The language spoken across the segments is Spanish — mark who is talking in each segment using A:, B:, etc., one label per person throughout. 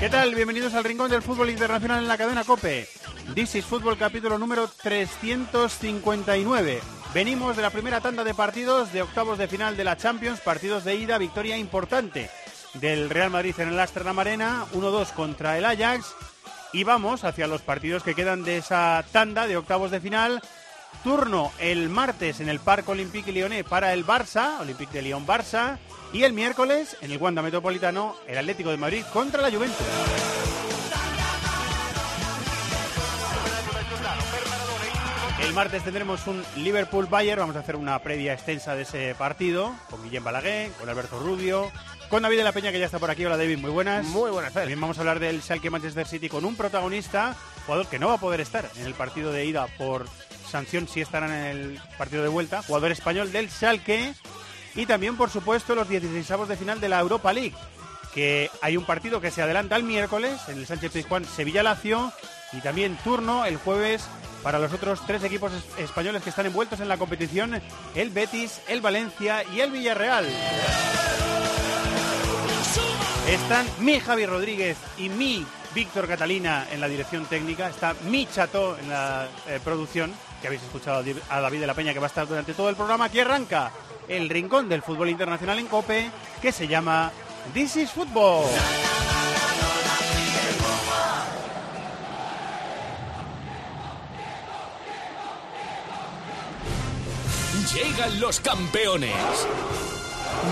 A: ¿Qué tal? Bienvenidos al Rincón del Fútbol Internacional en la cadena COPE. This is Fútbol capítulo número 359. Venimos de la primera tanda de partidos de octavos de final de la Champions, partidos de ida, victoria importante del Real Madrid en el Amsterdam Arena, 1-2 contra el Ajax. Y vamos hacia los partidos que quedan de esa tanda de octavos de final. Turno el martes en el Parque Olympique Lyonnais para el Barça, Olympique de Lyon-Barça. Y el miércoles, en el Wanda Metropolitano, el Atlético de Madrid contra la Juventus. El martes tendremos un Liverpool-Bayern. Vamos a hacer una previa extensa de ese partido con Guillem Balaguer, con Alberto Rubio, con David de la Peña, que ya está por aquí. Hola, David, muy buenas.
B: Muy buenas.
A: También vamos a hablar del Schalke Manchester City con un protagonista, jugador que no va a poder estar en el partido de ida por sanción, si estarán en el partido de vuelta. Jugador español del Schalke. Y también, por supuesto, los 16avos de final de la Europa League. Que hay un partido que se adelanta el miércoles en el Sánchez Pizjuán Sevilla-Lacio. Y también turno el jueves para los otros tres equipos es- españoles que están envueltos en la competición, el Betis, el Valencia y el Villarreal. Están mi Javi Rodríguez y mi Víctor Catalina en la dirección técnica, está mi Chato en la eh, producción, que habéis escuchado a David de la Peña que va a estar durante todo el programa. Aquí arranca el rincón del fútbol internacional en COPE, que se llama This is Football.
C: Llegan los campeones.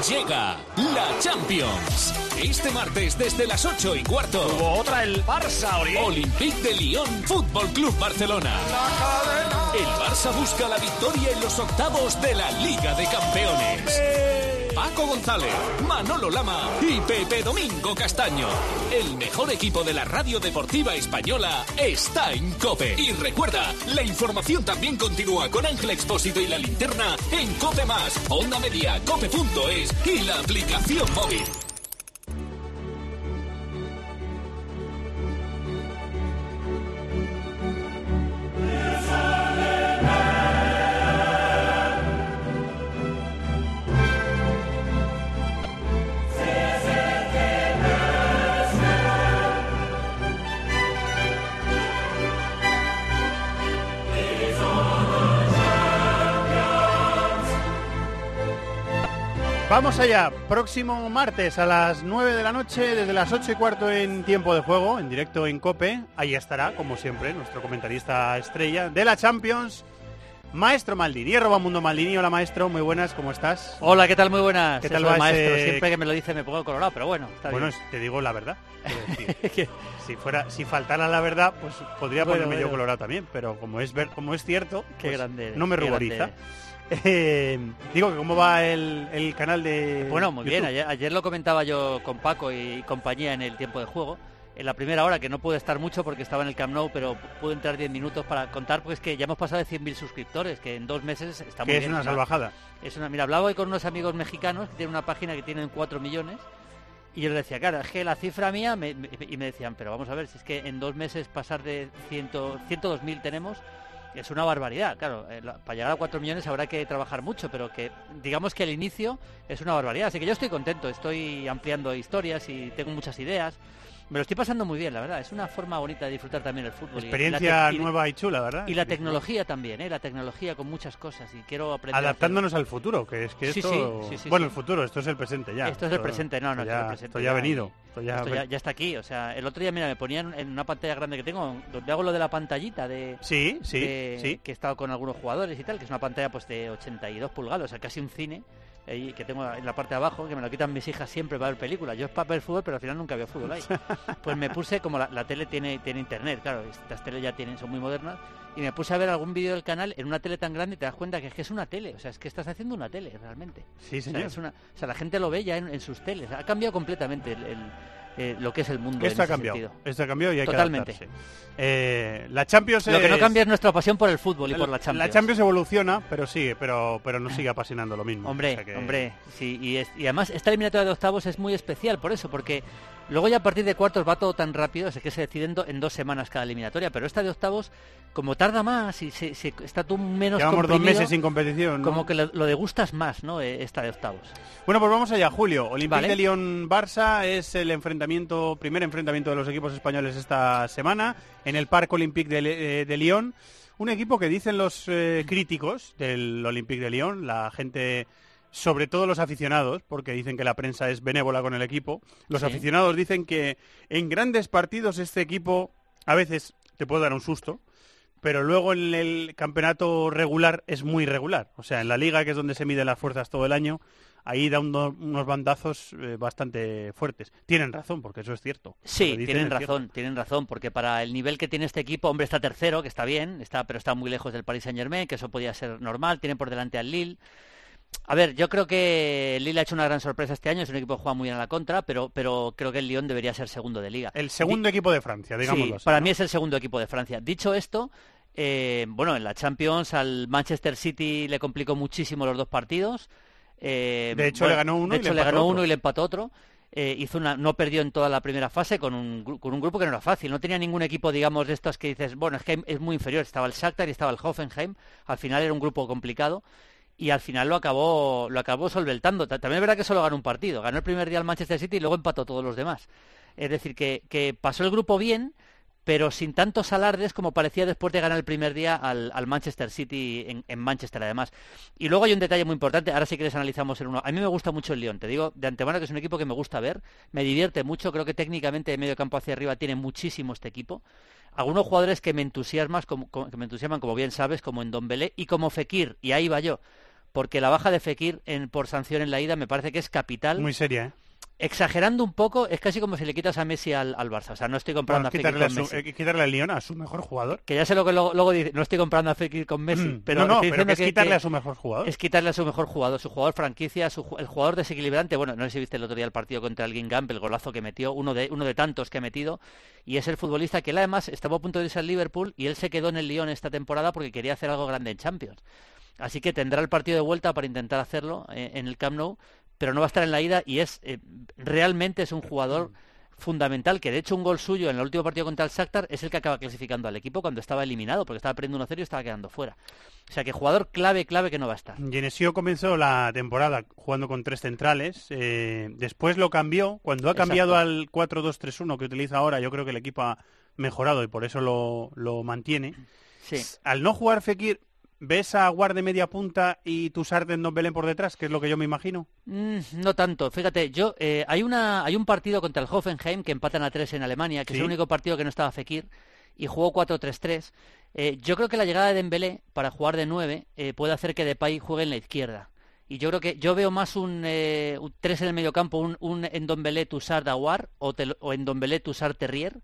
C: Llega la Champions. Este martes desde las 8 y cuarto.
B: Otra el Barça, Ori.
C: Olympique de Lyon Fútbol Club Barcelona. El Barça busca la victoria en los octavos de la Liga de Campeones. Paco González, Manolo Lama y Pepe Domingo Castaño. El mejor equipo de la radio deportiva española está en Cope. Y recuerda, la información también continúa con Ángel Expósito y la linterna en Cope Más, Onda Media, Cope.es y la aplicación móvil.
A: Vamos allá, próximo martes a las 9 de la noche, desde las 8 y cuarto en tiempo de juego, en directo en Cope. Ahí estará, como siempre, nuestro comentarista estrella de la Champions, Maestro Maldini, arroba Mundo Maldini. Hola maestro, muy buenas, ¿cómo estás?
D: Hola, ¿qué tal? Muy buenas.
A: ¿Qué tal va
D: maestro?
A: ese-
D: Siempre que me lo dice me pongo colorado, pero bueno, está
A: bueno,
D: bien.
A: te digo la verdad. decir, si fuera, si faltara la verdad, pues podría
D: Bueno,
A: ponerme yo colorado también, pero como es ver, como es cierto,
D: Qué
A: pues,
D: grande
A: no me ruboriza.
D: grande
A: Eh, digo que cómo va el, el canal de
D: Bueno, muy bien. Ayer, ayer lo comentaba yo con Paco y compañía en el tiempo de juego. En la primera hora, que no pude estar mucho porque estaba en el Camp Nou, pero pude entrar 10 minutos para contar, pues que ya hemos pasado de 100.000 suscriptores, que en dos meses está muy
A: que es una salvajada.
D: Es una, mira, hablaba hoy con unos amigos mexicanos que tienen una página que tienen 4 millones y yo les decía, claro, es que la cifra mía, me- me- y me decían, pero vamos a ver, si es que en dos meses pasar de 100, 102.000 tenemos, es una barbaridad. Claro, eh, para llegar a 4 millones habrá que trabajar mucho, pero que digamos que el inicio es una barbaridad. Así que yo estoy contento, estoy ampliando historias y tengo muchas ideas. Me lo estoy pasando muy bien, la verdad. Es una forma bonita de disfrutar también el fútbol. y
A: Experiencia
D: y-
A: nueva y chula, ¿verdad?
D: Y la tecnología también, ¿eh? La tecnología con muchas cosas y quiero aprender.
A: Adaptándonos al futuro, que es que
D: Sí,
A: esto...
D: sí, sí, sí,
A: bueno, el futuro, esto es el presente ya.
D: Esto es el presente, no, no,
A: esto
D: esto es
A: ya,
D: el presente
A: esto ya ha
D: ya,
A: venido. Esto ya,
D: Esto ya, ya está aquí, o sea, el otro día, mira, me ponían en una pantalla grande que tengo, donde hago lo de la pantallita de...
A: Sí, sí,
D: de-
A: sí.
D: Que he estado con algunos jugadores y tal, que es una pantalla pues de 82 pulgadas, o sea, casi un cine, ahí, que tengo en la parte de abajo, que me lo quitan mis hijas siempre para ver películas. Yo es para ver fútbol, pero al final nunca veo fútbol ahí. Pues me puse, como la, la tele tiene, tiene internet, claro, estas teles ya tienen, son muy modernas, y me puse a ver algún vídeo del canal en una tele tan grande y te das cuenta que es que es una tele, o sea, es que estás haciendo una tele realmente.
A: Sí,
D: O sea,
A: señor.
D: es una- o sea, la gente lo ve ya en, en sus teles. Ha cambiado completamente el, el- eh, lo que es el mundo.
A: Esto
D: en
A: ha cambiado.
D: sentido.
A: Esto ha cambiado y hay
D: Totalmente.
A: que. Eh, la Champions
D: Lo que no cambia es nuestra pasión por el fútbol y por la Champions.
A: La Champions evoluciona, pero sigue, pero, pero no sigue apasionando lo mismo.
D: Hombre,
A: O sea que-
D: hombre, sí, y, es- y además esta eliminatoria de octavos es muy especial por eso, porque luego ya a partir de cuartos va todo tan rápido, es que se decide en, do- en dos semanas cada eliminatoria, pero esta de octavos, como tarda más y se, se- está tú menos
A: Llevamos dos meses sin competición. ¿no?
D: como que lo, lo degustas más, ¿no? Eh, Esta de octavos.
A: Bueno, pues vamos allá, Julio. Olympique
D: Vale.
A: de Lyon-Barça es el enfrentamiento, primer enfrentamiento de los equipos españoles esta semana en el Parque Olympique de, Le- eh, de Lyon. Un equipo que dicen los eh, críticos del Olympique de Lyon, la gente, sobre todo los aficionados, porque dicen que la prensa es benévola con el equipo. Los
D: Sí.
A: aficionados dicen que en grandes partidos este equipo a veces te puede dar un susto, pero luego en el campeonato regular es muy regular. O sea, en la liga, que es donde se miden las fuerzas todo el año, ahí da uno- unos bandazos eh, bastante fuertes. Tienen razón, porque eso es cierto.
D: Sí, tienen
A: cierto.
D: razón, tienen razón, porque para el nivel que tiene este equipo, hombre, está tercero, que está bien, está, pero está muy lejos del Paris Saint Germain, que eso podía ser normal, tienen por delante al Lille. A ver, yo creo que el Lille ha hecho una gran sorpresa este año, es un equipo que juega muy bien a la contra, pero, pero creo que el Lyon debería ser segundo de liga.
A: El segundo equipo de Francia, digámoslo
D: Sí,
A: así,
D: para
A: ¿no?
D: mí es el segundo equipo de Francia. Dicho esto, eh, bueno, en la Champions al Manchester City le complicó muchísimo los dos partidos. Eh,
A: De hecho,
D: bueno,
A: le ganó uno
D: de
A: y le
D: hecho, le
A: empató
D: ganó
A: otro.
D: uno y le empató otro. Eh, hizo una, no perdió en toda la primera fase con un, con un grupo que no era fácil. No tenía ningún equipo, digamos, de estos que dices, bueno, es que es muy inferior. Estaba el Shakhtar y estaba el Hoffenheim. Al final era un grupo complicado y al final lo acabó, lo acabó solventando. Ta- También es verdad que solo ganó un partido. Ganó el primer día al Manchester City y luego empató todos los demás. Es decir, que, que pasó el grupo bien, pero sin tantos alardes como parecía después de ganar el primer día al, al Manchester City en, Manchester además. Y luego hay un detalle muy importante, ahora sí que les analizamos en uno. A mí me gusta mucho el Lyon, te digo de antemano que es un equipo que me gusta ver, me divierte mucho, creo que técnicamente de medio campo hacia arriba tiene muchísimo este equipo. Algunos jugadores que me entusiasman, como, que me entusiasman, como bien sabes, como en Dombelé y como Fekir, y ahí va yo. Porque la baja de Fekir en, por sanción en la ida me parece que es capital.
A: Muy seria, ¿eh?
D: Exagerando un poco, es casi como si le quitas a Messi al, al Barça. O sea, no estoy comprando
A: Bueno,
D: a Fekir
A: quitarle, a
D: con
A: su,
D: Messi.
A: eh, quitarle al Lyon a su mejor jugador.
D: Que ya sé lo que luego, luego dice, no estoy comprando a Fekir con Messi,
A: Mm,
D: pero
A: no, no, pero que es
D: que-
A: quitarle
D: que
A: a su mejor jugador.
D: es quitarle a su mejor jugador, su jugador franquicia, su el jugador desequilibrante. Bueno, no sé si viste el otro día el partido contra el Guingamp, el golazo que metió, uno de, uno de tantos que ha metido, y es el futbolista que él además estaba a punto de irse al Liverpool y él se quedó en el Lyon esta temporada porque quería hacer algo grande en Champions. Así que tendrá el partido de vuelta para intentar hacerlo eh, en el Camp Nou, pero no va a estar en la ida y es eh, realmente es un jugador fundamental, que de hecho un gol suyo en el último partido contra el Shakhtar es el que acaba clasificando al equipo cuando estaba eliminado, porque estaba perdiendo 1-0 y estaba quedando fuera. O sea que jugador clave, clave que no va a estar.
A: Genesio comenzó la temporada jugando con tres centrales, eh, después lo cambió, cuando ha cambiado
D: Exacto.
A: al 4-2-3-1 que utiliza ahora, yo creo que el equipo ha mejorado y por eso lo, lo mantiene.
D: Sí.
A: Al no jugar Fekir, ¿ves a Guard de media punta y Tusarden en Don Belén por detrás, que es lo que yo me imagino?
D: Mm, no tanto. Fíjate, yo eh, hay una hay un partido contra el Hoffenheim que empatan a 3 en Alemania, que
A: Sí.
D: es el único partido que no estaba Fekir y jugó 4-3-3. Eh, yo creo que la llegada de Dembélé para jugar de 9 eh, puede hacer que Depay juegue en la izquierda. Y yo creo que yo veo más un, eh, un 3 en el medio campo, un, un Endombelé Tussard Aguar o, Tel- o Endombelé Tussard Terrier.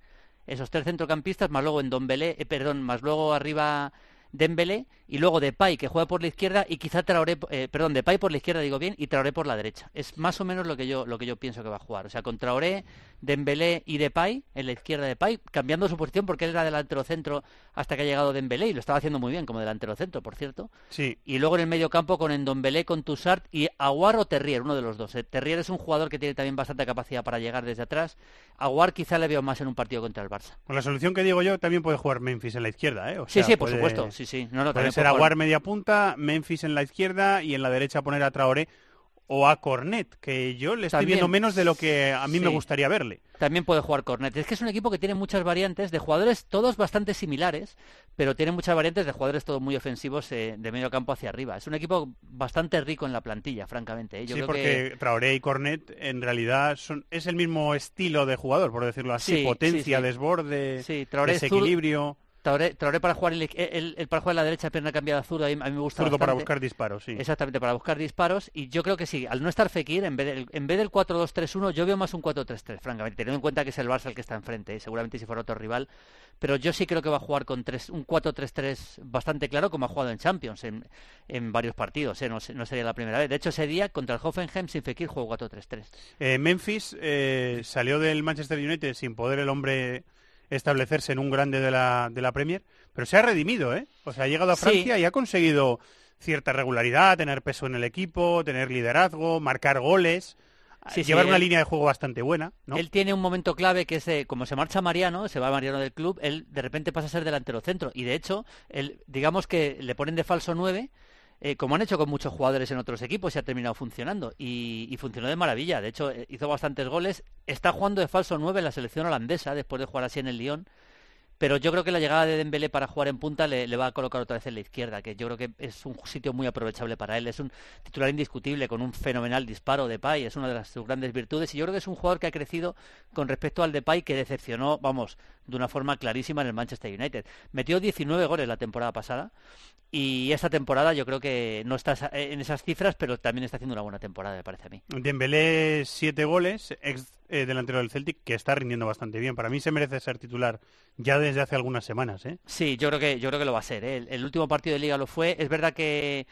D: Esos tres centrocampistas, más luego Endombelé, eh, perdón, más luego arriba Dembélé y luego Depay que juega por la izquierda y quizá Traoré, eh, perdón, Depay por la izquierda digo bien y Traoré por la derecha. Es más o menos lo que yo lo que yo pienso que va a jugar, o sea, con Traoré, Dembélé y Depay en la izquierda de Depay, cambiando su posición porque él era delantero centro hasta que ha llegado Dembélé y lo estaba haciendo muy bien como delantero centro, por cierto.
A: Sí.
D: Y luego en el medio campo con Endombelé, con Tussard y Aguar o Terrier, uno de los dos. Eh, Terrier es un jugador que tiene también bastante capacidad para llegar desde atrás. Aguar quizá le veo más en un partido contra el Barça.
A: Con la solución que digo yo, también puede jugar Memphis en la izquierda, ¿eh? O
D: Sí,
A: sea,
D: sí, por
A: puede-
D: supuesto. Sí, sí. No, no,
A: Puede ser Aguar media punta, Memphis en la izquierda y en la derecha poner a Traoré o a Cornet, que yo le estoy
D: También.
A: viendo menos de lo que a mí me gustaría verle.
D: También puede jugar Cornet. Es que es un equipo que tiene muchas variantes de jugadores, todos bastante similares, pero tiene muchas variantes de jugadores todos muy ofensivos eh, de medio campo hacia arriba. Es un equipo bastante rico en la plantilla, francamente. ¿eh? Yo
A: sí,
D: creo
A: porque
D: que
A: Traoré y Cornet en realidad son, es el mismo estilo de jugador, por decirlo así.
D: Sí,
A: Potencia, desborde, desequilibrio.
D: Traoré, Traoré para jugar el, el- el para jugar en la derecha, pierna cambiada a zurdo, a mí, a mí me gusta
A: Zurdo para
D: bastante.
A: buscar disparos, sí.
D: Exactamente, para buscar disparos. Y yo creo que sí, al no estar Fekir, en vez del, en vez del 4-2-3-1, yo veo más un 4-3-3, francamente, teniendo en cuenta que es el Barça el que está enfrente, ¿eh? seguramente si fuera otro rival. Pero yo sí creo que va a jugar con tres, un 4-3-3 bastante claro, como ha jugado en Champions en, en varios partidos. ¿eh? No, no sería la primera vez. De hecho, ese día contra el Hoffenheim sin Fekir jugó 4-3-3.
A: Eh, Memphis eh, salió del Manchester United sin poder el hombre establecerse en un grande de la, de la Premier, pero se ha redimido, ¿eh? O sea, ha llegado a
D: Sí.
A: Francia y ha conseguido cierta regularidad, tener peso en el equipo, tener liderazgo, marcar goles,
D: Sí, sí,
A: llevar una
D: él-
A: línea de juego bastante buena, ¿no?
D: Él tiene un momento clave que es, eh, como se marcha Mariano, se va Mariano del club, él de repente pasa a ser delantero centro. Y de hecho, él, digamos que le ponen de falso 9, eh, como han hecho con muchos jugadores en otros equipos, y ha terminado funcionando. Y, y funcionó de maravilla. De hecho, eh, hizo bastantes goles. Está jugando de falso 9 en la selección holandesa, después de jugar así en el Lyon. Pero yo creo que la llegada de Dembélé para jugar en punta le, va a colocar otra vez en la izquierda, que yo creo que es un sitio muy aprovechable para él. Es un titular indiscutible con un fenomenal disparo de Pay, es una de las, sus grandes virtudes y yo creo que es un jugador que ha crecido con respecto al de Pay que decepcionó, vamos, de una forma clarísima en el Manchester United. Metió 19 goles la temporada pasada y esta temporada yo creo que no está en esas cifras, pero también está haciendo una buena temporada, me parece a mí.
A: Dembélé siete goles, ex eh, delantero del Celtic, que está rindiendo bastante bien. Para mí se merece ser titular ya desde hace algunas semanas, ¿eh?
D: Sí, yo creo que yo creo que lo va a ser. ¿eh? El, el último partido de liga lo fue. Es verdad que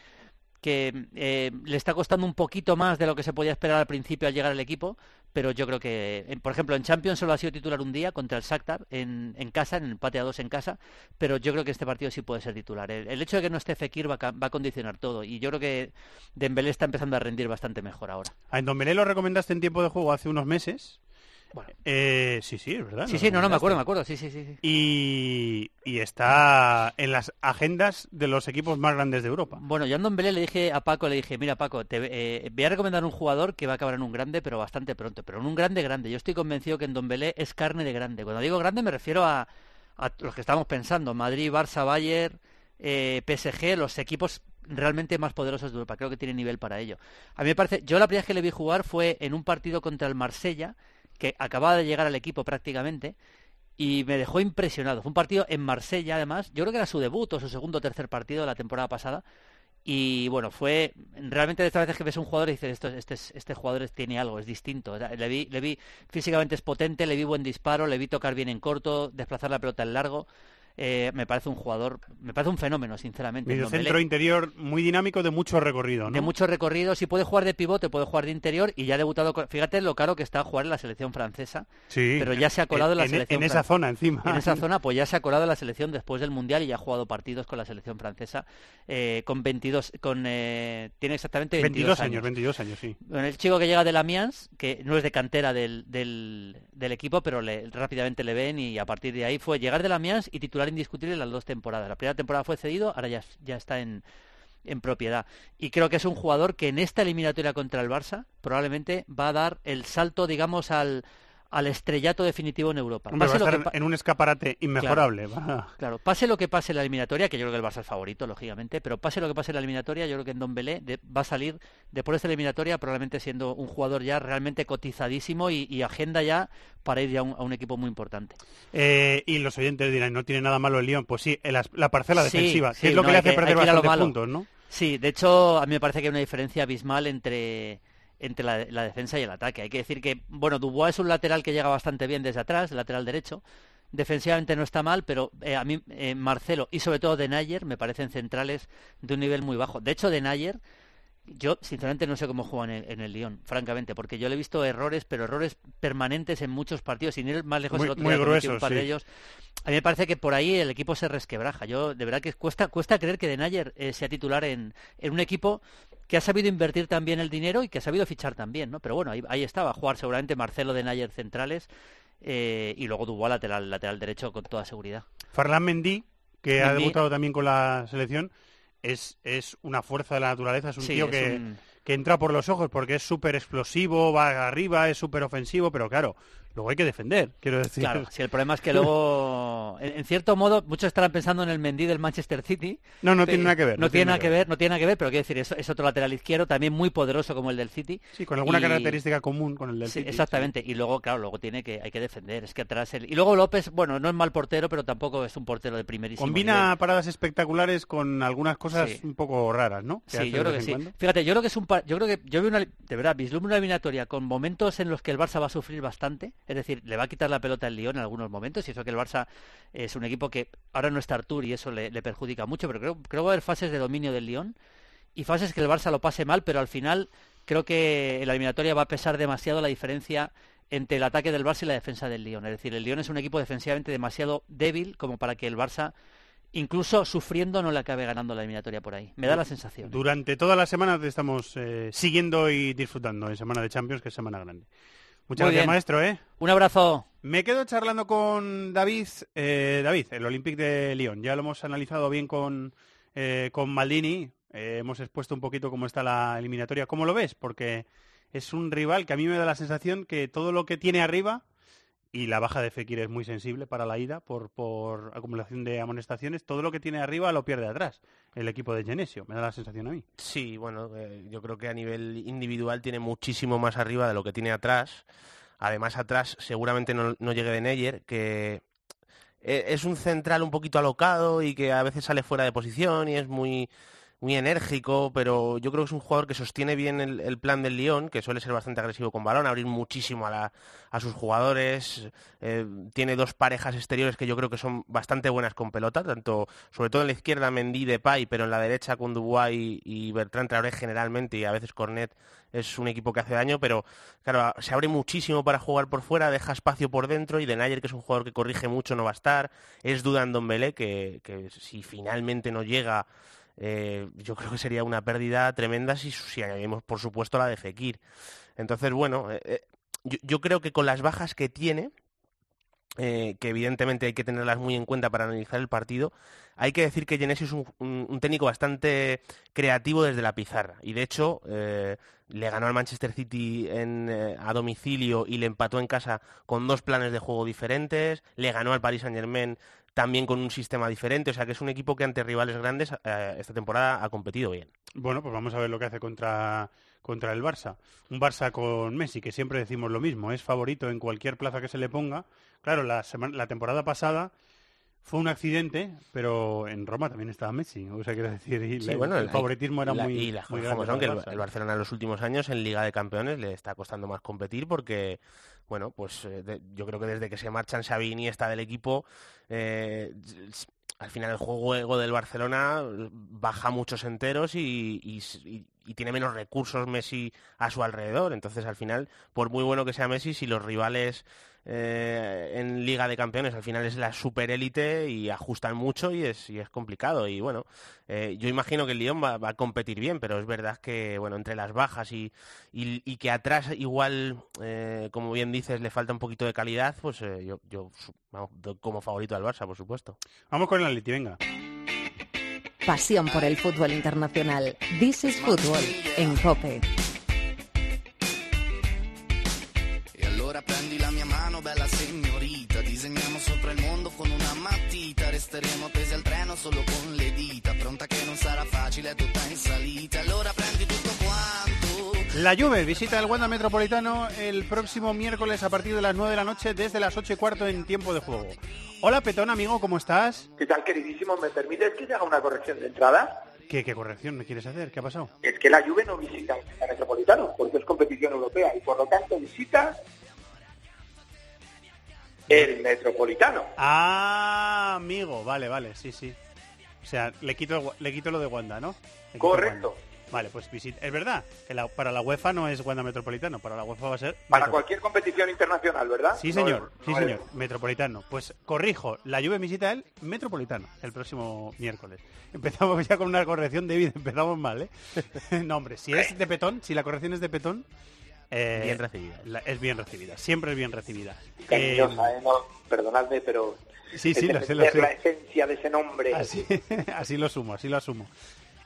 D: que eh, le está costando un poquito más de lo que se podía esperar al principio al llegar al equipo, pero yo creo que, por ejemplo, en Champions solo ha sido titular un día contra el Shakhtar en, en casa, en el empate a dos en casa, pero yo creo que este partido sí puede ser titular. El, hecho de que no esté Fekir va a, condicionar todo y yo creo que Dembélé está empezando a rendir bastante mejor ahora.
A: A Ndombele lo recomendaste en tiempo de juego hace unos meses.
D: Bueno.
A: Eh, sí, sí, es verdad.
D: Sí, sí, no, no, me acuerdo, me acuerdo, sí, sí, sí. sí.
A: Y, y está en las agendas de los equipos más grandes de Europa.
D: Bueno, yo a Ndombele le dije a Paco, le dije, mira Paco, te eh, voy a recomendar un jugador que va a acabar en un grande, pero bastante pronto, pero en un grande grande. Yo estoy convencido que Ndombele es carne de grande. Cuando digo grande me refiero a, a los que estamos pensando, Madrid, Barça, Bayern, eh, PSG, los equipos realmente más poderosos de Europa. Creo que tiene nivel para ello. A mí me parece, yo la primera vez que le vi jugar fue en un partido contra el Marsella, que acababa de llegar al equipo prácticamente, y me dejó impresionado. Fue un partido en Marsella, además. Yo creo que era su debut o su segundo o tercer partido de la temporada pasada. Y bueno, fue realmente de estas veces que ves un jugador y dices, este, es- este jugador tiene algo, es distinto. Le vi, le vi físicamente es potente, le vi buen disparo, le vi tocar bien en corto, desplazar la pelota en largo. Eh, me parece un jugador, me parece un fenómeno, sinceramente.
A: Medio centro interior muy dinámico de mucho recorrido, ¿no?
D: De muchos recorridos, si puede jugar de pivote, puede jugar de interior y ya ha debutado. con- Fíjate lo caro que está jugar en la selección francesa.
A: Sí.
D: pero ya se ha colado en la
A: en,
D: selección
A: en esa
D: fran-
A: zona encima.
D: En esa zona, pues ya se ha colado en la selección después del Mundial y ya ha jugado partidos con la selección francesa eh, con 22, con, eh, tiene exactamente 22,
A: 22 años, 22 años, sí.
D: Bueno, el chico que llega del Amiens, que no es de cantera del, del, del equipo, pero le- rápidamente le ven y a partir de ahí fue llegar del Amiens y titular indiscutible las dos temporadas. La primera temporada fue cedido, ahora ya, ya está en, en propiedad. Y creo que es un jugador que en esta eliminatoria contra el Barça probablemente va a dar el salto, digamos, al, al estrellato definitivo en Europa.
A: Hombre, va
D: lo que
A: en un escaparate inmejorable. va.
D: Claro, pase lo que pase en la eliminatoria, que yo creo que el Barça es favorito, lógicamente, pero pase lo que pase en la eliminatoria, yo creo que en Don Belé de- va a salir después de esta eliminatoria probablemente siendo un jugador ya realmente cotizadísimo y, y agenda ya para ir ya a un, a un equipo muy importante.
A: Eh, y los oyentes dirán, no tiene nada malo el Lyon. Pues sí, la parcela
D: Sí,
A: defensiva,
D: sí,
A: que es lo
D: no,
A: que le hace
D: que-
A: perder bastantes puntos, ¿no?
D: Sí, de hecho, a mí me parece que hay una diferencia abismal entre entre la, la defensa y el ataque. Hay que decir que, bueno, Dubois es un lateral que llega bastante bien desde atrás, lateral derecho. Defensivamente no está mal, pero eh, a mí eh, Marcelo y sobre todo Denayer me parecen centrales de un nivel muy bajo. De hecho, Denayer, yo sinceramente no sé cómo juega en el, en el Lyon, francamente, porque yo le he visto errores, pero errores permanentes en muchos partidos, sin ir más lejos
A: Muy-
D: el otro
A: muy
D: día un par de ellos. A mí me parece que por ahí el equipo se resquebraja. Yo, de verdad que cuesta, cuesta creer que Denayer eh, sea titular en, en un equipo que ha sabido invertir también el dinero y que ha sabido fichar también, ¿no? Pero bueno, ahí, ahí estaba, jugar seguramente Marcelo Denayer centrales eh, y luego Dubois lateral, lateral derecho con toda seguridad.
A: Farlán Mendy, que ha debutado también con la selección, es, es una fuerza de la naturaleza, es un
D: Sí,
A: tío
D: es
A: que,
D: un-
A: que entra por los ojos porque es súper explosivo, va arriba, es súper ofensivo, pero claro, luego hay que defender, quiero decir.
D: Claro, si el problema es que luego, en, en cierto modo, muchos estarán pensando en el Mendy del Manchester City.
A: No, no tiene nada que ver.
D: No, tiene nada que ver, no tiene nada que ver, pero quiero decir, es, es otro lateral izquierdo también muy poderoso como el del City.
A: Sí, con alguna
D: Y-
A: característica común con el del
D: Sí,
A: City,
D: exactamente. Y luego, claro, luego tiene que hay que defender. Es que atrás el... y luego López, bueno, no es mal portero, pero tampoco es un portero de primerísimo
A: Combina
D: nivel.
A: paradas espectaculares con algunas cosas
D: Sí.
A: un poco raras, ¿no? Que
D: Sí, yo creo que sí.
A: cuando.
D: Fíjate, yo creo que es un par- yo creo que yo veo una de verdad, vislumbro una eliminatoria con momentos en los que el Barça va a sufrir bastante, es decir, le va a quitar la pelota al Lyon en algunos momentos y eso que el Barça es un equipo que ahora no está Artur y eso le, le perjudica mucho, pero creo creo que va a haber fases de dominio del Lyon y fases que el Barça lo pase mal, pero al final creo que en la eliminatoria va a pesar demasiado la diferencia entre el ataque del Barça y la defensa del Lyon. Es decir, el Lyon es un equipo defensivamente demasiado débil como para que el Barça, incluso sufriendo, no le acabe ganando la eliminatoria por ahí. Me da la sensación. ¿eh?
A: Durante toda la semana te estamos eh, siguiendo y disfrutando en Semana de Champions, que es semana grande. Muchas
D: Muy
A: gracias,
D: bien.
A: maestro, ¿eh?
D: Un abrazo.
A: Me quedo charlando con David, eh, David, el Olympique de Lyon. Ya lo hemos analizado bien con, eh, con Maldini. Eh, hemos expuesto un poquito cómo está la eliminatoria. ¿Cómo lo ves? Porque es un rival que a mí me da la sensación que todo lo que tiene arriba, y la baja de Fekir es muy sensible para la ida por, por acumulación de amonestaciones, todo lo que tiene arriba lo pierde atrás el equipo de Genesio. Me da la sensación a mí.
E: Sí, bueno, eh, yo creo que a nivel individual tiene muchísimo más arriba de lo que tiene atrás. Además, atrás seguramente no, no llegue de Neyer, que eh, es un central un poquito alocado y que a veces sale fuera de posición y es muy, muy enérgico, pero yo creo que es un jugador que sostiene bien el, plan del Lyon, que suele ser bastante agresivo con balón, abrir muchísimo a, la- a sus jugadores, eh, tiene dos parejas exteriores que yo creo que son bastante buenas con pelota, tanto sobre todo en la izquierda Mendy de Pay, pero en la derecha con Dubois y, Bertrand Traoré generalmente y a veces Cornet es un equipo que hace daño, pero claro, se abre muchísimo para jugar por fuera, deja espacio por dentro y Denayer, que es un jugador que corrige mucho, no va a estar, es duda en Dombele, que, que si finalmente no llega eh, yo creo que sería una pérdida tremenda si, si añadimos, por supuesto, la de Fekir. Entonces, bueno, eh, eh, yo, creo que con las bajas que tiene, que evidentemente hay que tenerlas muy en cuenta para analizar el partido, hay que decir que Genesio es un, técnico bastante creativo desde la pizarra. Y de hecho, le ganó al Manchester City a domicilio y le empató en casa con dos planes de juego diferentes. Le ganó al Paris Saint Germain también con un sistema diferente. O sea que es un equipo que ante rivales grandes eh, esta temporada ha competido bien.
A: Bueno, pues vamos a ver lo que hace contra, contra el Barça. Un Barça con Messi, que siempre decimos lo mismo, es favorito en cualquier plaza que se le ponga. Claro, la, semana, la temporada pasada fue un accidente, pero en Roma también estaba Messi. O sea, quiero decir, y
E: Sí,
A: le-
E: bueno,
A: el
E: la-
A: favoritismo era
E: la-
A: muy,
E: y las
A: muy
E: cosas como
A: grande
E: son, que
A: para
E: el, el Barcelona en los últimos años en Liga de Campeones le está costando más competir porque, bueno, pues eh, de- yo creo que desde que se marchan Xavi y Iniesta del equipo, eh, al final el juego del Barcelona eh, baja muchos enteros y, y s- y- y tiene menos recursos Messi a su alrededor. Entonces, al final, por muy bueno que sea Messi, si los rivales eh, en Liga de Campeones al final es la superélite y ajustan mucho y es, y es complicado. Y bueno, eh, yo imagino que el Lyon va, va a competir bien, pero es verdad que bueno entre las bajas y, y, y que atrás igual, eh, como bien dices, le falta un poquito de calidad, pues eh, yo, yo vamos, como favorito al Barça, por supuesto.
A: Vamos con el Atleti, venga.
F: Pasión por el fútbol internacional. This is Football en Cope.
G: Mano, bella signorita, disegniamo sopra il mondo con una matita, resteremo tesi al treno solo con le dita, pronta che non sarà facile, è tutta in salita, allora prendi tutto quanto.
A: La Juve visita el Wanda Metropolitano el próximo miércoles a partir de las 9 de la noche desde las 8 y cuarto en tiempo de juego. Hola Petón, amigo, ¿cómo estás?
H: ¿Qué tal, queridísimo? ¿Me permites que te haga una corrección de entrada?
A: ¿Qué, qué corrección me quieres hacer? ¿Qué ha pasado?
H: Es que la Juve no visita el Metropolitano, porque es competición europea, y por lo tanto visita el Metropolitano.
A: Ah, amigo, vale, vale, sí, sí. O sea, le quito, le quito lo de Wanda, ¿no? Le
H: Correcto.
A: Wanda. Vale, pues visita. Es verdad que la- para la UEFA no es Wanda Metropolitano, para la UEFA va a ser...
H: Para cualquier competición internacional, ¿verdad?
A: Sí, señor, sí,
H: no
A: señor,
H: es-
A: Metropolitano. Pues corrijo, la Juve visita el Metropolitano el próximo miércoles. Empezamos ya con una corrección, David, empezamos mal, ¿eh? no, hombre, si es de petón, si la corrección es de petón... eh,
E: Bien recibida.
A: la- es bien recibida, siempre es bien recibida.
H: Cariñosa,
A: Eh,
H: ¿eh? No, perdonadme, pero...
A: Sí,
H: es
A: sí, lo sé, lo
H: defender
A: sé.
H: la esencia de ese nombre.
A: Así, así lo asumo, así lo asumo.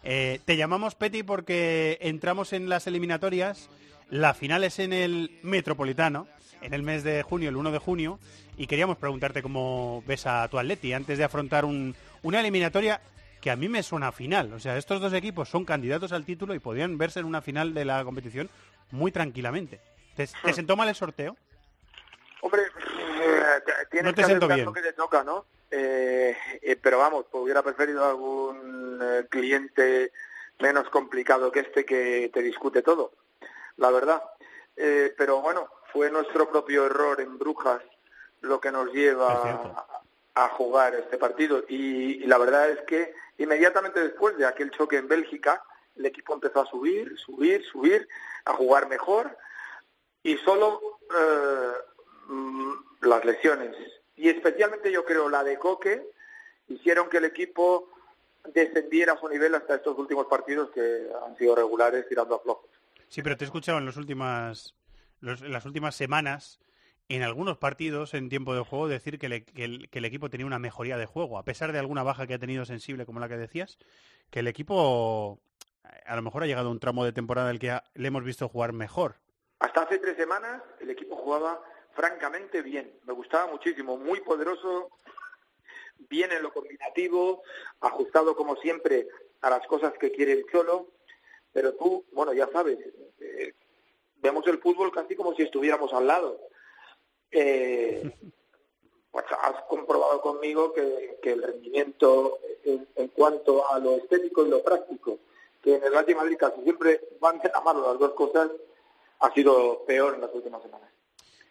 A: Eh, te llamamos Peti porque entramos en las eliminatorias La final es en el Metropolitano, en el mes de junio, el 1 de junio, y queríamos preguntarte cómo ves a tu Atleti antes de afrontar un- una eliminatoria que a mí me suena a final. O sea, estos dos equipos son candidatos al título y podrían verse en una final de la competición muy tranquilamente. ¿Te, te sentó mal el sorteo?
H: Hombre, eh, tienes
A: No te
H: que
A: bien.
H: que te toca, ¿no? Eh, eh, pero vamos, pues hubiera preferido algún eh, cliente menos complicado que este que te discute todo, la verdad. Eh, pero bueno, fue nuestro propio error en Brujas lo que nos lleva a, a jugar este partido. Y, y la verdad es que inmediatamente después de aquel choque en Bélgica, el equipo empezó a subir, subir, subir, a jugar mejor y solo eh, mm, las lesiones y especialmente yo creo la de Coque hicieron que el equipo descendiera a su nivel hasta estos últimos partidos que han sido regulares tirando a flojos.
A: Sí, pero te he escuchado en, las últimas, los- en las últimas semanas, en algunos partidos en tiempo de juego, decir que, le- que el, que el equipo tenía una mejoría de juego, a pesar de alguna baja que ha tenido sensible, como la que decías, que el equipo a lo mejor ha llegado un tramo de temporada en el que ha- le hemos visto jugar mejor.
H: Hasta hace tres semanas el equipo jugaba francamente bien, me gustaba muchísimo, muy poderoso, bien en lo combinativo, ajustado como siempre a las cosas que quiere el Cholo, pero tú, bueno, ya sabes, eh, vemos el fútbol casi como si estuviéramos al lado. Eh, pues has comprobado conmigo que, que el rendimiento en, en cuanto a lo estético y lo práctico, que en el Real de Madrid casi siempre van de la mano las dos cosas, ha sido peor en las últimas semanas.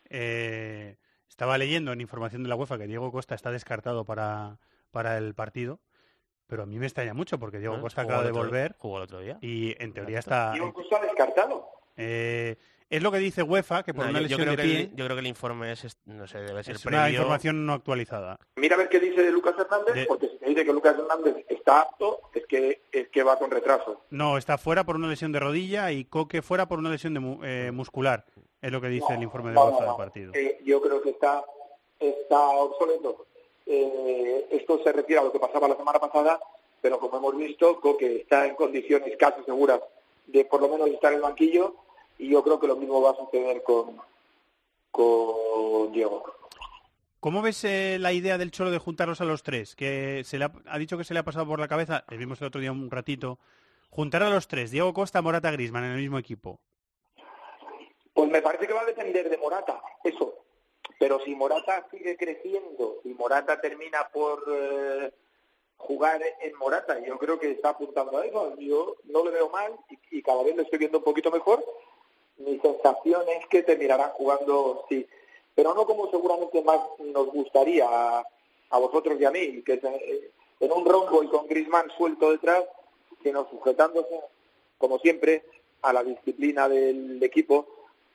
A: Eh, estaba leyendo en información de la UEFA que Diego Costa está descartado para, para el partido, pero a mí me extraña mucho porque Diego
E: Bueno,
A: Costa acaba de volver
E: Jugó el otro día.
A: y en teoría está...
H: Diego Costa descartado.
A: eh, es lo que dice UEFA, que por
E: No,
A: una
E: yo, yo
A: lesión
E: creo
A: de
E: que el, yo creo que el informe es, no sé, debe ser
A: Es una información no actualizada.
H: Mira a ver qué dice de Lucas Hernández,
A: De-
H: porque si te dice que Lucas Hernández está apto, es que es que va con retraso.
A: No, está fuera por una lesión de rodilla y Coque fuera por una lesión de mu- eh, muscular. Es lo que dice el informe de
H: No,
A: UEFA
H: no,
A: del partido.
H: Eh, yo creo que está, está obsoleto. Eh, esto se refiere a lo que pasaba la semana pasada, pero como hemos visto, Coque está en condiciones casi seguras de por lo menos estar en el banquillo y yo creo que lo mismo va a suceder con, con Diego.
A: ¿Cómo ves eh, la idea del Cholo de juntarlos a los tres? Que se le ha, ha dicho que se le ha pasado por la cabeza, le vimos el otro día un ratito, juntar a los tres, Diego Costa, Morata, Grisman en el mismo equipo.
H: Pues me parece que va a depender de Morata, eso. Pero si Morata sigue creciendo y Morata termina por eh, jugar en Morata, yo creo que está apuntando a eso. Yo no le veo mal y, y cada vez lo estoy viendo un poquito mejor. Mi sensación es que terminarán jugando, sí, pero no como seguramente más nos gustaría a, a vosotros y a mí, que es eh, en un rombo y con Grisman suelto detrás, sino sujetándose, como siempre, a la disciplina del equipo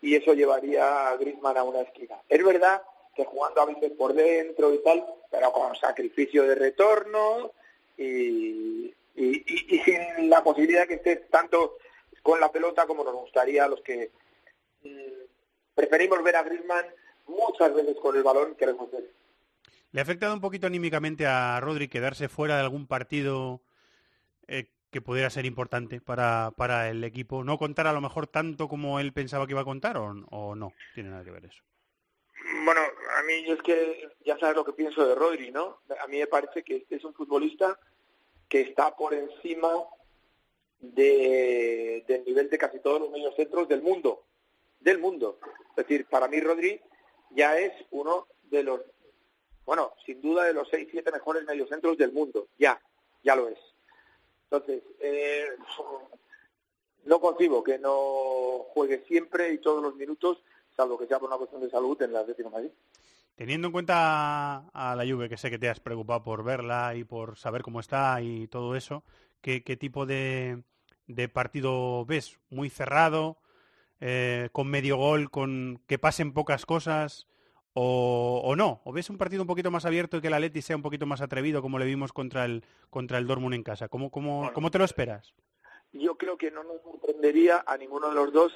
H: y eso llevaría a Griezmann a una esquina. Es verdad que jugando a veces por dentro y tal, pero con sacrificio de retorno y, y, y- y sin la posibilidad que esté tanto con la pelota como nos gustaría a los que mm, preferimos ver a Griezmann muchas veces con el balón que queremos ver.
A: ¿Le ha afectado un poquito anímicamente a Rodri quedarse fuera de algún partido eh, que pudiera ser importante para, para el equipo? ¿No contar a lo mejor tanto como él pensaba que iba a contar o, o no? Tiene nada que ver eso.
H: Bueno, a mí es que ya sabes lo que pienso de Rodri, ¿no? A mí me parece que este es un futbolista que está por encima de, del nivel de casi todos los mediocentros del mundo, del mundo. Es decir, para mí Rodri ya es uno de los, bueno, sin duda de los seis, siete mejores mediocentros del mundo, ya, ya lo es. Entonces, eh, no concibo que no juegue siempre y todos los minutos, salvo que sea por una cuestión de salud en la de Madrid.
A: Teniendo en cuenta a la Juve, que sé que te has preocupado por verla y por saber cómo está y todo eso, ¿qué, qué tipo de, de partido ves? ¿Muy cerrado? eh, ¿Con medio gol? ¿Con que pasen pocas cosas? O, o no? ¿O ves un partido un poquito más abierto y que el Atleti sea un poquito más atrevido como le vimos contra el, contra el Dortmund en casa? ¿Cómo, cómo, cómo te lo esperas?
H: Yo creo que no nos sorprendería a ninguno de los dos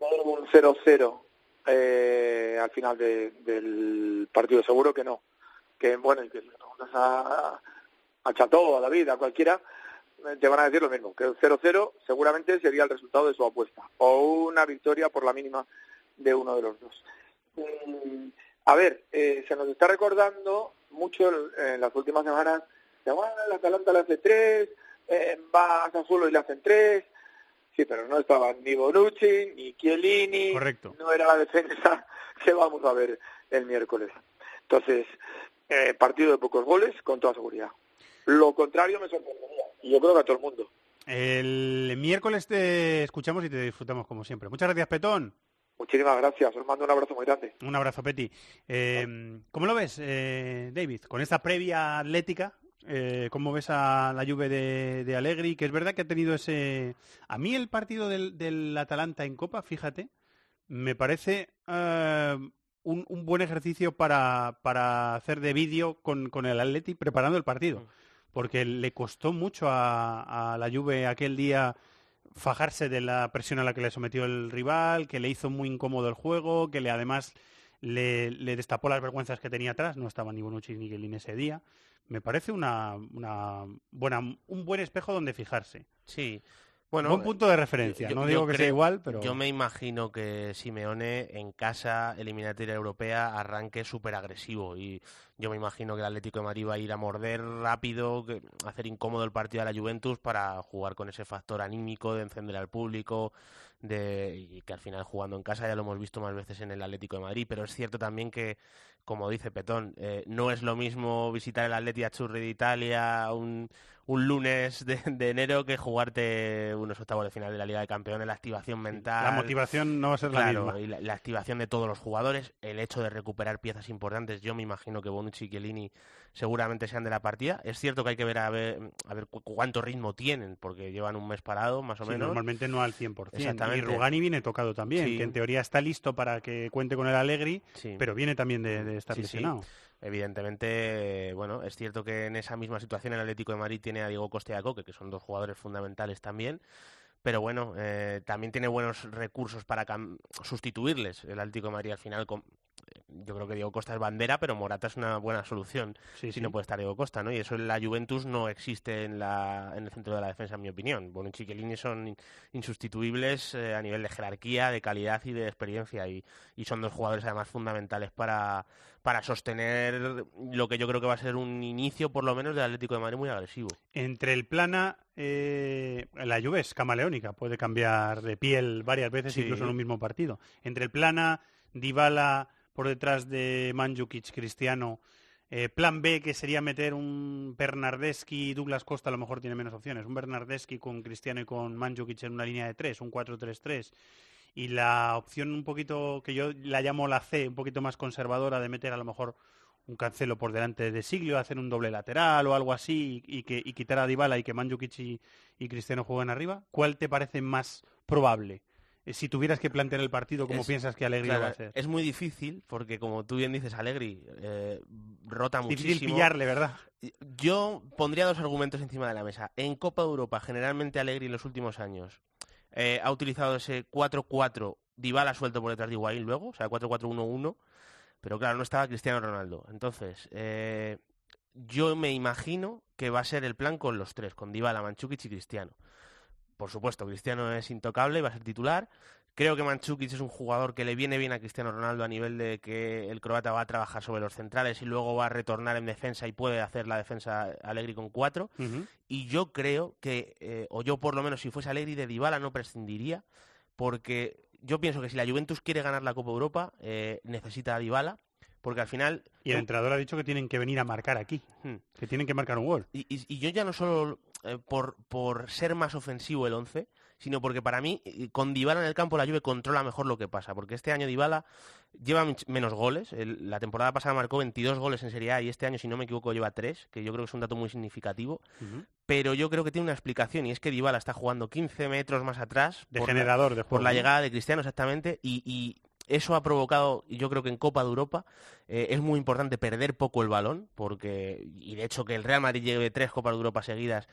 H: ver un 0-0 eh, al final de- del partido. Seguro que no. Que bueno, y que le preguntas a, a Cható, a David, a cualquiera, eh, te van a decir lo mismo, que el 0-0 seguramente sería el resultado de su apuesta, o una victoria por la mínima de uno de los dos. Mm, a ver, eh, se nos está recordando mucho en las últimas semanas, bueno, el Atalanta le hace tres, eh, va a Sassuolo y le hacen tres, sí, pero no estaban ni Bonucci, ni Chiellini,
A: Correcto.
H: no era la defensa que vamos a ver el miércoles. Entonces, eh, partido de pocos goles, con toda seguridad. Lo contrario me sorprendería, y yo creo que a todo el mundo.
A: El miércoles te escuchamos y te disfrutamos como siempre. Muchas gracias, Petón.
H: Muchísimas gracias, os mando un abrazo muy grande.
A: Un abrazo, Peti. Eh, ¿Cómo lo ves, eh, David? Con esta previa atlética, eh, ¿cómo ves a la Juve de, de Allegri? Que es verdad que ha tenido ese... A mí el partido del, del Atalanta en Copa, fíjate, me parece eh, un, un buen ejercicio para, para hacer de vídeo con, con el Atleti preparando el partido. Porque le costó mucho a, la Juve aquel día fajarse de la presión a la que le sometió el rival, que le hizo muy incómodo el juego, que le además le, destapó las vergüenzas que tenía atrás, no estaba ni Bonucci ni Guilin ese día. Me parece una buena, un buen espejo donde fijarse.
E: Sí. Bueno,
A: buen punto de referencia.
E: yo-
A: no digo que sea igual, pero
E: Yo me imagino que Simeone en casa, eliminatoria europea, arranque súper agresivo. Y yo me imagino que el Atlético de Madrid va a ir a morder rápido, que- hacer incómodo el partido a la Juventus para jugar con ese factor anímico de encender al público. De, y que al final jugando en casa ya lo hemos visto más veces en el Atlético de Madrid, pero es cierto también que, como dice Petón, eh, no es lo mismo visitar el Atleti Azzurri de Italia un, un lunes de, de enero que jugarte unos octavos de final de la Liga de Campeones, la activación mental.
A: la motivación no va a ser la misma.
E: y la, la activación de todos los jugadores, el hecho de recuperar piezas importantes, yo me imagino que Bonucci y Chiellini seguramente sean de la partida. Es cierto que hay que ver a ver, a ver cu- cuánto ritmo tienen, porque llevan un mes parado, más o
A: Sí,
E: menos.
A: normalmente no al 100%. Y
E: Exactamente.
A: Rugani viene tocado también,
E: Sí.
A: que en teoría está listo para que cuente con el Allegri,
E: Sí.
A: pero viene también de, de estar lesionado.
E: Evidentemente, bueno, es cierto que en esa misma situación el Atlético de Madrid tiene a Diego Costa y a Coque, que son dos jugadores fundamentales también, pero bueno, eh, también tiene buenos recursos para sustituirles. El Atlético de Madrid al final, con- yo creo que Diego Costa es bandera, pero Morata es una buena solución
A: Sí,
E: si
A: sí.
E: no puede estar Diego Costa, ¿no? Y eso en la Juventus no existe en, la, en el centro de la defensa, en mi opinión. Bonucci y Chiellini son in- insustituibles eh, a nivel de jerarquía, de calidad y de experiencia, y, y son dos jugadores además fundamentales para, para sostener lo que yo creo que va a ser un inicio, por lo menos, del Atlético de Madrid muy agresivo.
A: Entre el plana, eh, la Juve es camaleónica, puede cambiar de piel varias veces,
E: Sí.
A: incluso en un mismo partido. Entre el plana, Dybala por detrás de Mandzukic, Cristiano, eh, plan B que sería meter un Bernardeschi, Douglas Costa a lo mejor tiene menos opciones, un Bernardeschi con Cristiano y con Mandzukic en una línea de tres, un 4-3-3. Y la opción un poquito que yo la llamo la C, un poquito más conservadora de meter a lo mejor un cancelo por delante de Siglio, hacer un doble lateral o algo así y, que, quitar a Dybala y que Mandzukic y, y Cristiano jueguen arriba, ¿cuál te parece más probable? Eh, Si tuvieras que plantear el partido, ¿cómo
E: Es-
A: piensas que Alegría
E: Claro,
A: va a hacer?
E: Es muy difícil, porque como tú bien dices, Allegri eh, rota
A: Difícil
E: muchísimo.
A: pillarle, ¿verdad?
E: Yo pondría dos argumentos encima de la mesa. En Copa de Europa, generalmente Allegri en los últimos años eh, ha utilizado ese 4-4, Dybala suelto por detrás de Higuaín luego, o sea, 4-4-1-1, pero claro, no estaba Cristiano Ronaldo. Entonces, eh, yo me imagino que va a ser el plan con los tres, con Dybala, Manchukic y Cristiano. Por supuesto, Cristiano es intocable, va a ser titular. Creo que Manchukic es un jugador que le viene bien a Cristiano Ronaldo a nivel de que el croata va a trabajar sobre los centrales y luego va a retornar en defensa y puede hacer la defensa Allegri con cuatro. Y yo creo que, eh, o yo por lo menos si fuese Allegri de Dybala no prescindiría, porque yo pienso que si la Juventus quiere ganar la Copa Europa, eh, necesita a Dybala, porque al final...
A: Y el entrenador ha dicho que tienen que venir a marcar aquí,
E: Hmm.
A: que tienen que marcar un gol.
E: Y, y- y yo ya no solo eh, por, por ser más ofensivo el 11, sino porque para mí, eh, con Dybala en el campo, la Juve controla mejor lo que pasa. Porque este año Dybala lleva menos goles. El- la temporada pasada marcó 22 goles en Serie A y este año, si no me equivoco, lleva 3, que yo creo que es un dato muy significativo. Pero yo creo que tiene una explicación y es que Dybala está jugando 15 metros más atrás
A: De
E: por
A: generador de
E: por la llegada de Cristiano exactamente y, y eso ha provocado, yo creo que en Copa de Europa eh, es muy importante perder poco el balón, porque, y de hecho que el Real Madrid lleve tres Copas de Europa seguidas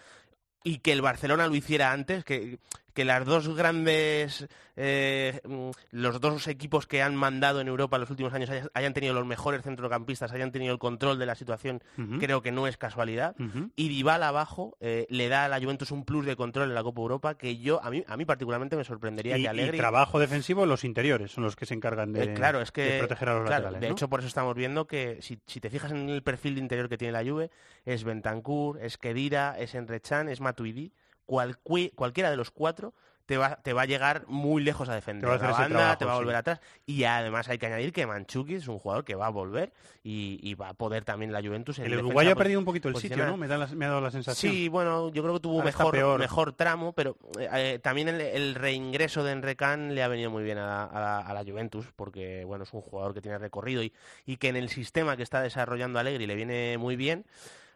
E: y que el Barcelona lo hiciera antes, que, que las dos grandes, eh, mm, los dos equipos que han mandado en Europa en los últimos años hayan, tenido los mejores centrocampistas, hayan tenido el control de la situación, creo que no es casualidad.
A: Ujú.
E: Y Dybala abajo eh, le da a la Juventus un plus de control en la Copa Europa que yo, a mí, a mí particularmente me sorprendería
A: Y,
E: que
A: y
E: Allegri...
A: trabajo defensivo, los interiores son los que se encargan de,
E: Eh, claro, es que
A: de proteger a los
E: claro,
A: laterales.
E: de
A: ¿no?
E: hecho por eso estamos viendo que si, si te fijas en el perfil de interior que tiene la Juve es Bentancur, es Kedira, es Enrechan, es Matuidi, cualquiera de los cuatro te va, te va a llegar muy lejos a defender
A: Te va a
E: la banda,
A: trabajo,
E: te va a volver
A: sí.
E: atrás y además hay que añadir que Manchuki es un jugador que va a volver y, y va a poder también la Juventus en
A: el uruguayo ha perdido un poquito el sitio. ¿no? Me, da la- me ha dado la sensación.
E: Sí, bueno, yo creo que tuvo mejor, mejor tramo, pero eh, eh, también el, el reingreso de Enrecan le ha venido muy bien a, la- a la, a la Juventus, porque bueno, es un jugador que tiene recorrido y, y que en el sistema que está desarrollando Allegri le viene muy bien.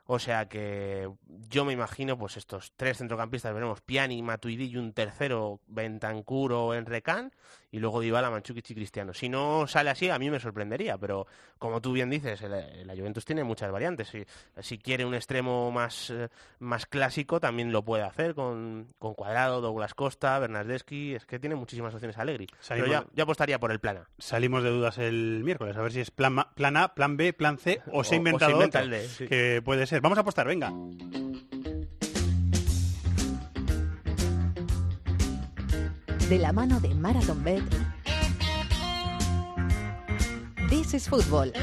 E: O sea que yo me imagino, pues estos tres centrocampistas, veremos Piani, Matuidi y un tercero, Bentancur o Enrecan, y luego Dybala, Manchukic y Cristiano. Si no sale así, a mí me sorprendería, pero como tú bien dices, la Juventus tiene muchas variantes. Si, si quiere un extremo más, eh, más clásico, también lo puede hacer con, con Cuadrado, Douglas Costa, Bernardeschi, es que tiene muchísimas opciones Allegri.
A: Salimos-
E: Pero ya, yo apostaría por el plana.
A: Salimos de dudas el miércoles, a ver si es plan, plan A, plan B, plan C o se ha
E: O- o se
A: inventado
E: inventa
A: otro,
E: el D, sí.
A: que puede ser. Vamos a apostar, venga.
F: De la mano de Marathon Bet. This is Football.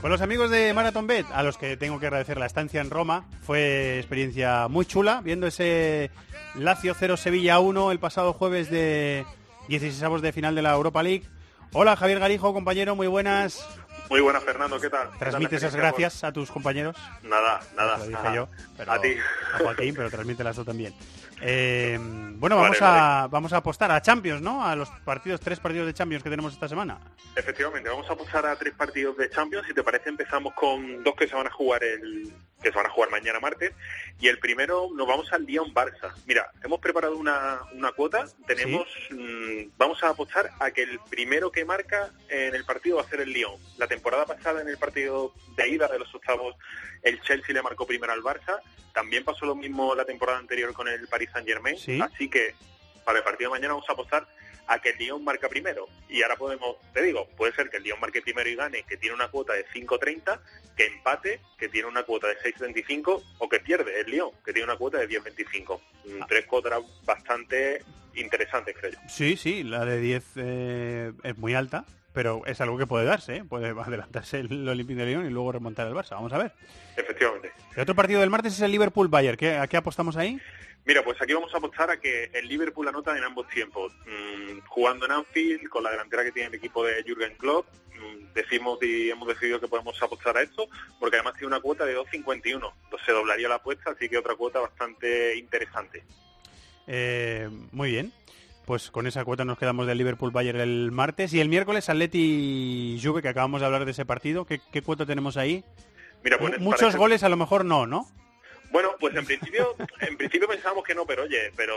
A: Con los amigos de Marathon Bet, a los que tengo que agradecer la estancia en Roma, fue experiencia muy chula, viendo ese Lazio 0 Sevilla 1 el pasado jueves de 16 de final de la Europa League. Hola Javier Garijo, compañero, muy buenas.
I: Muy buenas, Fernando, ¿qué tal? ¿Qué tal la
A: Transmite esas gracias a tus compañeros.
I: Nada, nada.
A: Lo dije yo, pero
I: a ti.
A: a Joaquín, pero transmítelas tú también. Eh, bueno,
I: Vale,
A: vamos a vamos a apostar a Champions, ¿no? A los partidos, tres partidos de Champions que tenemos esta semana.
I: Efectivamente, vamos a pasar a tres partidos de Champions. Si te parece, empezamos con dos que se van a jugar el que se van a jugar mañana martes. Y el primero nos vamos al Lyon Barça. Mira, hemos preparado una, una cuota. Tenemos, mm, vamos a apostar a que el primero que marca en el partido va a ser el Lyon. La temporada pasada en el partido de ida de los octavos, el Chelsea le marcó primero al Barça. También pasó lo mismo la temporada anterior con el Paris Saint Germain.
A: Sí.
I: Así que para el partido de mañana vamos a apostar a que el Lyon marca primero. Y ahora podemos, te digo, puede ser que el Lyon marque primero y gane, que tiene una cuota de 5.30, que empate, que tiene una cuota de 6.25, o que pierde el Lyon, que tiene una cuota de 10.25. Mm, Tres cuotas bastante interesantes, creo yo.
A: Sí, sí, la de 10 eh, es muy alta, pero es algo que puede darse, ¿eh? Puede adelantarse el Olympique de Lyon y luego remontar el Barça. Vamos a ver.
I: Efectivamente.
A: El otro partido del martes es el Liverpool-Bayern. ¿Qué- ¿A qué apostamos ahí?
I: Mira, pues aquí vamos a apostar a que el Liverpool anota en ambos tiempos. Mm, jugando en Anfield, con la delantera que tiene el equipo de Jürgen Klopp, mm, decimos y hemos decidido que podemos apostar a esto, porque además tiene una cuota de 2.51. Entonces se doblaría la apuesta, así que otra cuota bastante interesante.
A: Eh, muy bien. Pues con esa cuota nos quedamos del Liverpool-Bayern el martes. Y el miércoles Atleti-Juve, que acabamos de hablar de ese partido. ¿Qué, qué cuota tenemos ahí?
I: Mira, pues,
A: Muchos goles a lo mejor no, ¿no?
I: Bueno, pues en principio, en principio pensábamos que no, pero oye, pero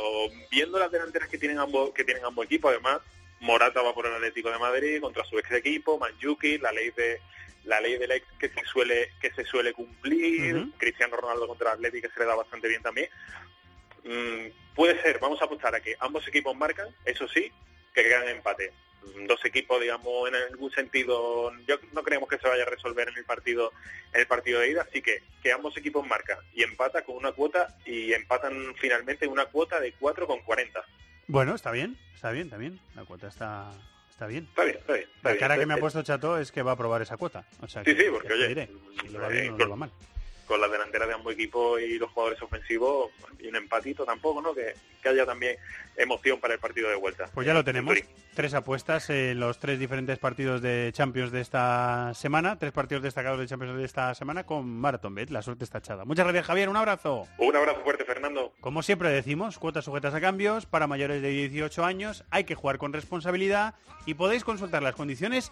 I: viendo las delanteras que tienen ambos, que tienen ambos equipos, además, Morata va por el Atlético de Madrid contra su ex equipo, Manjuki, la ley de la ley del ex que se suele que se suele cumplir. Cristiano Ronaldo contra el Atlético que se le da bastante bien también. Mm, puede ser, vamos a apostar a que ambos equipos marcan, eso sí, que en empate. Mm, Dos equipos, digamos, en algún sentido, yo no creemos que se vaya a resolver en el partido en el partido de ida, así que que ambos equipos marcan y empata con una cuota y empatan finalmente una cuota de 4,40.
A: Bueno, está bien, está bien, está bien. La cuota está, está bien.
I: Está bien, está bien. está
A: La
I: bien.
A: cara que me ha
I: Eh,
A: puesto Chato es que va a probar esa cuota. O sea,
I: Sí,
A: que-
I: sí, porque oye,
A: diré, si le va
I: eh,
A: bien o no le va mal.
I: Con la delantera de ambos equipos y los jugadores ofensivos y un empatito tampoco, ¿no? Que, que haya también emoción para el partido de vuelta.
A: Pues ya lo tenemos.
I: Turín.
A: Tres apuestas en los tres diferentes partidos de Champions de esta semana. Tres partidos destacados de Champions de esta semana con Marathon Bet. La suerte está echada. Muchas gracias, Javier. Un abrazo.
I: Un abrazo fuerte, Fernando.
A: Como siempre decimos, cuotas sujetas a cambios para mayores de 18 años. Hay que jugar con responsabilidad y podéis consultar las condiciones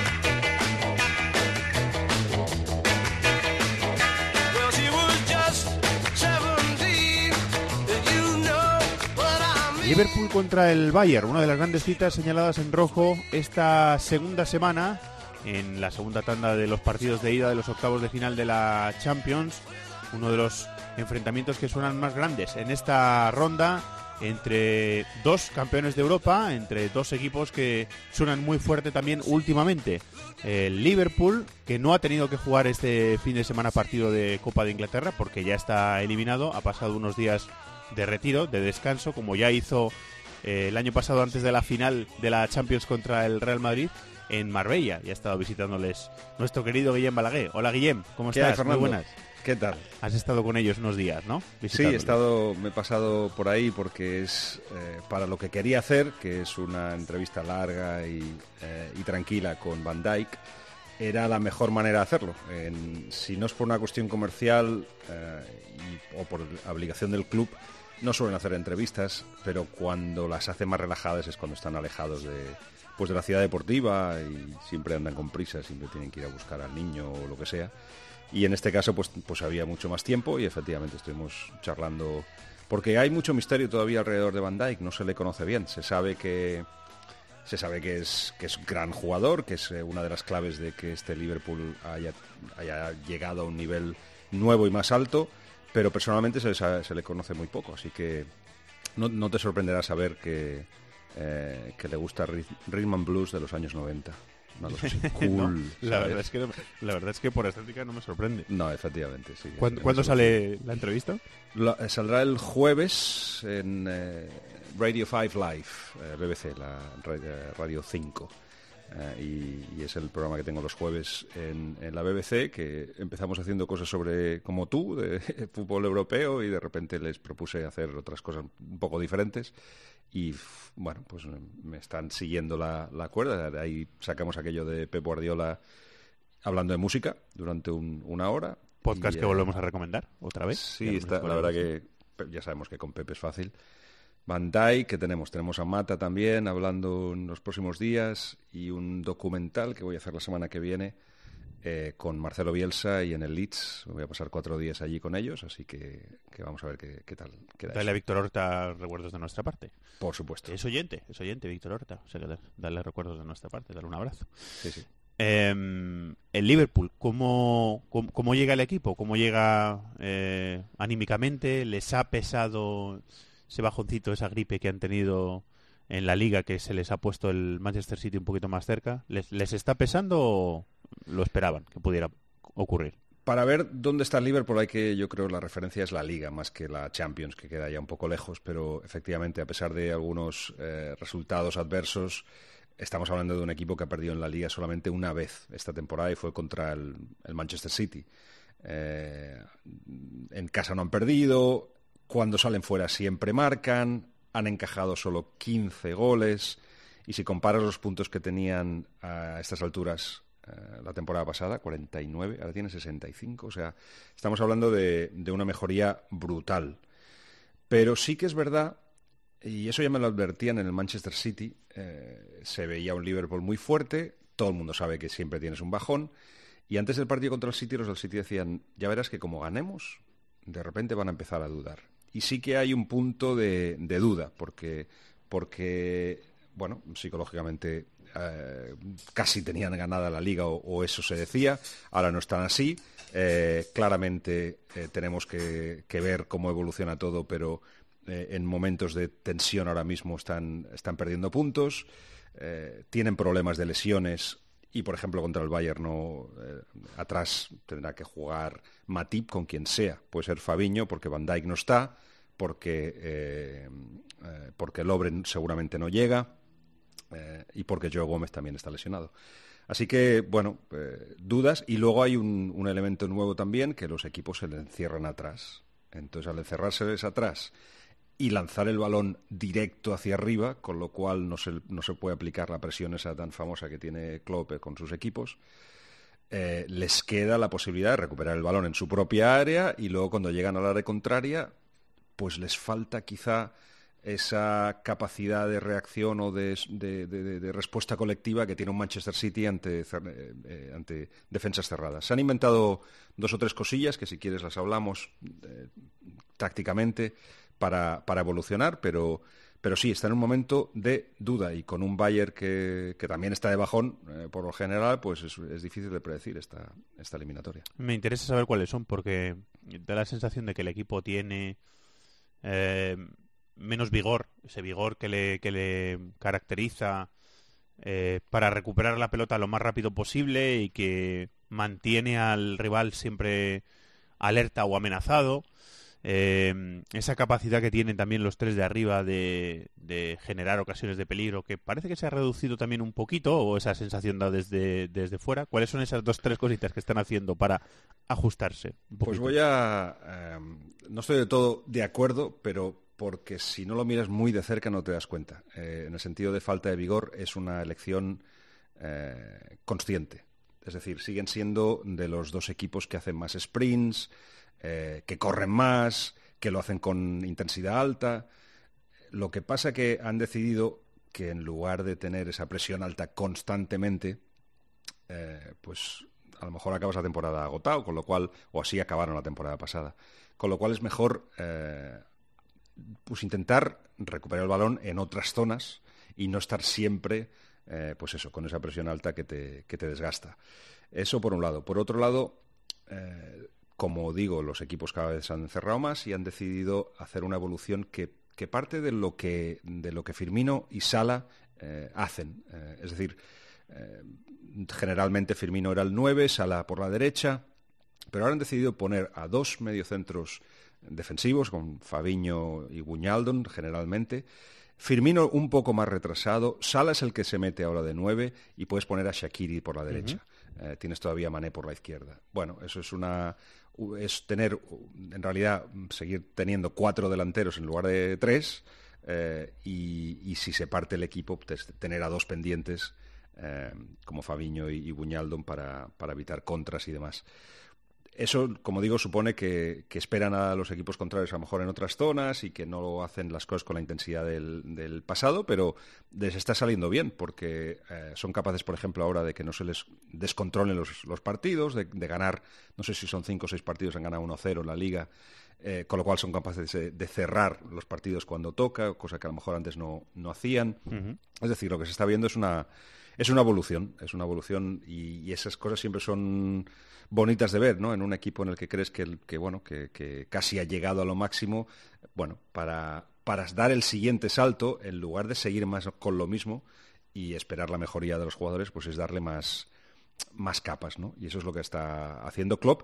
J: Liverpool contra el Bayern, una de las grandes citas señaladas en rojo esta segunda semana, en la segunda tanda de los partidos de ida de los octavos de final de la Champions, uno de los enfrentamientos que suenan más grandes en esta ronda entre dos campeones de Europa, entre dos equipos que suenan muy fuerte también últimamente. El Liverpool, que no ha tenido que jugar este fin de semana partido de Copa de Inglaterra porque ya está eliminado, ha pasado unos días de retiro, de descanso, como ya hizo eh, el año pasado antes de la final de la Champions contra el Real Madrid en Marbella. Y ha estado visitándoles nuestro querido Guillem Balaguer. Hola Guillem, ¿cómo
K: ¿Qué hay,
J: estás? Muy buenas.
K: ¿Qué tal?
J: Has estado con ellos unos días, ¿no?
K: Sí, he estado, me he pasado por ahí porque es eh, para lo que quería hacer, que es una entrevista larga y, eh, y tranquila con Van Dyke, era la mejor manera de hacerlo. En- si no es por una cuestión comercial eh, y- o por obligación del club, no suelen hacer entrevistas, pero cuando las hacen más relajadas es cuando están alejados de, pues de la ciudad deportiva y siempre andan con prisa, siempre tienen que ir a buscar al niño o lo que sea. Y en este caso, pues, pues había mucho más tiempo y efectivamente estuvimos charlando. Porque hay mucho misterio todavía alrededor de Van Dijk, no se le conoce bien. Se sabe que se sabe que es que es gran jugador, que es eh, una de las claves de que este Liverpool haya, haya llegado a un nivel nuevo y más alto, pero personalmente se, le se le conoce muy poco, así que no, no te sorprenderá saber que, eh, que le gusta Rhythm and Blues de los años 90. Una cosa así cool.
J: No, la, verdad es que la verdad es que por estética no me sorprende.
K: No, efectivamente, sí.
J: ¿Cuándo, sale la entrevista?
K: La- eh, saldrá el jueves en eh, Radio 5 Live, BBC, la ra- eh, Radio 5. Eh, y, y es el programa que tengo los jueves en, en la BBC, que empezamos haciendo cosas sobre, como tú, de fútbol europeo, y de repente les propuse hacer otras cosas un poco diferentes. Y bueno, pues me están siguiendo la, la cuerda. De ahí sacamos aquello de Pep Guardiola hablando de música durante un- una hora.
J: Podcast
K: Y,
J: que
K: eh,
J: volvemos a recomendar otra vez.
K: Sí, está, la verdad que ya sabemos que con Pepe es fácil. Van Dijk, que tenemos, tenemos a Mata también hablando en los próximos días y un documental que voy a hacer la semana que viene eh, con Marcelo Bielsa y en el Leeds. Voy a pasar cuatro días allí con ellos, así que, que vamos a ver qué, qué tal queda.
J: Dale a. Víctor Horta recuerdos de nuestra parte.
K: Por supuesto.
J: Es oyente, es oyente, Víctor Horta. O sea que da- dale recuerdos de nuestra parte, dale un abrazo.
K: Sí, sí.
J: Eh, el Liverpool, ¿cómo, cómo, cómo llega el equipo? ¿Cómo llega eh, anímicamente? ¿Les ha pesado ese bajoncito, esa gripe que han tenido en la liga que se les ha puesto el Manchester City un poquito más cerca? ¿Les, les está pesando o lo esperaban que pudiera ocurrir?
K: Para ver dónde está el Liverpool hay que, yo creo, la referencia es la Liga más que la Champions, que queda ya un poco lejos, pero efectivamente, a pesar de algunos eh, resultados adversos, estamos hablando de un equipo que ha perdido en la Liga solamente una vez esta temporada y fue contra el, Manchester City. Eh, en casa no han perdido, cuando salen fuera siempre marcan, han encajado solo 15 goles y si comparas los puntos que tenían a estas alturas eh, la temporada pasada, 49, ahora tiene 65, o sea, estamos hablando de, una mejoría brutal. Pero sí que es verdad, y eso ya me lo advertían en el Manchester City, eh, se veía un Liverpool muy fuerte, todo el mundo sabe que siempre tienes un bajón, y antes del partido contra el City, los del City decían, ya verás que como ganemos, de repente van a empezar a dudar. Y sí que hay un punto de, duda, porque, porque, bueno, psicológicamente eh, casi tenían ganada la liga o, eso se decía, ahora no están así. Eh, claramente eh, tenemos que, que ver cómo evoluciona todo, pero en momentos de tensión ahora mismo están, están perdiendo puntos, tienen problemas de lesiones y, por ejemplo, contra el Bayern no, eh, atrás tendrá que jugar Matip con quien sea. Puede ser Fabiño porque Van Dijk no está, porque, eh, eh, porque Lobren seguramente no llega eh, y porque Joe Gómez también está lesionado. Así que, bueno, dudas. Y luego hay un, un elemento nuevo también, que los equipos se le encierran atrás. Entonces, al encerrárseles atrás y lanzar el balón directo hacia arriba, con lo cual no se, no se puede aplicar la presión esa tan famosa que tiene Klopp con sus equipos, eh, les queda la posibilidad de recuperar el balón en su propia área y luego cuando llegan al área contraria, pues les falta quizá esa capacidad de reacción o de, respuesta colectiva que tiene un Manchester City ante, eh, eh, ante, defensas cerradas. Se han inventado dos o tres cosillas que si quieres las hablamos tácticamente para, evolucionar, pero, pero sí, está en un momento de duda y con un Bayern que, también está de bajón, por lo general, pues es, difícil de predecir esta, esta eliminatoria.
J: Me interesa saber cuáles son porque da la sensación de que el equipo tiene menos vigor, ese vigor que le, que le caracteriza eh, para recuperar la pelota lo más rápido posible y que mantiene al rival siempre alerta o amenazado. Eh, esa capacidad que tienen también los tres de arriba de, de, generar ocasiones de peligro, que parece que se ha reducido también un poquito, o esa sensación da desde, desde fuera. ¿Cuáles son esas dos, tres cositas que están haciendo para ajustarse?
K: Pues voy a... Eh, no estoy de todo de acuerdo, pero porque si no lo miras muy de cerca no te das cuenta. Eh, en el sentido de falta de vigor es una elección eh, consciente. Es decir, siguen siendo de los dos equipos que hacen más sprints, eh, que corren más, que lo hacen con intensidad alta. Lo que pasa que han decidido que en lugar de tener esa presión alta constantemente, pues a lo mejor acabas la temporada agotado, con lo cual, o así acabaron la temporada pasada. Con lo cual es mejor pues intentar recuperar el balón en otras zonas y no estar siempre, eh, pues eso, con esa presión alta que te, que te, desgasta. Eso por un lado. Por otro lado, eh, como digo, los equipos cada vez se han encerrado más y han decidido hacer una evolución que, parte de lo que, de lo que Firmino y Sala eh, hacen. es decir, generalmente Firmino era el 9, Sala por la derecha, pero ahora han decidido poner a dos mediocentros defensivos, con Fabiño y Guñaldon generalmente. Firmino un poco más retrasado, Sala es el que se mete ahora de nueve y puedes poner a Shakiri por la derecha. Eh, tienes todavía Mané por la izquierda. Bueno, eso es una es tener, en realidad, seguir teniendo cuatro delanteros en lugar de tres eh, y, si se parte el equipo, tener a dos pendientes eh, como Fabiño y, y para, para evitar contras y demás. Eso, como digo, supone que, esperan a los equipos contrarios a lo mejor en otras zonas y que no hacen las cosas con la intensidad del, pasado, pero les está saliendo bien porque eh, son capaces, por ejemplo, ahora de que no se les descontrolen los, partidos, de, ganar, no sé si son cinco o seis partidos, han ganado 1-0 en la liga, eh, con lo cual son capaces de, cerrar los partidos cuando toca, cosa que a lo mejor antes no, hacían. Es decir, lo que se está viendo es una, es una evolución, es una evolución y esas cosas siempre son bonitas de ver, ¿no? En un equipo en el que crees que, que bueno, que, casi ha llegado a lo máximo, bueno, para, para dar el siguiente salto, en lugar de seguir más con lo mismo y esperar la mejoría de los jugadores, pues es darle más, más capas, ¿no? Y eso es lo que está haciendo Klopp,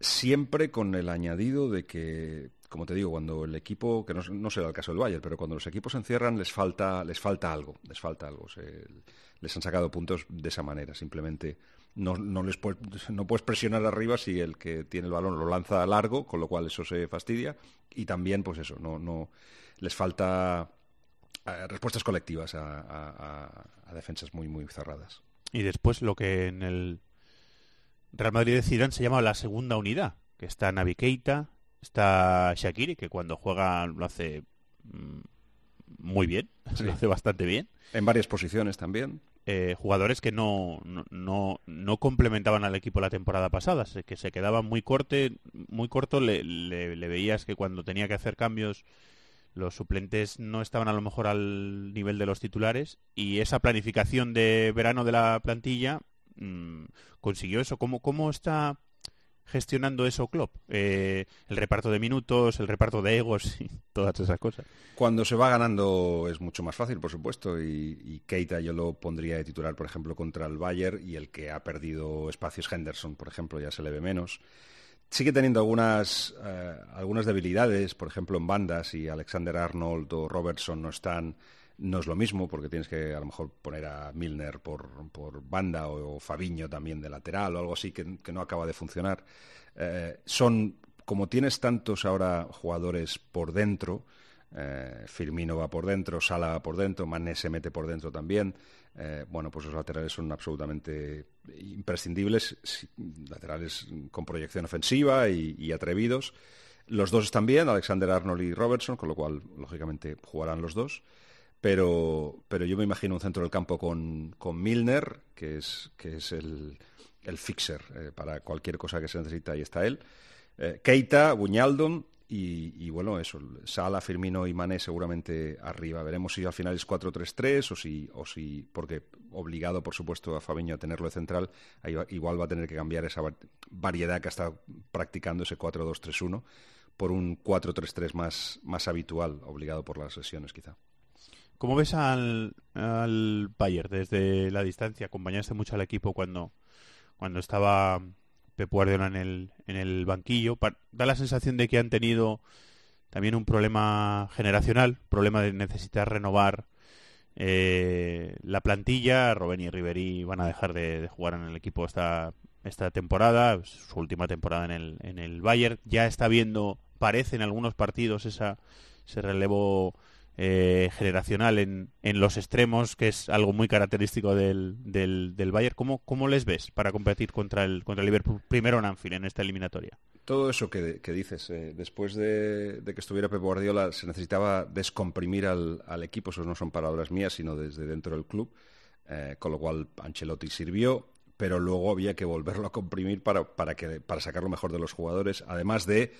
K: siempre con el añadido de que, como te digo, cuando el equipo, que no, será el caso del Bayern, pero cuando los equipos se encierran les falta, les falta algo, les falta algo. les han sacado puntos de esa manera, simplemente no, no, les puedes, no puedes presionar arriba si el que tiene el balón lo lanza largo, con lo cual eso se fastidia. Y también, pues eso, no, no les falta eh, respuestas colectivas a, defensas muy, muy cerradas.
J: Y después lo que en el Real Madrid de Zidane se llama la segunda unidad, que está Navi Keita, está Shakiri, que cuando juega lo hace mm, muy bien, lo hace bastante bien.
K: En varias posiciones también.
J: Eh, jugadores que no, no, no, complementaban al equipo la temporada pasada, que se quedaban muy corte, muy corto, le, veías que cuando tenía que hacer cambios los suplentes no estaban a lo mejor al nivel de los titulares y esa planificación de verano de la plantilla mm, consiguió eso. ¿Cómo, ¿Cómo está gestionando eso Klopp? Eh, el reparto de minutos, el reparto de egos y todas esas cosas.
K: Cuando se va ganando es mucho más fácil, por supuesto, y, Keita yo lo pondría de titular, por ejemplo, contra el Bayern y el que ha perdido espacios Henderson, por ejemplo, ya se le ve menos. Sigue teniendo algunas, eh, algunas debilidades, por ejemplo, en bandas, y Alexander Arnold o Robertson no están, no es lo mismo, porque tienes que a lo mejor poner a Milner por, por banda o, Fabiño también de lateral o algo así que, no acaba de funcionar. Eh, son como tienes tantos ahora jugadores por dentro, eh, Firmino va por dentro, Sala va por dentro, Mané se mete por dentro también. Eh, bueno, pues los laterales son absolutamente imprescindibles, laterales con proyección ofensiva y, atrevidos. Los dos están bien, Alexander Arnold y Robertson, con lo cual, lógicamente, jugarán los dos. Pero, pero yo me imagino un centro del campo con, con Milner, que es, que es el, el fixer eh, para cualquier cosa que se necesita, ahí está él. Keita, Buñaldon y, bueno, eso, Sala, Firmino y Mané seguramente arriba. Veremos si al final es 4-3-3 o si, o si, porque obligado, por supuesto, a Fabiño a tenerlo de central, igual va a tener que cambiar esa variedad que estado practicando, ese 4-2-3-1, por un 4-3-3 más, más habitual, obligado por las lesiones quizá.
J: ¿Cómo ves al, al Bayern desde la distancia? ¿Acompañaste mucho al equipo cuando, cuando estaba Pep Guardiola en el, en el banquillo. Da la sensación de que han tenido también un problema generacional, problema de necesitar renovar eh, la plantilla. Robben y Ribery van a dejar de, jugar en el equipo esta, esta temporada, su última temporada en el, en el Bayern. Ya está viendo, parece en algunos partidos, esa, ese relevo eh, generacional en, en, los extremos, que es algo muy característico del, del, del Bayern. ¿Cómo, ¿Cómo, les ves para competir contra el, contra el Liverpool primero en Anfield en esta eliminatoria?
K: Todo eso que, que dices, eh, después de, de, que estuviera Pep Guardiola, se necesitaba descomprimir al, al, equipo, eso no son palabras mías, sino desde dentro del club, eh, con lo cual Ancelotti sirvió, pero luego había que volverlo a comprimir para, para, que, para sacar lo mejor de los jugadores, además de,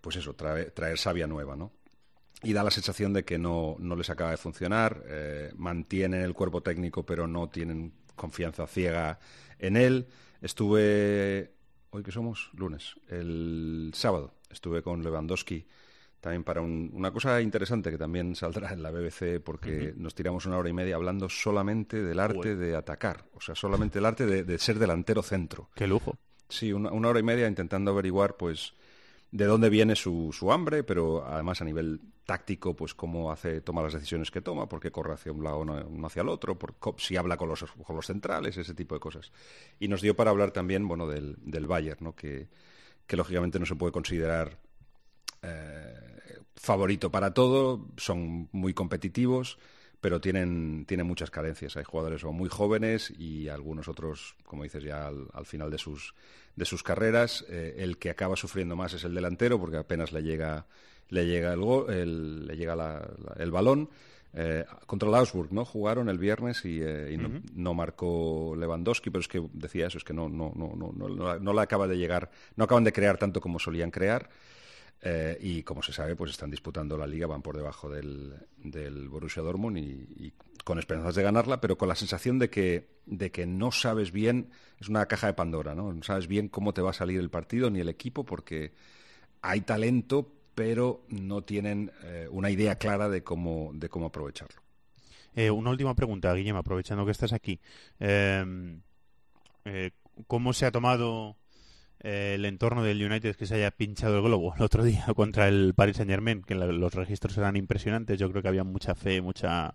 K: pues eso, traer, traer savia nueva, ¿no? Y da la sensación de que no, no les acaba de funcionar. Eh, mantienen el cuerpo técnico, pero no tienen confianza ciega en él. Estuve, hoy que somos, lunes, el sábado, estuve con Lewandowski también para una cosa interesante que también saldrá en la BBC porque nos tiramos una hora y media hablando solamente del arte de atacar, o sea, solamente el arte de, ser delantero centro.
J: Qué lujo.
K: Sí, una, una, hora y media intentando averiguar, pues, de dónde viene su, su hambre, pero además a nivel táctico, pues cómo hace, toma las decisiones que toma, por qué corre hacia un lado, no hacia el otro, por, si habla con los, con los centrales, ese tipo de cosas. Y nos dio para hablar también, bueno, del, del Bayern, ¿no? Que, que lógicamente no se puede considerar eh, favorito para todo, son muy competitivos, pero tienen, tienen muchas carencias. Hay jugadores muy jóvenes y algunos otros, como dices, ya al, final de sus, de sus carreras. Eh, el que acaba sufriendo más es el delantero, porque apenas le llega le llega el, le llega el balón. Eh, contra el Augsburg, ¿no? Jugaron el viernes y, eh, no, marcó Lewandowski, pero es que decía eso, es que no, no, no, no, no, no le acaba de llegar, no acaban de crear tanto como solían crear. Eh, y como se sabe, pues están disputando la liga, van por debajo del, del Borussia Dortmund y, con esperanzas de ganarla, pero con la sensación de que, de que no sabes bien, es una caja de Pandora, ¿no? No sabes bien cómo te va a salir el partido ni el equipo porque hay talento, pero no tienen eh, una idea clara de cómo, de cómo aprovecharlo.
J: Eh, una última pregunta, Guillermo, aprovechando que estás aquí. Em, ¿Cómo se ha tomado el entorno del United que se haya pinchado el globo el otro día contra el Paris Saint Germain? Que los registros eran impresionantes. Yo creo que había mucha fe, mucha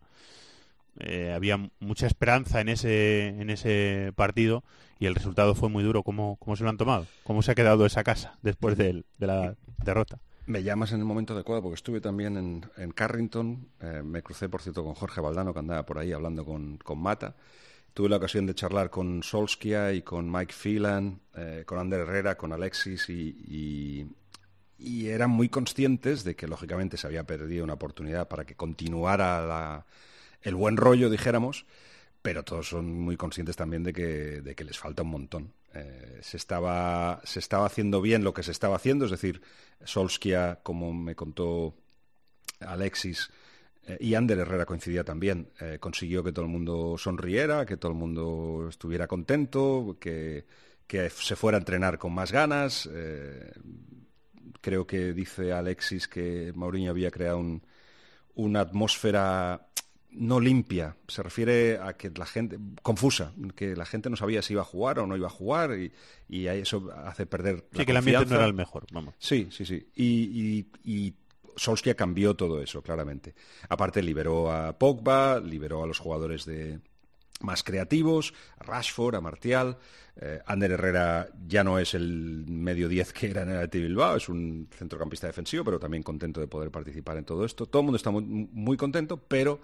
J: había mucha esperanza en ese en ese partido y el resultado fue muy duro. ¿Cómo, cómo se lo han tomado? ¿Cómo se ha quedado esa casa después de la derrota?
K: Me llamas en el momento adecuado porque estuve también en, Carrington. Eh, me crucé, por cierto, con Jorge Valdano, que andaba por ahí hablando con, Mata. Tuve la ocasión de charlar con Solskia y con Mike Phelan, eh, con Ander Herrera, con Alexis y, eran muy conscientes de que, lógicamente, se había perdido una oportunidad para que continuara el buen rollo, dijéramos, pero todos son muy conscientes también de que, de que les falta un montón. Eh, se, estaba, se estaba haciendo bien lo que se estaba haciendo, es decir, Solskia, como me contó Alexis, eh, y Ander Herrera coincidía también, eh, consiguió que todo el mundo sonriera, que todo el mundo estuviera contento, que, se fuera a entrenar con más ganas. creo que dice Alexis que Mauriño había creado una atmósfera no limpia, se refiere a que la gente, confusa, que la gente no sabía si iba a jugar o no iba a jugar y, y eso hace perder
J: sí, que el ambiente no era el mejor, vamos.
K: Sí, sí, sí. Y, y, Solskjaer cambió todo eso, claramente. Aparte liberó a Pogba, liberó a los jugadores más creativos, a Rashford, a Martial. Eh, Ander Herrera ya no es el medio 10 que era en el Athletic Bilbao, es un centrocampista defensivo, pero también contento de poder participar en todo esto. Todo el mundo está muy, muy contento, pero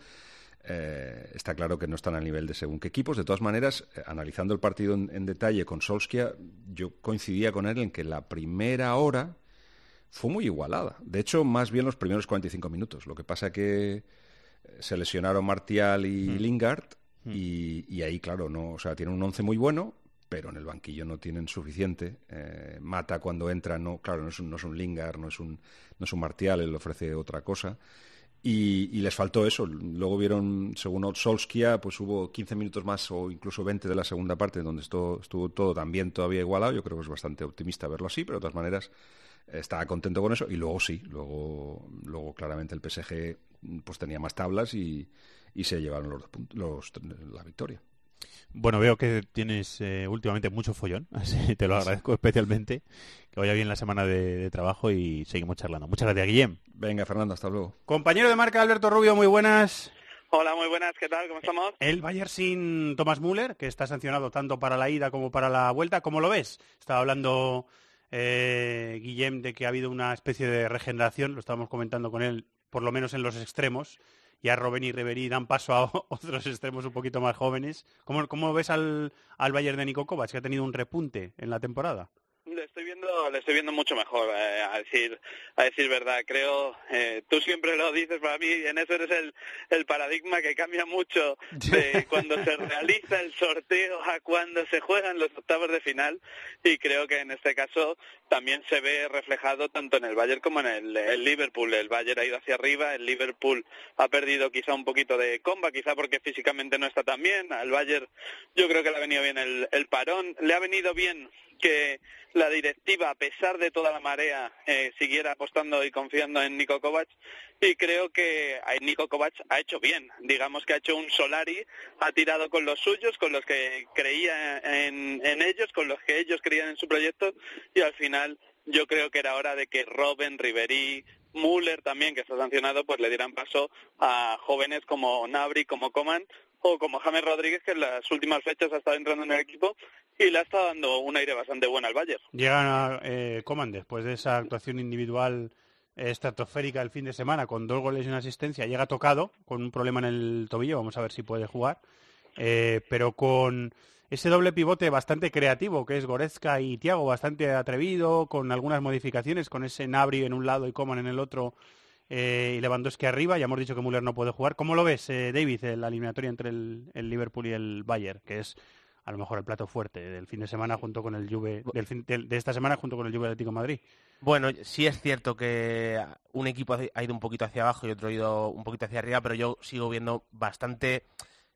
K: eh, está claro que no están al nivel de según qué equipos. De todas maneras, eh, analizando el partido en, en, detalle con Solskjaer, yo coincidía con él en que la primera hora fue muy igualada. De hecho, más bien los primeros 45 minutos. Lo que pasa que se lesionaron Martial y mm. Lingard y, y, ahí, claro, no, o sea, tienen un once muy bueno, pero en el banquillo no tienen suficiente. Eh, Mata cuando entra, no, claro, no es un, no es un Lingard, no es un, no es un Martial, él ofrece otra cosa. Y, y, les faltó eso. Luego vieron, según Solskjaer, pues hubo 15 minutos más o incluso 20 de la segunda parte donde estuvo, estuvo todo también todavía igualado. Yo creo que es bastante optimista verlo así, pero de todas maneras estaba contento con eso. Y luego sí, luego, luego claramente el PSG pues tenía más tablas y, y se llevaron los, los, la victoria.
A: Bueno, veo que tienes eh, últimamente mucho follón, así te lo agradezco especialmente. Que vaya bien la semana de, de, trabajo y seguimos charlando. Muchas gracias, Guillem.
K: Venga, Fernando, hasta luego.
A: Compañero de marca Alberto Rubio, muy buenas.
L: Hola, muy buenas, ¿qué tal? ¿Cómo estamos?
A: El Bayern sin Thomas Müller, que está sancionado tanto para la ida como para la vuelta, ¿cómo lo ves? Estaba hablando eh, Guillem de que ha habido una especie de regeneración, lo estábamos comentando con él, por lo menos en los extremos ya Robben y Ribery dan paso a otros extremos un poquito más jóvenes. ¿Cómo, cómo ves al, al Bayern de Nico Kovac, que ha tenido un repunte en la temporada?
L: Le estoy viendo, le estoy viendo mucho mejor, eh, a decir, a decir verdad. Creo, eh, tú siempre lo dices para mí, en eso eres el, el paradigma que cambia mucho de cuando se realiza el sorteo a cuando se juegan los octavos de final. Y creo que en este caso también se ve reflejado tanto en el Bayern como en el, el Liverpool. El Bayern ha ido hacia arriba, el Liverpool ha perdido quizá un poquito de comba, quizá porque físicamente no está tan bien. Al Bayern yo creo que le ha venido bien el, el parón, le ha venido bien que la directiva, a pesar de toda la marea, eh, siguiera apostando y confiando en Nico Kovac y creo que Nico Kovac ha hecho bien. Digamos que ha hecho un Solari, ha tirado con los suyos, con los que creía en, ellos, con los que ellos creían en su proyecto y al final yo creo que era hora de que Robben, Ribery, Müller también, que está sancionado, pues le dieran paso a jóvenes como Nabri, como Coman o como James Rodríguez, que en las últimas fechas ha estado entrando en el equipo y le ha estado dando un aire bastante bueno al Bayern.
A: Llega eh, Coman después de esa actuación individual estratosférica el fin de semana con dos goles y una asistencia. Llega tocado con un problema en el tobillo, vamos a ver si puede jugar. Eh, pero con ese doble pivote bastante creativo que es Goretzka y Tiago, bastante atrevido, con algunas modificaciones, con ese Nabri en un lado y Coman en el otro eh, y Lewandowski arriba. Ya hemos dicho que Müller no puede jugar. ¿Cómo lo ves, eh, David, la eliminatoria entre el, el, Liverpool y el Bayern? Que es a lo mejor el plato fuerte del fin de semana junto con el Juve, del fin, de, de, esta semana junto con el Juve Atlético Madrid.
E: Bueno, sí es cierto que un equipo ha ido un poquito hacia abajo y otro ha ido un poquito hacia arriba, pero yo sigo viendo bastante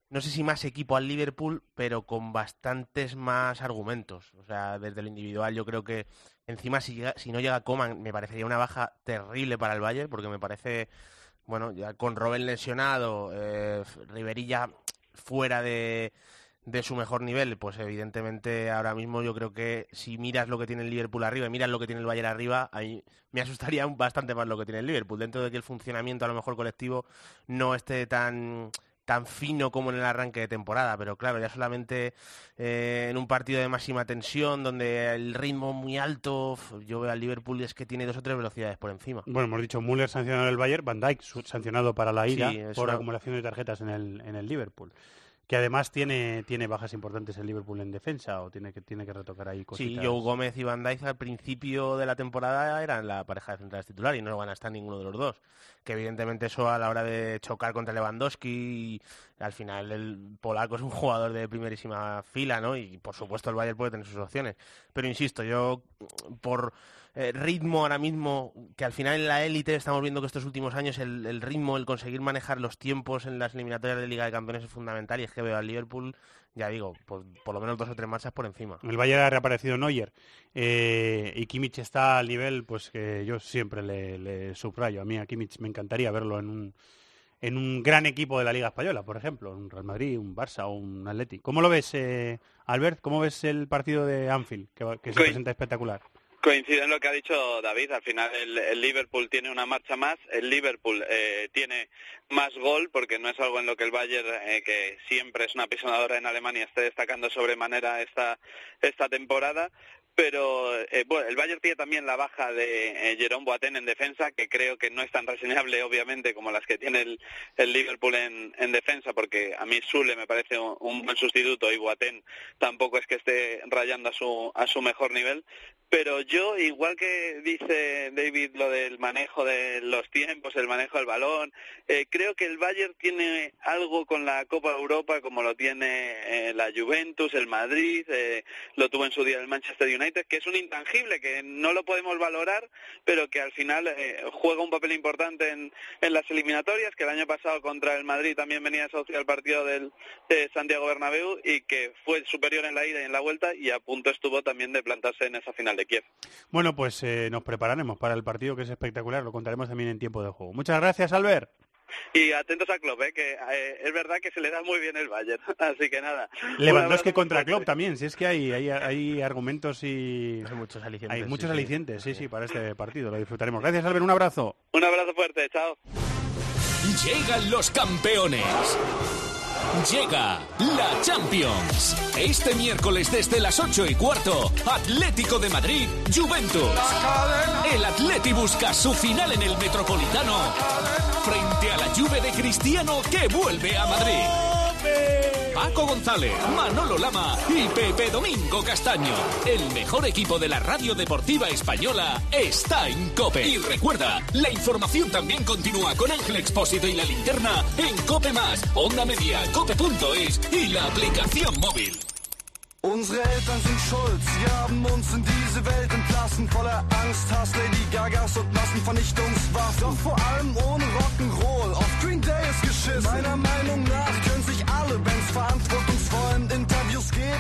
E: no sé si más equipo al Liverpool, pero con bastantes más argumentos. O sea, desde lo individual yo creo que encima si, no llega Coman me parecería una baja terrible para el Bayern, porque me parece, bueno, ya con Robben lesionado, eh, Riverilla fuera de, de su mejor nivel, pues evidentemente ahora mismo yo creo que si miras lo que tiene el Liverpool arriba y miras lo que tiene el Bayern arriba, ahí me asustaría bastante más lo que tiene el Liverpool, dentro de que el funcionamiento a lo mejor colectivo no esté tan tan fino como en el arranque de temporada, pero claro, ya solamente eh, en un partido de máxima tensión, donde el ritmo muy alto, yo veo al Liverpool y es que tiene dos o tres velocidades por encima.
A: Bueno, hemos dicho Müller sancionado en el Bayern, Van Dijk sancionado para la ida sí, por acumulación de tarjetas en el, en el Liverpool que además tiene, tiene bajas importantes el Liverpool en defensa o tiene que, tiene que retocar ahí cositas.
E: Sí, Joe Gómez y Van Dijk al principio de la temporada eran la pareja de centrales titular y no van a estar ninguno de los dos. Que evidentemente eso a la hora de chocar contra Lewandowski, al final el polaco es un jugador de primerísima fila, ¿no? Y por supuesto el Bayern puede tener sus opciones. Pero insisto, yo por eh, ritmo ahora mismo, que al final en la élite estamos viendo que estos últimos años el, el, ritmo, el conseguir manejar los tiempos en las eliminatorias de Liga de Campeones es fundamental y es que veo al Liverpool, ya digo, por, por lo menos dos o tres marchas por encima.
A: El Bayern ha reaparecido Neuer eh, y Kimmich está al nivel pues que yo siempre le, le subrayo. A mí a Kimmich me encantaría verlo en un en un gran equipo de la Liga Española, por ejemplo, un Real Madrid, un Barça o un Atleti. ¿Cómo lo ves, eh, Albert? ¿Cómo ves el partido de Anfield, que, que se presenta espectacular?
L: Coincido en lo que ha dicho David. Al final el, el Liverpool tiene una marcha más. El Liverpool eh, tiene más gol porque no es algo en lo que el Bayern, eh, que siempre es una pisonadora en Alemania, esté destacando sobremanera esta, esta temporada pero eh, bueno, el Bayern tiene también la baja de eh, Jerome Boateng en defensa, que creo que no es tan reseñable, obviamente, como las que tiene el, Liverpool en, en, defensa, porque a mí Sule me parece un, buen sustituto y Boateng tampoco es que esté rayando a su, a su mejor nivel. Pero yo, igual que dice David lo del manejo de los tiempos, el manejo del balón, eh, creo que el Bayern tiene algo con la Copa Europa, como lo tiene la Juventus, el Madrid, lo tuvo en su día el Manchester United que es un intangible, que no lo podemos valorar, pero que al final eh, juega un papel importante en, en, las eliminatorias, que el año pasado contra el Madrid también venía asociado al partido del de Santiago Bernabéu y que fue superior en la ida y en la vuelta y a punto estuvo también de plantarse en esa final de Kiev.
A: Bueno, pues eh, nos prepararemos para el partido que es espectacular, lo contaremos también en tiempo de juego. Muchas gracias, Albert.
L: Y atentos a Klopp, ¿eh? que eh, es verdad que se le da muy bien el Bayern. Así que nada.
A: Lewandowski contra Klopp también, si es que hay, hay, hay argumentos y...
D: Hay muchos alicientes.
A: Hay muchos sí, alicientes, sí, sí, para este partido. Lo disfrutaremos. Gracias, Albert. Un abrazo.
L: Un abrazo fuerte. Chao.
C: Llegan los campeones. Llega la Champions. Este miércoles desde las 8 y cuarto, Atlético de Madrid, Juventus. El Atleti busca su final en el Metropolitano frente la Juve de Cristiano que vuelve a Madrid. Paco González, Manolo Lama y Pepe Domingo Castaño. El mejor equipo de la radio deportiva española está en COPE. Y recuerda, la información también continúa con Ángel Expósito y la linterna en COPE Más, Onda Media, COPE.es y la aplicación móvil.
M: Unsere Eltern sind schuld, in.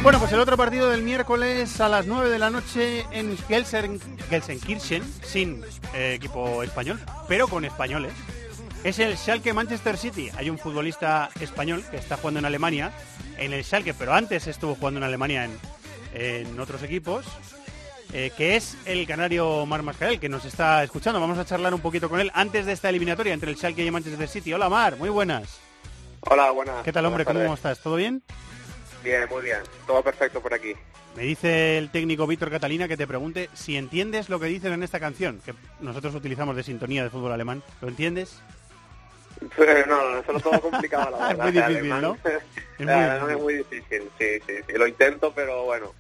A: Bueno, pues el otro partido del miércoles a las 9 de la noche en Gelsen, Gelsenkirchen, sin eh, equipo español, pero con españoles. Es el Schalke Manchester City. Hay un futbolista español que está jugando en Alemania en el Schalke, pero antes estuvo jugando en Alemania en, en otros equipos, eh, que es el canario Mar Mascarel, que nos está escuchando. Vamos a charlar un poquito con él antes de esta eliminatoria entre el Schalke y el Manchester City. Hola Mar, muy buenas.
N: Hola, buenas.
A: ¿Qué tal, hombre? ¿Cómo estás? ¿Todo bien?
N: Bien, muy bien. Todo perfecto por aquí.
A: Me dice el técnico Víctor Catalina que te pregunte si entiendes lo que dicen en esta canción, que nosotros utilizamos de sintonía de fútbol alemán. ¿Lo entiendes?
N: No, no, eso es todo complicado, la verdad.
A: es muy difícil, ¿no?
N: Es muy, no, es muy difícil, sí, sí, sí. Lo intento, pero bueno,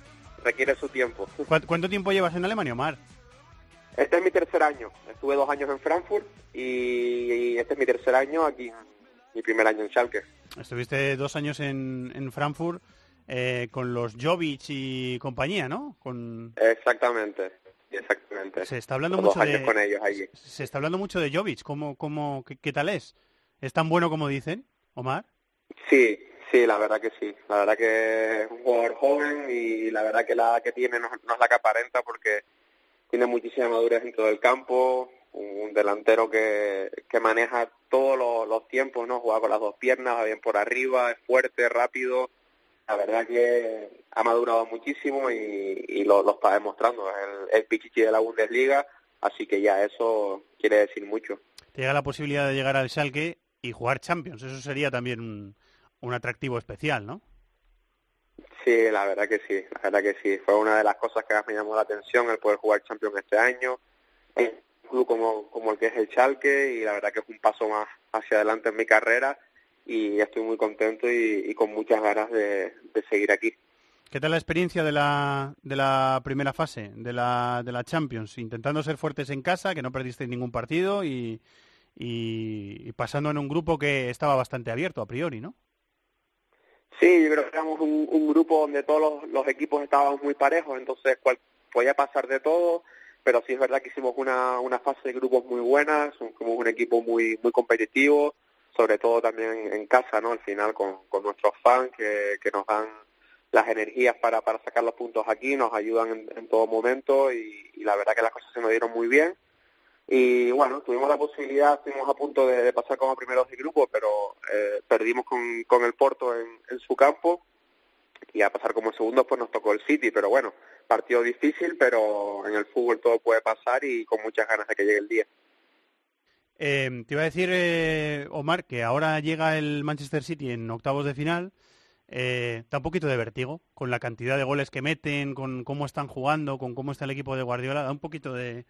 N: requiere su tiempo.
A: ¿Cuánto, ¿Cuánto tiempo llevas en Alemania, Omar?
N: Este es mi tercer año. Estuve dos años en Frankfurt y este es mi tercer año aquí, mi primer año en Schalke.
A: Estuviste dos años en, en Frankfurt eh, con los Jovic y compañía, ¿no? Con...
N: Exactamente. Exactamente.
A: Se está hablando mucho de
N: con ellos allí.
A: se está hablando mucho de Jovic. ¿Cómo, cómo, qué, qué tal es? ¿Es tan bueno como dicen, Omar?
N: Sí, sí, la verdad que sí. La verdad que es un jugador joven y la verdad que la que tiene no, no es la que aparenta porque tiene muchísima madurez en todo el campo, un delantero que, que maneja todos los, los tiempos, ¿no? Juega con las dos piernas, va bien por arriba, es fuerte, rápido. La verdad que ha madurado muchísimo y, y lo, lo está demostrando. Es el, el pichichi de la Bundesliga, así que ya eso quiere decir mucho.
A: Te llega la posibilidad de llegar al Schalke y jugar Champions. Eso sería también un, un atractivo especial, ¿no?
N: Sí, la verdad que sí, la verdad que sí. Fue una de las cosas que más me llamó la atención el poder jugar Champions este año. Un club como, como el que es el Schalke y la verdad que es un paso más hacia adelante en mi carrera y estoy muy contento y, y con muchas ganas de, de, seguir aquí.
A: ¿Qué tal la experiencia de la, de la primera fase de la, de la Champions? Intentando ser fuertes en casa, que no perdiste ningún partido y, y, pasando en un grupo que estaba bastante abierto a priori, ¿no?
N: Sí, yo creo que éramos un, grupo donde todos los, equipos estaban muy parejos, entonces cual, podía pasar de todo, pero sí es verdad que hicimos una, una fase de grupos muy buena, somos un equipo muy muy competitivo, sobre todo también en casa, ¿no? Al final con, con nuestros fans que, que nos dan las energías para, para sacar los puntos aquí, nos ayudan en, en todo momento y la verdad que las cosas se nos dieron muy bien. Y bueno, tuvimos la posibilidad, estuvimos a punto de, pasar como primeros de grupo, pero eh, perdimos con, con el Porto en, en su campo y a pasar como segundos pues nos tocó el City, pero bueno, partido difícil, pero en el fútbol todo puede pasar y con muchas ganas de que llegue el día.
A: Eh, te iba a decir, eh, Omar, que ahora llega el Manchester City en octavos de final. Eh, da un poquito de vértigo con la cantidad de goles que meten, con cómo están jugando, con cómo está el equipo de Guardiola. Da un poquito de,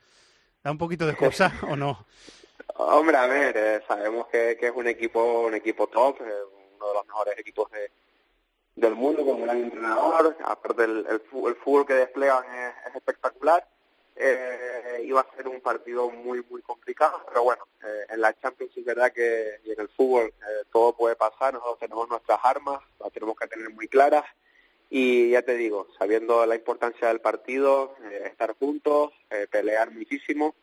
A: un poquito de cosa o no.
N: Hombre, a ver, eh, sabemos que, que, es un equipo, un equipo top, eh, uno de los mejores equipos de, del mundo con gran entrenador. Aparte el, el, fútbol que desplegan es, es espectacular eh, iba a ser un partido muy, muy complicado, pero bueno, eh, en la Champions es verdad que y en el fútbol eh, todo puede pasar, nosotros tenemos nuestras armas, las tenemos que tener muy claras y ya te digo, sabiendo la importancia del partido, eh, estar juntos, eh, pelear muchísimo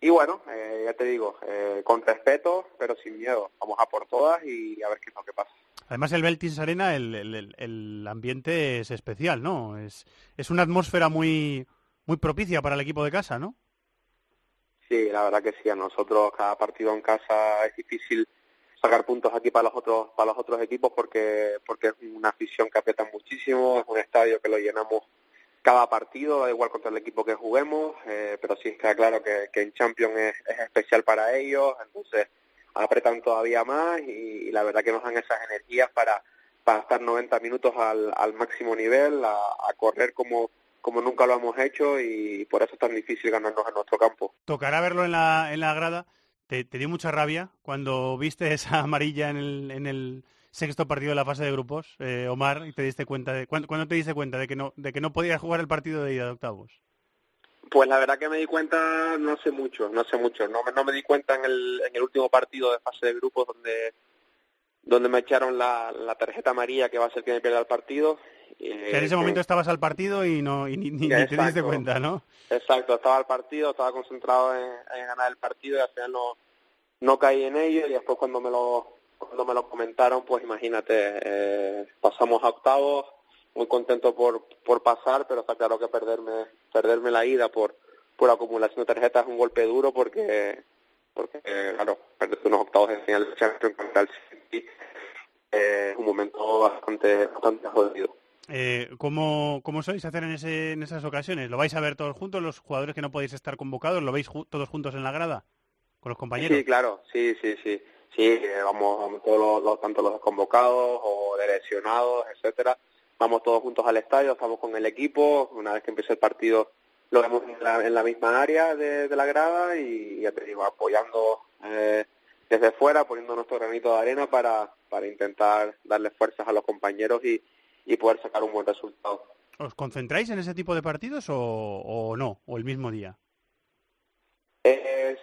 N: y bueno, eh, ya te digo, eh, con respeto, pero sin miedo, vamos a por todas y a ver qué es lo que pasa.
A: Además, el Beltis Arena, el, el, el ambiente es especial, ¿no? Es, es una atmósfera muy muy propicia para el equipo de casa, ¿no?
N: Sí, la verdad que sí. A nosotros cada partido en casa es difícil sacar puntos aquí para los otros para los otros equipos porque porque es una afición que aprieta muchísimo, es un estadio que lo llenamos cada partido, da igual contra el equipo que juguemos, eh, pero sí está claro que, que en Champions es, es, especial para ellos, entonces apretan todavía más y, la verdad que nos dan esas energías para, para estar 90 minutos al, máximo nivel, a, a correr como como nunca lo hemos hecho y por eso es tan difícil ganarnos en nuestro campo.
A: Tocará verlo en la, en la grada. ¿Te, ¿Te, dio mucha rabia cuando viste esa amarilla en el, en el sexto partido de la fase de grupos, eh, Omar, y te diste cuenta de ¿cuándo, ¿cuándo, te diste cuenta de que no de que no podías jugar el partido de ida de octavos?
N: Pues la verdad que me di cuenta no sé mucho, no sé mucho, no, no me di cuenta en el, en el último partido de fase de grupos donde donde me echaron la, la tarjeta amarilla que va a ser que me pierda el partido.
A: Eh, en ese momento estabas al partido y no y ni, ni, exacto, te diste cuenta, ¿no?
N: Exacto, estaba al partido, estaba concentrado en, en, ganar el partido y al final no, no caí en ello. Y después cuando me lo cuando me lo comentaron, pues imagínate, eh, pasamos a octavos, muy contento por por pasar, pero está claro que perderme perderme la ida por por acumulación de tarjetas es un golpe duro porque porque claro, perderte unos octavos de final de Champions contra el City eh, es un momento bastante bastante jodido.
A: Eh, ¿cómo, ¿Cómo sois hacer en, ese, en esas ocasiones? ¿Lo vais a ver todos juntos, los jugadores que no podéis estar convocados? ¿Lo veis ju todos juntos en la grada? ¿Con los compañeros?
N: Sí, claro, sí, sí, sí. Sí, eh, vamos, vamos todos los, los, tanto los convocados o lesionados, etcétera. Vamos todos juntos al estadio, estamos con el equipo. Una vez que empiece el partido, lo vemos en la, en la misma área de, de, la grada y ya te digo, apoyando eh, desde fuera, poniendo nuestro granito de arena para, para intentar darle fuerzas a los compañeros y, y poder sacar un buen resultado.
A: ¿Os concentráis en ese tipo de partidos o, o no? ¿O el mismo día?
N: Eh,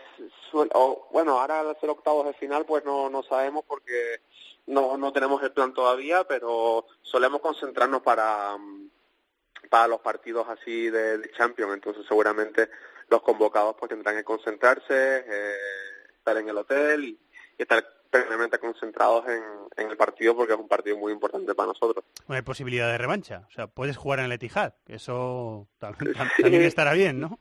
N: o, bueno, ahora al ser octavos de final pues no, no sabemos porque no, no tenemos el plan todavía, pero solemos concentrarnos para, para los partidos así de, de Champions, entonces seguramente los convocados pues tendrán que concentrarse, eh, estar en el hotel y, y estar plenamente concentrados en, en, el partido porque es un partido muy importante para nosotros.
A: Bueno, hay posibilidad de revancha, o sea, puedes jugar en el Etihad, eso también, sí. también estará bien, ¿no?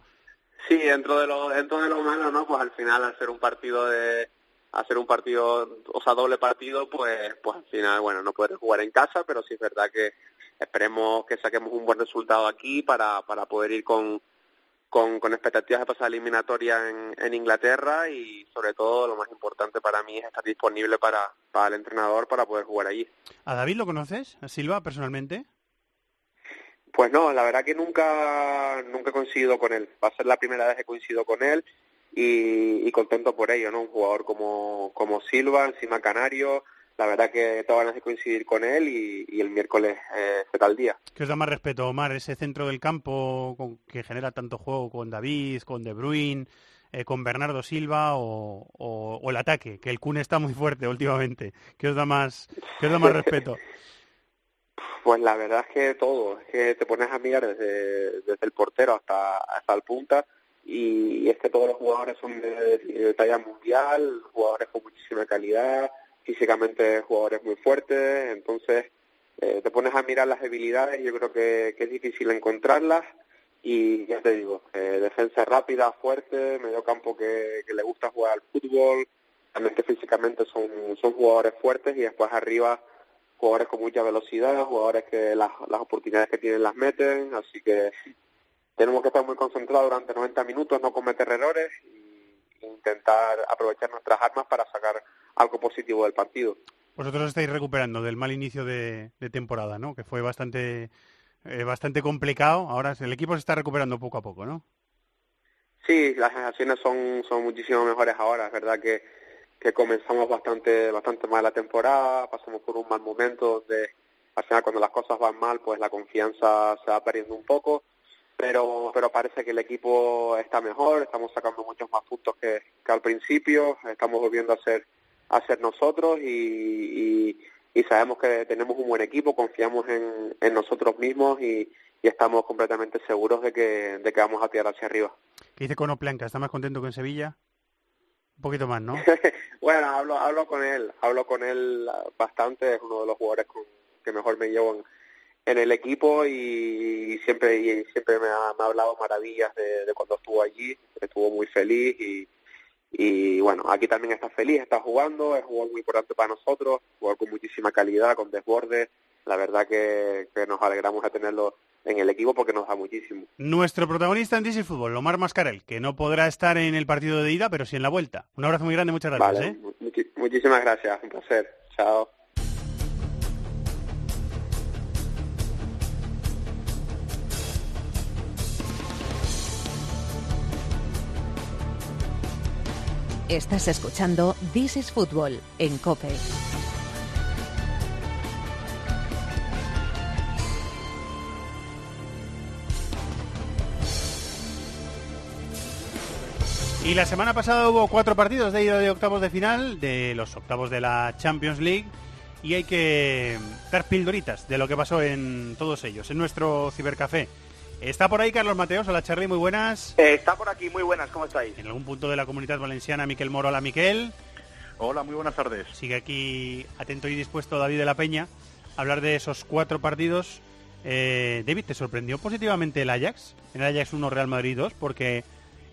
N: Sí, dentro de lo dentro de lo malo, ¿no? Pues al final hacer un partido de hacer un partido, o sea, doble partido, pues pues al final, bueno, no puedes jugar en casa, pero sí es verdad que esperemos que saquemos un buen resultado aquí para para poder ir con con, con expectativas de pasar eliminatoria en, en Inglaterra y sobre todo lo más importante para mí es estar disponible para, para el entrenador para poder jugar allí.
A: ¿A David lo conoces? ¿A Silva personalmente?
N: Pues no, la verdad que nunca nunca he coincidido con él. Va a ser la primera vez que coincido con él y, y contento por ello, ¿no? Un jugador como, como Silva, encima canario, la verdad que tengo ganas de coincidir con él y, y el miércoles eh, será el día.
A: ¿Qué os da más respeto, Omar? Ese centro del campo con, que genera tanto juego con David, con De Bruyne, eh, con Bernardo Silva o, o, o, el ataque, que el Kun está muy fuerte últimamente. ¿Qué os da más, qué os da más respeto?
N: Pues la verdad es que todo, es que te pones a mirar desde, desde el portero hasta, hasta el punta y es que todos los jugadores son de, de talla mundial, jugadores con muchísima calidad, físicamente jugadores muy fuertes, entonces eh, te pones a mirar las debilidades yo creo que, es difícil encontrarlas y ya te digo, eh, defensa rápida, fuerte, medio campo que, que le gusta jugar al fútbol, también que físicamente son, son jugadores fuertes y después arriba jugadores con mucha velocidad, jugadores que las, las oportunidades que tienen las meten, así que tenemos que estar muy concentrados durante 90 minutos, no cometer errores intentar aprovechar nuestras armas para sacar algo positivo del partido.
A: Vosotros estáis recuperando del mal inicio de, temporada, ¿no? Que fue bastante eh, bastante complicado. Ahora el equipo se está recuperando poco a poco, ¿no?
N: Sí, las sensaciones son, son muchísimo mejores ahora. Es verdad que, que comenzamos bastante bastante mal la temporada, pasamos por un mal momento donde al final cuando las cosas van mal, pues la confianza se va perdiendo un poco pero pero parece que el equipo está mejor, estamos sacando muchos más puntos que, al principio, estamos volviendo a ser a ser nosotros y, y, sabemos que tenemos un buen equipo, confiamos en, en nosotros mismos y, y estamos completamente seguros de que, de que vamos a tirar hacia arriba.
A: ¿Qué dice Conoplanca? ¿Está más contento que en Sevilla? Un poquito más, ¿no?
N: bueno, hablo, hablo con él, hablo con él bastante, es uno de los jugadores con, que mejor me llevo en, en el equipo y siempre y siempre me ha, hablado maravillas de, cuando estuvo allí, estuvo muy feliz y, y bueno, aquí también está feliz, está jugando, es un jugador muy importante para nosotros, jugador con muchísima calidad, con desborde, la verdad que, nos alegramos de tenerlo en el equipo porque nos da muchísimo.
A: Nuestro protagonista en DC Fútbol, Omar Mascarel, que no podrá estar en el partido de ida, pero sí en la vuelta. Un abrazo muy grande, muchas gracias.
N: ¿eh? muchísimas gracias, un placer. Chao.
F: Estás escuchando This is Football en Cope.
A: Y la semana pasada hubo cuatro partidos de ida de octavos de final, de los octavos de la Champions League, y hay que dar pildoritas de lo que pasó en todos ellos, en nuestro cibercafé. Está por ahí Carlos Mateos, hola Charly, muy buenas.
O: Eh, está por aquí, muy buenas, ¿cómo estáis?
A: En algún punto de la comunidad valenciana, Miquel Moro, hola Miquel.
P: Hola, muy buenas tardes.
A: Sigue aquí atento y dispuesto David de la Peña a hablar de esos cuatro partidos. Eh, David, ¿te sorprendió positivamente el Ajax? En el Ajax 1, Real Madrid 2, porque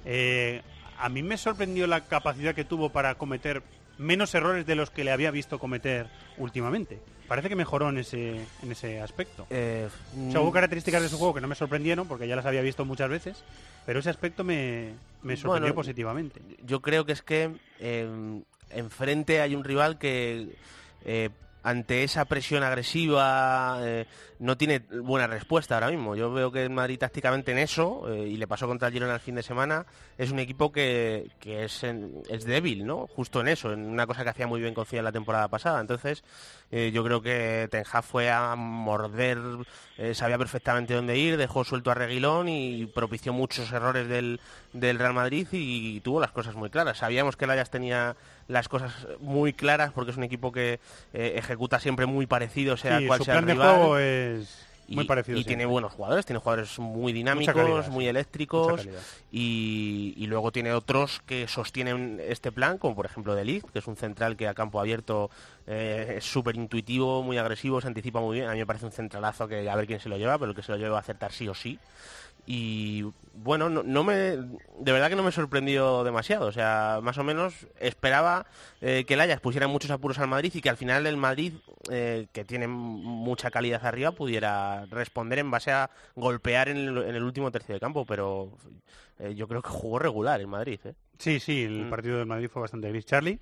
A: eh, a mí me sorprendió la capacidad que tuvo para cometer menos errores de los que le había visto cometer últimamente. Parece que mejoró en ese, en ese aspecto. Eh, hubo mm, características de su juego que no me sorprendieron porque ya las había visto muchas veces, pero ese aspecto me, me sorprendió positivamente.
E: Yo creo que es que eh, enfrente hay un rival que eh, ante esa presión agresiva eh, no tiene buena respuesta ahora mismo. Yo veo que el Madrid tácticamente en eso, eh, y le pasó contra el Girona el fin de semana, es un equipo que, es, es débil, ¿no? Justo en eso, en una cosa que hacía muy bien con la temporada pasada. Entonces, eh, yo creo que Ten Hag fue a morder, sabía perfectamente dónde ir, dejó suelto a Reguilón y propició muchos errores del, del Real Madrid y, tuvo las cosas muy claras. Sabíamos que el Ajax tenía las cosas muy claras porque es un equipo que ejecuta siempre muy parecido, sea cual sea el rival.
A: es muy parecido.
E: Y tiene buenos jugadores, tiene jugadores muy dinámicos, muy eléctricos y, luego tiene otros que sostienen este plan, como por ejemplo De que es un central que a campo abierto eh, es súper intuitivo, muy agresivo, se anticipa muy bien. A mí me parece un centralazo que a ver quién se lo lleva, pero el que se lo lleva va a acertar sí o sí y bueno, no, me, de verdad que no me sorprendió demasiado. O sea, más o menos esperaba eh, que el Ajax pusiera muchos apuros al Madrid y que al final el Madrid, eh, que tiene mucha calidad arriba, pudiera responder en base a golpear en el, último tercio de campo. Pero eh, yo creo que jugó regular el Madrid.
A: Sí, sí, el mm. partido del Madrid fue bastante gris. Charlie.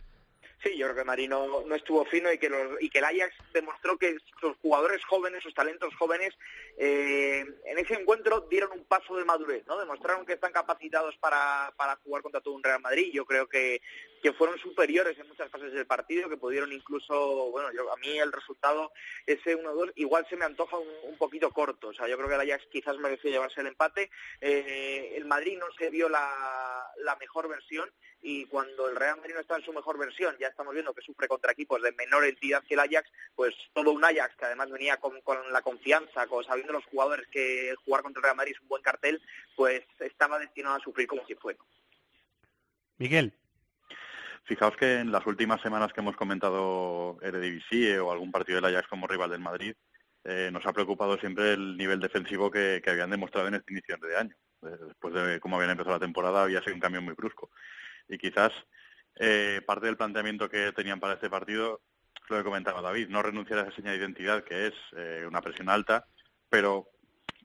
O: Sí, yo creo que Marino no estuvo fino y que, y que el Ajax demostró que sus jugadores jóvenes, sus talentos jóvenes, eh, en ese encuentro dieron un paso de madurez, ¿no? Demostraron que están capacitados para, para jugar contra todo un Real Madrid. Yo creo que, que fueron superiores en muchas fases del partido, que pudieron incluso, bueno, yo, a mí el resultado, ese 1-2, igual se me antoja un, poquito corto. O sea, yo creo que el Ajax quizás mereció llevarse el empate. Eh, el Madrid no se vio la, la mejor versión y cuando el Real Madrid no está en su mejor versión, ya estamos viendo que sufre contra equipos de menor entidad que el Ajax, pues todo un Ajax que además venía con, la confianza, con, sabiendo los jugadores que jugar contra el Real Madrid es un buen cartel, pues estaba destinado a sufrir como si fuera.
A: Miguel.
P: Fijaos que en las últimas semanas que hemos comentado Eredivisie o algún partido del Ajax como rival del Madrid, eh, nos ha preocupado siempre el nivel defensivo que, que habían demostrado en este inicio de año. Eh, después de cómo habían empezado la temporada había sido un cambio muy brusco y quizás eh, parte del planteamiento que tenían para este partido, lo que comentaba David, no renunciar a esa señal de identidad que es eh, una presión alta, pero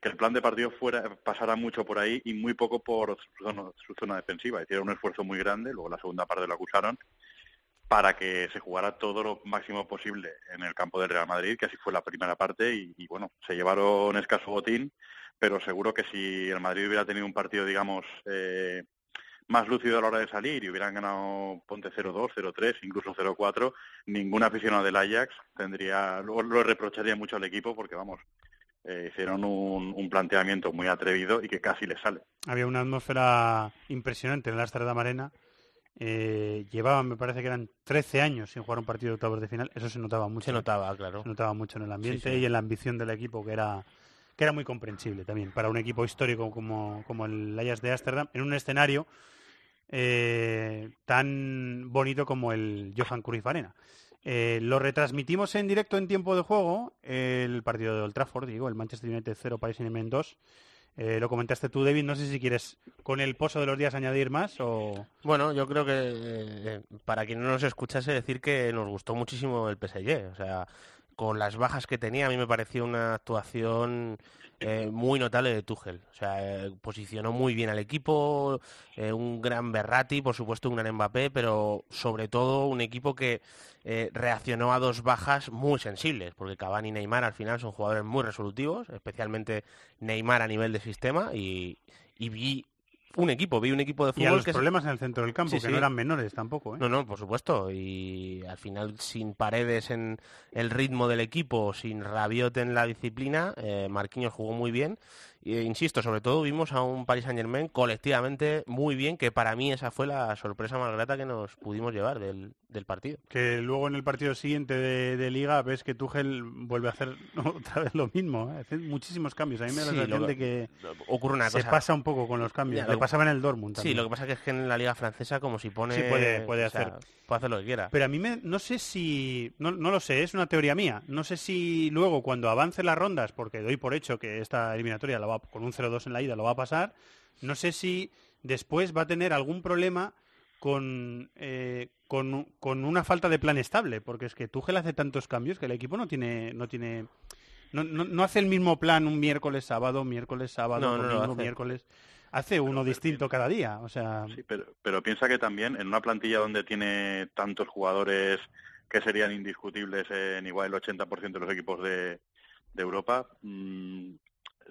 P: que el plan de partido fuera pasara mucho por ahí y muy poco por su zona, su zona defensiva. Hicieron un esfuerzo muy grande, luego la segunda parte lo acusaron, para que se jugara todo lo máximo posible en el campo del Real Madrid, que así fue la primera parte y, bueno, se llevaron escaso botín, pero seguro que si el Madrid hubiera tenido un partido, digamos, eh, más lúcido a la hora de salir y hubieran ganado Ponte 0-2, 0-3, incluso 0-4, ningún aficionado del Ajax tendría, luego lo reprocharía mucho al equipo porque, vamos, eh, hicieron un, un planteamiento muy atrevido y que casi les sale.
A: Había una atmósfera impresionante en la Amsterdam Arena. Eh, llevaban, me parece que eran 13 años sin jugar un partido de octavos de final. Eso se notaba mucho.
E: Se notaba, claro.
A: Se notaba mucho en el ambiente
E: Sí, sí.
A: y en la ambición del equipo, que era que era muy comprensible también para un equipo histórico como, como el Ajax de Ámsterdam, en un escenario eh, tan bonito como el Johan Cruyff Arena. Eh, lo retransmitimos en directo en tiempo de juego, el partido de Old Trafford, digo, el Manchester United 0, Paris Saint-Germain 2. Eh, lo comentaste tú, David, no sé si quieres con el pozo de los días añadir más o...
E: Bueno, yo creo que eh, para quien no nos escuchase decir que nos gustó muchísimo el PSG. O sea, con las bajas que tenía, a mí me pareció una actuación eh, muy notable de Tuchel. O sea, eh, posicionó muy bien al equipo, eh, un gran Berratti, por supuesto un gran Mbappé, pero sobre todo un equipo que reaccionó a dos bajas muy sensibles, porque Cavani y Neymar al final son jugadores muy resolutivos, especialmente Neymar a nivel de sistema, y, y vi un equipo, vi un equipo de
A: Y a
E: fútbol
A: los
E: que se-
A: problemas en el centro del campo,
E: Sí,
A: que
E: sí.
A: no eran menores tampoco. ¿eh?
E: no, no, por supuesto. Y al final, sin paredes en el ritmo del equipo, sin Rabiot en la disciplina, eh, Marquinhos jugó muy bien. E, insisto, sobre todo vimos a un Paris Saint Germain colectivamente muy bien, que para mí esa fue la sorpresa más grata que nos pudimos llevar del, del partido.
A: Que luego en el partido siguiente de, de Liga ves que Tuchel vuelve a hacer otra vez lo mismo. ¿eh? Hace muchísimos cambios. A mí me da la
E: Sí,
A: sensación de que
E: ocurre una
A: se
E: cosa.
A: pasa un poco con los cambios.
E: Ya, lo-
A: pasaba en el Dortmund
E: Sí,
A: también.
E: lo que pasa que es que en la liga francesa como si pone...
A: Sí, puede, puede
E: o sea,
A: hacer.
E: puede hacer lo que quiera.
A: Pero a mí me, no sé si, no, no lo sé, es una teoría mía. No sé si luego cuando avance las rondas, porque doy por hecho que esta eliminatoria la va, con un 0-2 en la ida lo va a pasar, no sé si después va a tener algún problema con, eh, con, con una falta de plan estable, porque es que Tuchel hace tantos cambios que el equipo no tiene, no tiene, no, no, no hace el mismo plan un miércoles, sábado, miércoles, sábado,
E: No,
A: miércoles. Hace uno distinto cada día, o sea...
P: Sí, pero, pero piensa que también en una plantilla donde tiene tantos jugadores que serían indiscutibles en igual el 80% de los equipos de, de Europa, mm,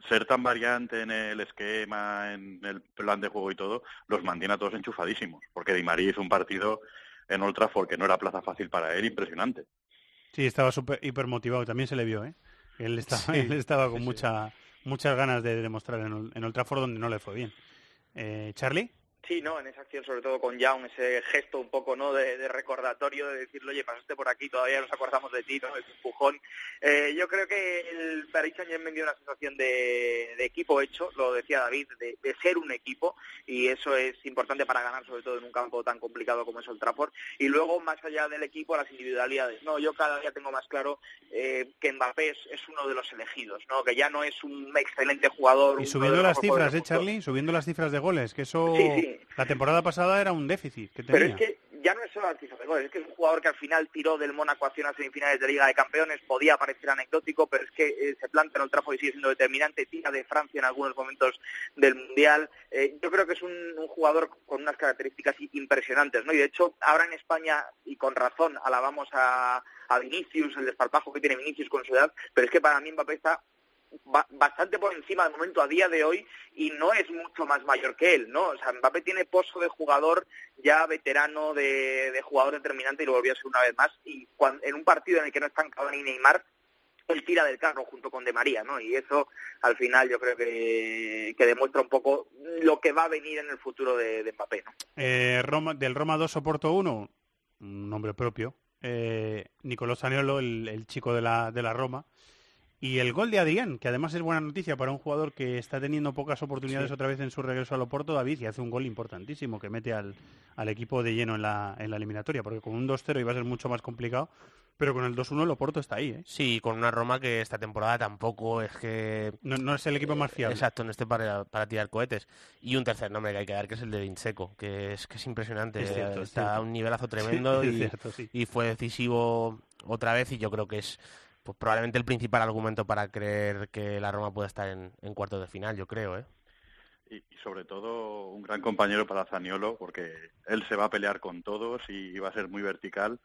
P: ser tan variante en el esquema, en el plan de juego y todo, los mantiene a todos enchufadísimos. Porque Di María hizo un partido en Old Trafford que no era plaza fácil para él, impresionante.
A: Sí, estaba súper hiper motivado, también se le vio, ¿eh? Él estaba,
P: Sí,
A: él estaba con mucha, muchas ganas de demostrar en, en Old Trafford donde no le fue bien. Eh, ¿Charlie?
O: Sí, ¿no? En esa acción, sobre todo con Young, ese gesto un poco, ¿no? De, de recordatorio, de decirle, oye, pasaste por aquí, todavía nos acordamos de ti, ¿no? Ese empujón. Eh, yo creo que el Paris Saint-Germain dio una sensación de, de equipo hecho, lo decía David, de, de ser un equipo, y eso es importante para ganar, sobre todo en un campo tan complicado como es Old Trafford. Y luego, más allá del equipo, las individualidades. No, yo cada día tengo más claro eh, que Mbappé es, es uno de los elegidos, ¿no? Que ya no es un excelente jugador.
A: Y subiendo las cifras, ¿eh. Charlie? Subiendo las cifras de goles, que eso
O: Sí, sí.
A: La temporada pasada era un déficit que tenía.
O: Pero es que ya no es solo de goles, es que es un jugador que al final tiró del Mónaco hacia unas semifinales de Liga de Campeones, podía parecer anecdótico, pero es que eh, se planta en el trabajo y sigue siendo determinante, tira de Francia en algunos momentos del Mundial. Eh, yo creo que es un, un jugador con unas características impresionantes, ¿no? Y de hecho, ahora en España, y con razón, alabamos a, a Vinicius, el desparpajo que tiene Vinicius con su edad, pero es que para mí Mbappé está bastante por encima del momento a día de hoy y no es mucho más mayor que él, ¿no? O sea, Mbappé tiene pozo de jugador ya veterano, de, de jugador determinante y lo volvió a ser una vez más. Y cuan- en un partido en el que no están Cavani y Neymar, él tira del carro junto con De María, ¿no? Y eso al final yo creo que, que demuestra un poco lo que va a venir en el futuro de, de Mbappé, ¿no?
A: Eh, Roma, del Roma 2 Oporto 1, un nombre propio. Eh, Nicolò Zaniolo, el, el chico de la, de la Roma. Y el gol de Adrián, que además es buena noticia para un jugador que está teniendo pocas oportunidades
E: Sí.
A: otra vez en su regreso al Oporto, David, y hace un gol importantísimo que mete al, al equipo de lleno en la, en la eliminatoria, porque con un 2-0 iba a ser mucho más complicado, pero con el 2-1 el Oporto está ahí, ¿eh?
E: Sí, con una Roma que esta temporada tampoco es que...
A: No, no es el equipo más fiable.
E: Exacto, no esté para, para tirar cohetes. Y un tercer nombre que hay que dar, que es el de Vinseco, que es que es impresionante.
A: Es cierto, es
E: Está a un nivelazo tremendo
A: Sí, es
E: y,
A: cierto, sí.
E: y fue decisivo otra vez y yo creo que es pues probablemente el principal argumento para creer que la Roma pueda estar en, en cuartos de final, yo creo, ¿eh?
P: y, sobre todo un gran compañero para Zaniolo porque él se va a pelear con todos y va a ser muy vertical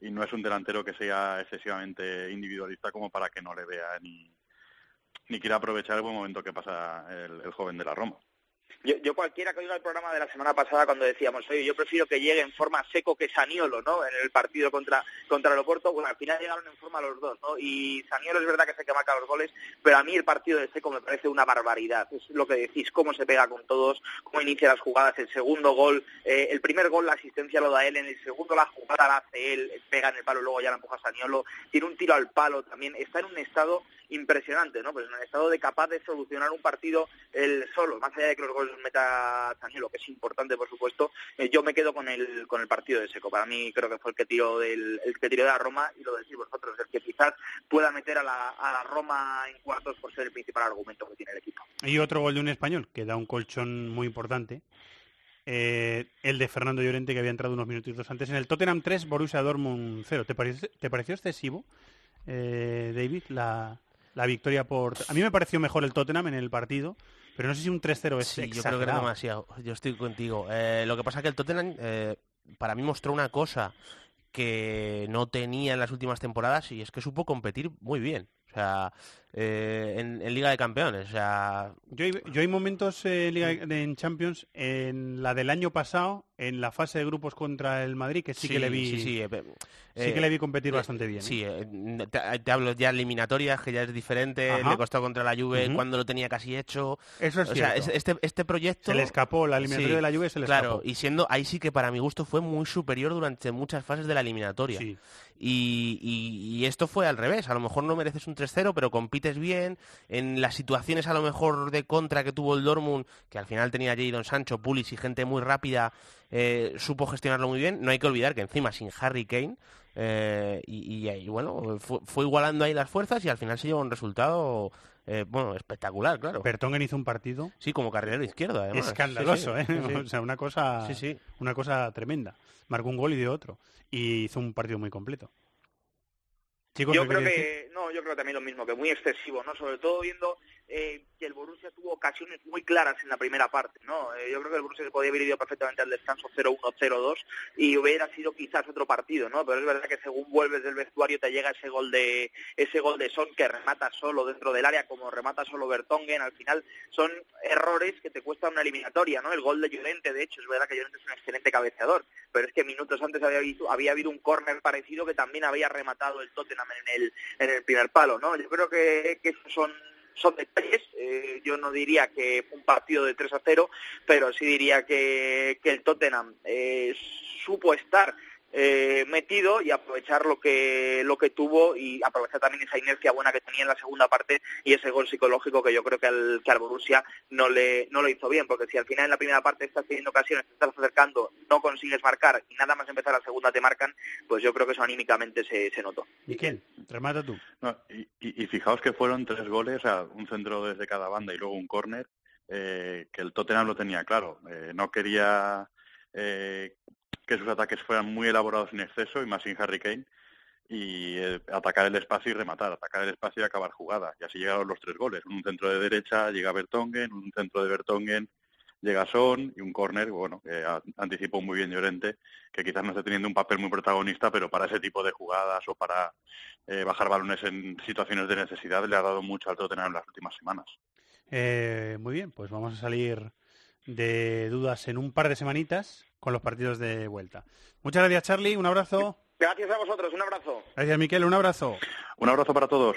P: y no es un delantero que sea excesivamente individualista como para que no le vea ni, ni quiera aprovechar el buen momento que pasa el joven de la Roma.
O: Yo, yo cualquiera que oiga el programa de la semana pasada cuando decíamos, oye, yo prefiero que llegue en forma seco que Saniolo, ¿no? En el partido contra contra el bueno, al final llegaron en forma los dos, ¿no? Y Saniolo es verdad que se que marca los goles, pero a mí el partido de seco me parece una barbaridad. Es lo que decís, cómo se pega con todos, cómo inicia las jugadas, el segundo gol, eh, el primer gol la asistencia lo da él, en el segundo la jugada la hace él, pega en el palo, luego ya la empuja Saniolo, tiene un tiro al palo también, está en un estado impresionante, ¿no? Pues en el estado de capaz de solucionar un partido él solo, más allá de que los goles meta Zaniolo, que es importante, por supuesto, eh, yo me quedo con el con el partido de Seco. Para mí creo que fue el que tiró del el que tiró de la Roma y lo decís vosotros, el que quizás pueda meter a la, a la Roma en cuartos por ser el principal argumento que tiene el equipo.
A: Y otro gol de un español, que da un colchón muy importante. Eh, el de Fernando Llorente, que había entrado unos minutitos antes. En el Tottenham 3, Borussia Dortmund 0. ¿Te, parece, te pareció excesivo, eh, David, la, la victoria por... A mí me pareció mejor el Tottenham en el partido, pero no sé si un 3-0 es
E: Sí, yo creo que
A: exagerado.
E: demasiado. Yo estoy contigo. Eh, lo que pasa es que el Tottenham eh, para mí mostró una cosa que no tenía en las últimas temporadas y es que supo competir muy bien. O sea, eh, en, en Liga de Campeones. O sea,
A: Yo hay, yo hay momentos eh, en, Liga- en Champions, en la del año pasado, en la fase de grupos contra el Madrid, que sí, que le vi,
E: sí, sí, eh,
A: sí que le vi competir bastante bien.
E: Sí, te, te hablo ya eliminatorias, que ya es diferente,
A: Ajá.
E: le costó contra la Juve cuando lo tenía casi hecho.
A: Eso es
E: o
A: cierto.
E: es- este, este proyecto...
A: Se le escapó, la eliminatoria de la Juve se le
E: claro,
A: escapó.
E: y siendo, ahí sí que para mi gusto fue muy superior durante muchas fases de la eliminatoria.
A: Sí.
E: Y, y- y esto fue al revés, a lo mejor no mereces un 3-0, pero bien, en las situaciones a lo mejor de contra que tuvo el Dortmund, que al final tenía Jadon Sancho, Pulis y gente muy rápida, eh, supo gestionarlo muy bien. No hay que olvidar que encima sin Harry Kane, eh, y, y- y bueno, fue, fue igualando ahí las fuerzas y al final se llevó un resultado, eh, bueno, espectacular, claro.
A: Bertongen hizo un partido
E: Sí, como carrilero izquierdo, además.
A: escandaloso,
E: Sí, sí,
A: ¿eh?
E: sí.
A: O sea, una cosa, una cosa tremenda. Marcó un gol y dio otro. Y hizo un partido muy completo. Chicos,
O: Yo
A: ¿qué
O: creo que, no, yo creo también lo mismo, que muy excesivo, ¿no? Sobre todo viendo eh, que el Borussia tuvo ocasiones muy claras en la primera parte, ¿no? Eh, yo creo que el Borussia se podía haber ido perfectamente al descanso 0-1, 0-2 y hubiera sido quizás otro partido, ¿no? Pero es verdad que según vuelves del vestuario te llega ese gol de ese gol de Son que remata solo dentro del área como remata solo Bertongen, al final son errores que te cuestan una eliminatoria, ¿no? El gol de Llorente, de hecho, es verdad que Llorente es un excelente cabeceador, pero es que minutos antes había, visto, había habido un córner parecido que también había rematado el Tottenham en el, en el primer palo, ¿no? Yo creo que, que esos son son detalles, eh, yo no diría que un partido de 3 a 0, pero sí diría que, que el Tottenham eh, supo estar eh, metido y aprovechar lo que lo que tuvo y aprovechar también esa inercia buena que tenía en la segunda parte y ese gol psicológico que yo creo que al, que al Borussia no le no lo hizo bien porque si al final en la primera parte estás teniendo ocasiones te estás acercando no consigues marcar y nada más empezar la segunda te marcan pues yo creo que eso anímicamente se, se notó
A: Miquel, remata tú.
P: No, y, y- y fijaos que fueron tres goles, o sea, un centro desde cada banda y luego un córner, eh, que el Tottenham lo tenía claro. Eh, no quería eh, que sus ataques fueran muy elaborados en exceso y más sin Harry Kane y eh, atacar el espacio y rematar, atacar el espacio y acabar jugada. Y así llegaron los tres goles. Un centro de derecha llega Bertongen, un centro de Bertongen llega Son y un córner, bueno, que anticipó muy bien Llorente, que quizás no esté teniendo un papel muy protagonista, pero para ese tipo de jugadas o para eh, bajar balones en situaciones de necesidad le ha dado mucho al Tottenham en las últimas semanas.
A: Eh, muy bien, pues vamos a salir de dudas en un par de semanitas con los partidos de vuelta. Muchas gracias, Charlie. Un abrazo.
O: gracias a vosotros un abrazo
A: Gracias, Miquel. Un abrazo.
P: Un abrazo para todos.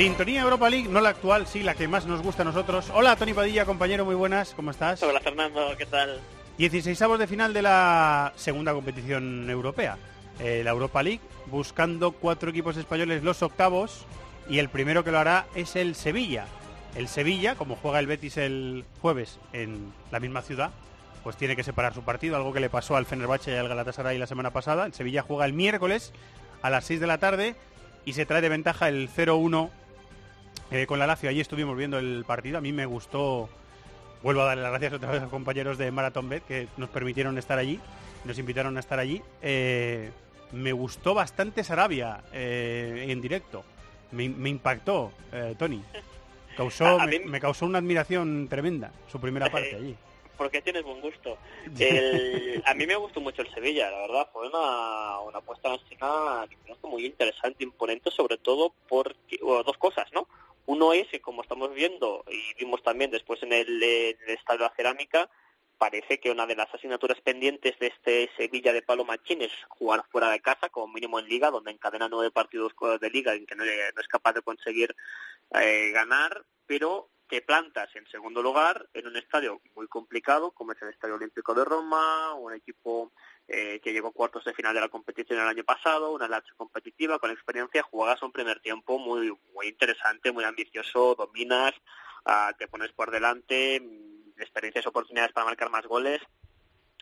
A: Sintonía Europa League, no la actual, sí, la que más nos gusta a nosotros. Hola, Tony Padilla, compañero, muy buenas, ¿cómo estás?
Q: Hola Fernando, ¿qué tal?
A: 16 de final de la segunda competición europea, eh, la Europa League, buscando cuatro equipos españoles los octavos y el primero que lo hará es el Sevilla. El Sevilla, como juega el Betis el jueves en la misma ciudad, pues tiene que separar su partido, algo que le pasó al Fenerbahce y al Galatasaray la semana pasada. El Sevilla juega el miércoles a las 6 de la tarde y se trae de ventaja el 0-1 eh, con la Lazio. Allí estuvimos viendo el partido. A mí me gustó. Vuelvo a darle las gracias otra vez a los compañeros de Marathon Bet que nos permitieron estar allí, nos invitaron a estar allí. Eh, me gustó bastante Sarabia eh, en directo. Me, impactó, Tony. Causó, me, causó una admiración tremenda su primera parte allí
Q: porque tienes buen gusto. a mí me gustó mucho el Sevilla, la verdad, fue una, una puesta en escena muy interesante, imponente, sobre todo por dos cosas, ¿no? Uno es que, como estamos viendo y vimos también después en el, Estadio de la Cerámica, parece que una de las asignaturas pendientes de este Sevilla de Palo Machín es jugar fuera de casa, como mínimo en Liga, donde encadena nueve partidos de Liga en que no, es capaz de conseguir eh, ganar, pero te plantas en segundo lugar en un estadio muy complicado como es el Estadio Olímpico de Roma, un equipo eh, que llegó a cuartos de final de la competición el año pasado, una lacha competitiva con experiencia, juegas un primer tiempo muy muy interesante, muy ambicioso, dominas, uh, te pones por delante, mm, experiencias, oportunidades para marcar más goles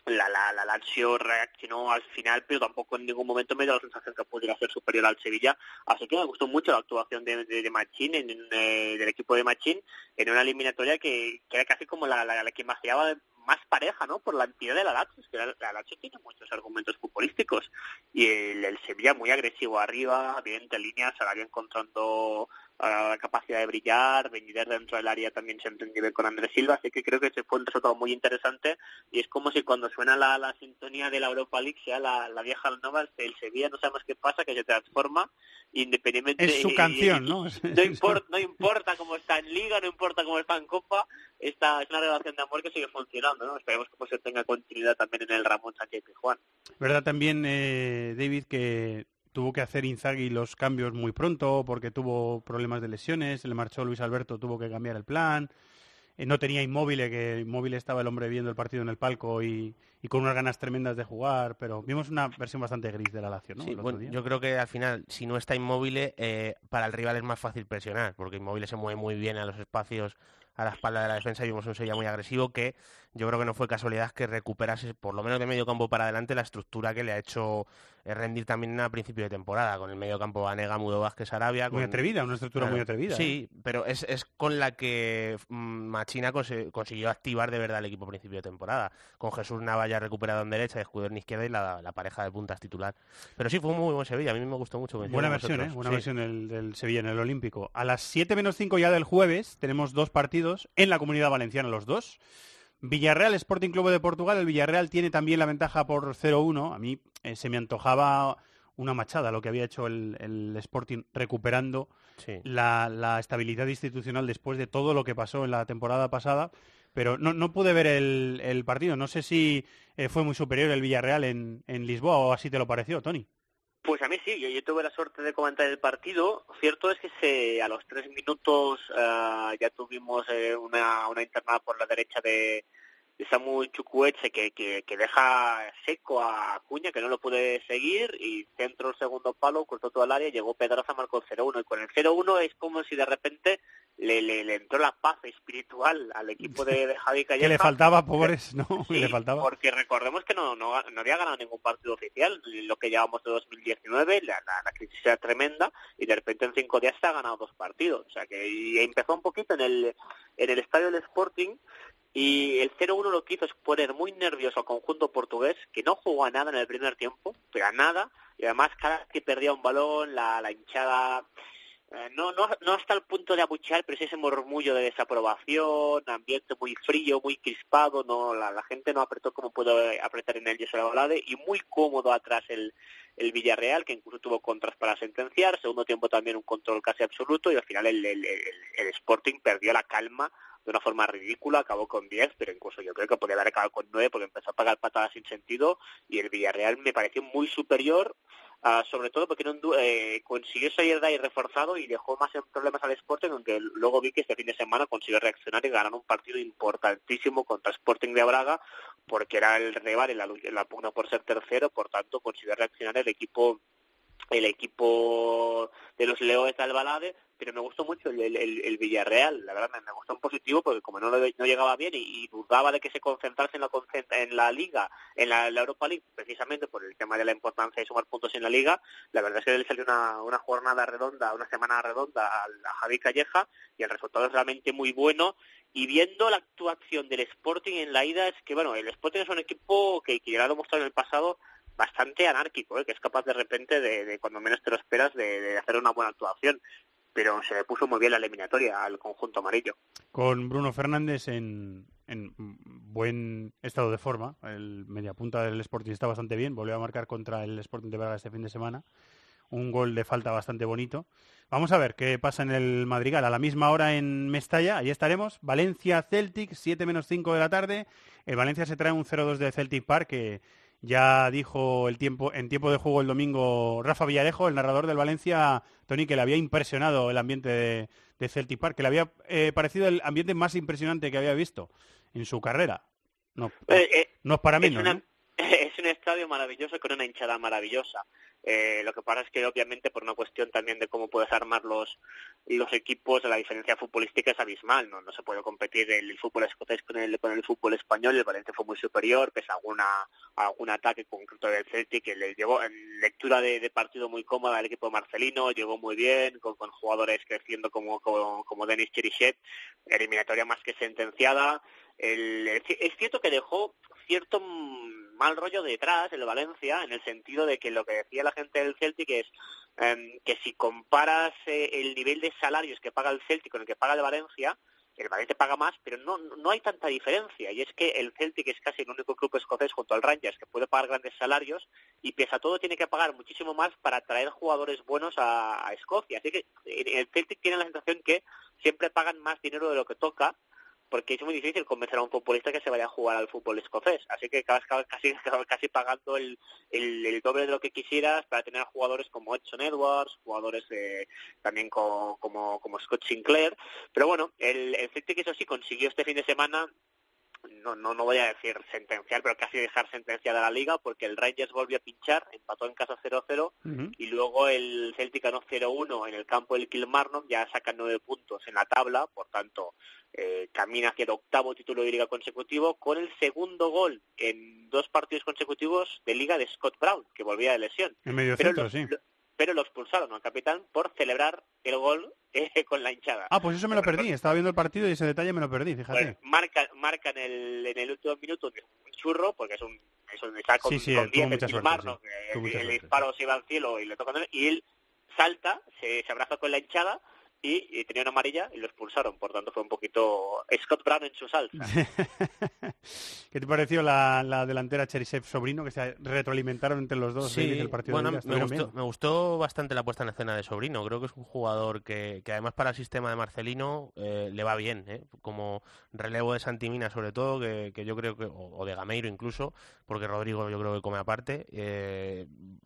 Q: la, la, la Lazio reaccionó al final, pero tampoco en ningún momento me dio la sensación que pudiera ser superior al Sevilla. Así que me gustó mucho la actuación de, de, Machín, en, eh, del equipo de Machín, en una eliminatoria que, que era casi como la, la, la que imaginaba más pareja, ¿no? Por la entidad de la Lazio, que la, Lazio tiene muchos argumentos futbolísticos y el, el Sevilla muy agresivo arriba, bien de línea, se la encontrando la capacidad de brillar, venir dentro del área también se entendió bien con Andrés Silva, así que creo que ese fue un resultado muy interesante y es como si cuando suena la, la sintonía de la Europa League sea la, la vieja nova, el Sevilla no sabemos qué pasa, que se transforma independientemente...
A: Es su canción, ¿no?
Q: No importa, no importa cómo está en Liga, no importa cómo está en Copa, esta es una relación de amor que sigue funcionando, ¿no? Esperemos que pues, tenga continuidad también en el Ramón Sánchez Juan.
A: ¿Verdad también, eh, David, que tuvo que hacer Inzaghi los cambios muy pronto porque tuvo problemas de lesiones, le marchó Luis Alberto, tuvo que cambiar el plan, eh, no tenía inmóvil, que inmóvil estaba el hombre viendo el partido en el palco y, con unas ganas tremendas de jugar, pero vimos una versión bastante gris de la Lazio, ¿no?
E: yo creo que al final, si no está inmóvil, eh, para el rival es más fácil presionar, porque inmóvil se mueve muy bien a los espacios a la espalda de la defensa vimos un Sevilla muy agresivo que yo creo que no fue casualidad que recuperase por lo menos de medio campo para adelante la estructura que le ha hecho eh, rendir también a principio de temporada con el medio campo Anega, Mudo Vázquez, Arabia.
A: Muy atrevida, una estructura muy atrevida.
E: Sí, ¿eh? pero es, con la que mm, Machina consiguió activar de verdad el equipo a principio de temporada, con Jesús Nava ya recuperado en derecha Escudero en izquierda y la, pareja de puntas titular. Pero sí, fue un muy buen Sevilla, a mí me gustó mucho.
A: Buena versión, ¿eh? Buena versión del, del Sevilla en el Olímpico. A las 7 menos 5 ya del jueves tenemos dos partidos en la Comunidad Valenciana, los dos. Villarreal Sporting Club de Portugal. El Villarreal tiene también la ventaja por 0-1. A mí eh, se me antojaba una machada lo que había hecho el, Sporting recuperando la, estabilidad institucional después de todo lo que pasó en la temporada pasada. Pero no, pude ver el, partido. No sé si eh, fue muy superior el Villarreal en Lisboa o así te lo pareció, Tony.
Q: Pues a mí sí, yo, tuve la suerte de comentar el partido. Cierto es que se, a los tres minutos uh, ya tuvimos eh, una internada por la derecha de, de Samu Chukwueze que, que, que, deja seco a Acuña, que no lo puede seguir, y centro el segundo palo, cortó todo el área, llegó Pedraza, marcó el 0-1. Y con el 0-1 es como si de repente le, le, entró la paz espiritual al equipo de, Javi Calleja.
A: que le faltaba, pobres, ¿no? le faltaba.
Q: porque recordemos que no, no, no, había ganado ningún partido oficial, lo que llevamos de 2019, la, la, crisis era tremenda, y de repente en cinco días se ha ganado dos partidos. O sea que empezó un poquito en el, en el estadio del Sporting, y el 0-1 lo que hizo es poner muy nervioso al conjunto portugués, que no jugó a nada en el primer tiempo, pero a nada, y además cada vez que perdía un balón, la, la hinchada eh, no, no, no hasta el punto de abuchear, pero sí ese murmullo de desaprobación, ambiente muy frío, muy crispado, no la, gente no apretó como pudo apretar en el Yeso de y muy cómodo atrás el, el Villarreal, que incluso tuvo contras para sentenciar, segundo tiempo también un control casi absoluto y al final el, el, el, Sporting perdió la calma de una forma ridícula, acabó con 10, pero incluso yo creo que podría haber acabado con 9 porque empezó a pagar patadas sin sentido y el Villarreal me pareció muy superior ah, sobre todo porque du- eh, consiguió salir de ahí reforzado y dejó más en problemas al Sporting, aunque luego vi que este fin de semana consiguió reaccionar y ganar un partido importantísimo contra Sporting de Braga, porque era el rival en la pugna por ser tercero, por tanto consiguió reaccionar el equipo el equipo de los Leones de Albalade, pero me gustó mucho el, Villarreal, la verdad me, gustó en positivo porque como no, no llegaba bien y, dudaba de que se concentrase en la, en la Liga, en la, Europa League, precisamente por el tema de la importancia de sumar puntos en la Liga, la verdad es que le salió una, una jornada redonda, una semana redonda al- a, Javi Calleja y el resultado es realmente muy bueno y viendo la actuación del Sporting en la ida es que, bueno, el Sporting es un equipo que, que ya lo ha demostrado en el pasado bastante anárquico, ¿eh? que es capaz de repente de, de cuando menos te lo esperas de, de hacer una buena actuación. Pero se le puso muy bien la eliminatoria al conjunto amarillo.
A: Con Bruno Fernández en, en buen estado de forma. El mediapunta del Sporting está bastante bien. Volvió a marcar contra el Sporting de Braga este fin de semana. Un gol de falta bastante bonito. Vamos a ver qué pasa en el Madrigal. A la misma hora en Mestalla, ahí estaremos. Valencia Celtic, 7 menos 5 de la tarde. El Valencia se trae un 0-2 de Celtic Park ya dijo el tiempo, en tiempo de juego el domingo Rafa Villarejo, el narrador del Valencia, Tony, que le había impresionado el ambiente de, de Celtic Park, que le había eh, parecido el ambiente más impresionante que había visto en su carrera. No,
Q: Eh, eh,
A: no es para
Q: es,
A: menos,
Q: una-
A: ¿no?
Q: un estadio maravilloso con una hinchada maravillosa. Eh, lo que pasa es que obviamente por una cuestión también de cómo puedes armar los los equipos, la diferencia futbolística es abismal, no no se puede competir el, fútbol escocés con el con el fútbol español, el Valencia fue muy superior, pese a alguna algún ataque concreto del Celtic que le llevó en lectura de, de partido muy cómoda al equipo marcelino, llegó muy bien con, con jugadores creciendo como como, como Denis Cherichet, eliminatoria más que sentenciada. El- el- es cierto que dejó cierto mm, mal rollo detrás el Valencia en el sentido de que lo que decía la gente del Celtic es em, que si comparas eh, el nivel de salarios que paga el Celtic con el que paga el Valencia el Valencia paga más, pero no, no hay tanta diferencia. Y es que el Celtic es casi el único club escocés junto al Rangers que puede pagar grandes salarios y pese a todo tiene que pagar muchísimo más para traer jugadores buenos a, a Escocia. Así que eh, el Celtic tiene la sensación que siempre pagan más dinero de lo que toca porque es muy difícil convencer a un futbolista que se vaya a jugar al fútbol escocés. Así que acabas casi, casi pagando el, doble de lo que quisieras para tener jugadores como Edson Edwards, jugadores eh, también co- como, como Scott Sinclair. Pero bueno, el, el Celtic eso sí consiguió este fin de semana no, no, no voy a decir sentenciar, pero casi dejar sentenciada la liga, porque el Rangers volvió a pinchar, empató en casa 0-0, y luego el Celtic ganó 0-1 en el campo del Kilmarnock, ya saca nueve puntos en la tabla, por tanto eh, camina hacia el octavo título de liga consecutivo, con el segundo gol en dos partidos consecutivos de liga de Scott Brown, que volvía de lesión.
A: En medio
Q: Pero
A: centro,
Q: lo-
A: sí.
Q: lo- pero lo expulsaron al capitán por celebrar el gol eh, con la hinchada.
A: Ah, pues eso me lo perdí. Estaba viendo el partido y ese detalle me lo perdí, fíjate.
Q: Pues marca, marca en el, en el último minuto un churro, porque es un, es un está con,
A: Sí, sí,
Q: con
A: tuvo
Q: 10 el
A: mucha suerte,
Q: Kilmarnock,
A: sí. Tuvo
Q: el, disparo se iba al cielo y le toca y él salta, se, se abraza con la hinchada y, y tenía una amarilla y lo expulsaron. Por tanto, fue un poquito Scott Brown en su salsa.
A: ¿Qué te pareció la, la delantera Cherisev Sobrino, que se retroalimentaron entre los dos
E: Sí,
A: el partido
E: bueno,
A: de
E: me gustó, me gustó bastante la puesta en escena de Sobrino. Creo que es un jugador que, que además para el sistema de Marcelino eh, le va bien, ¿eh? como relevo de Santimina sobre todo, que, que yo creo que, o, o de Gameiro incluso, porque Rodrigo yo creo que come aparte. eh,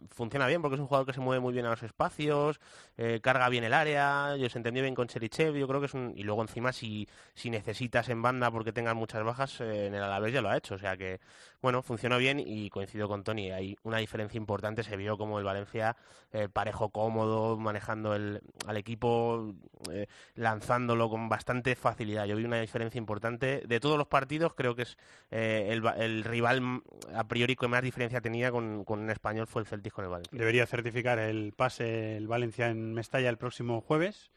E: funciona bien porque es un jugador que se mueve muy bien a los espacios, eh, carga bien el área, yo entendió bien con Cherichev, yo creo que es un... Y luego encima si, si necesitas en banda porque tengas muchas bajas, eh, en el Alavés ya lo ha hecho, o sea que, bueno, funcionó bien y coincido con Tony, hay una diferencia importante, se vio como el Valencia eh, parejo, cómodo, manejando el, al equipo, eh, lanzándolo con bastante facilidad, yo vi una diferencia importante, de todos los partidos creo que es el, el rival a priori que más diferencia tenía con, con un español fue el Celtic con el Valencia.
A: Debería certificar el pase el Valencia en Mestalla el próximo jueves.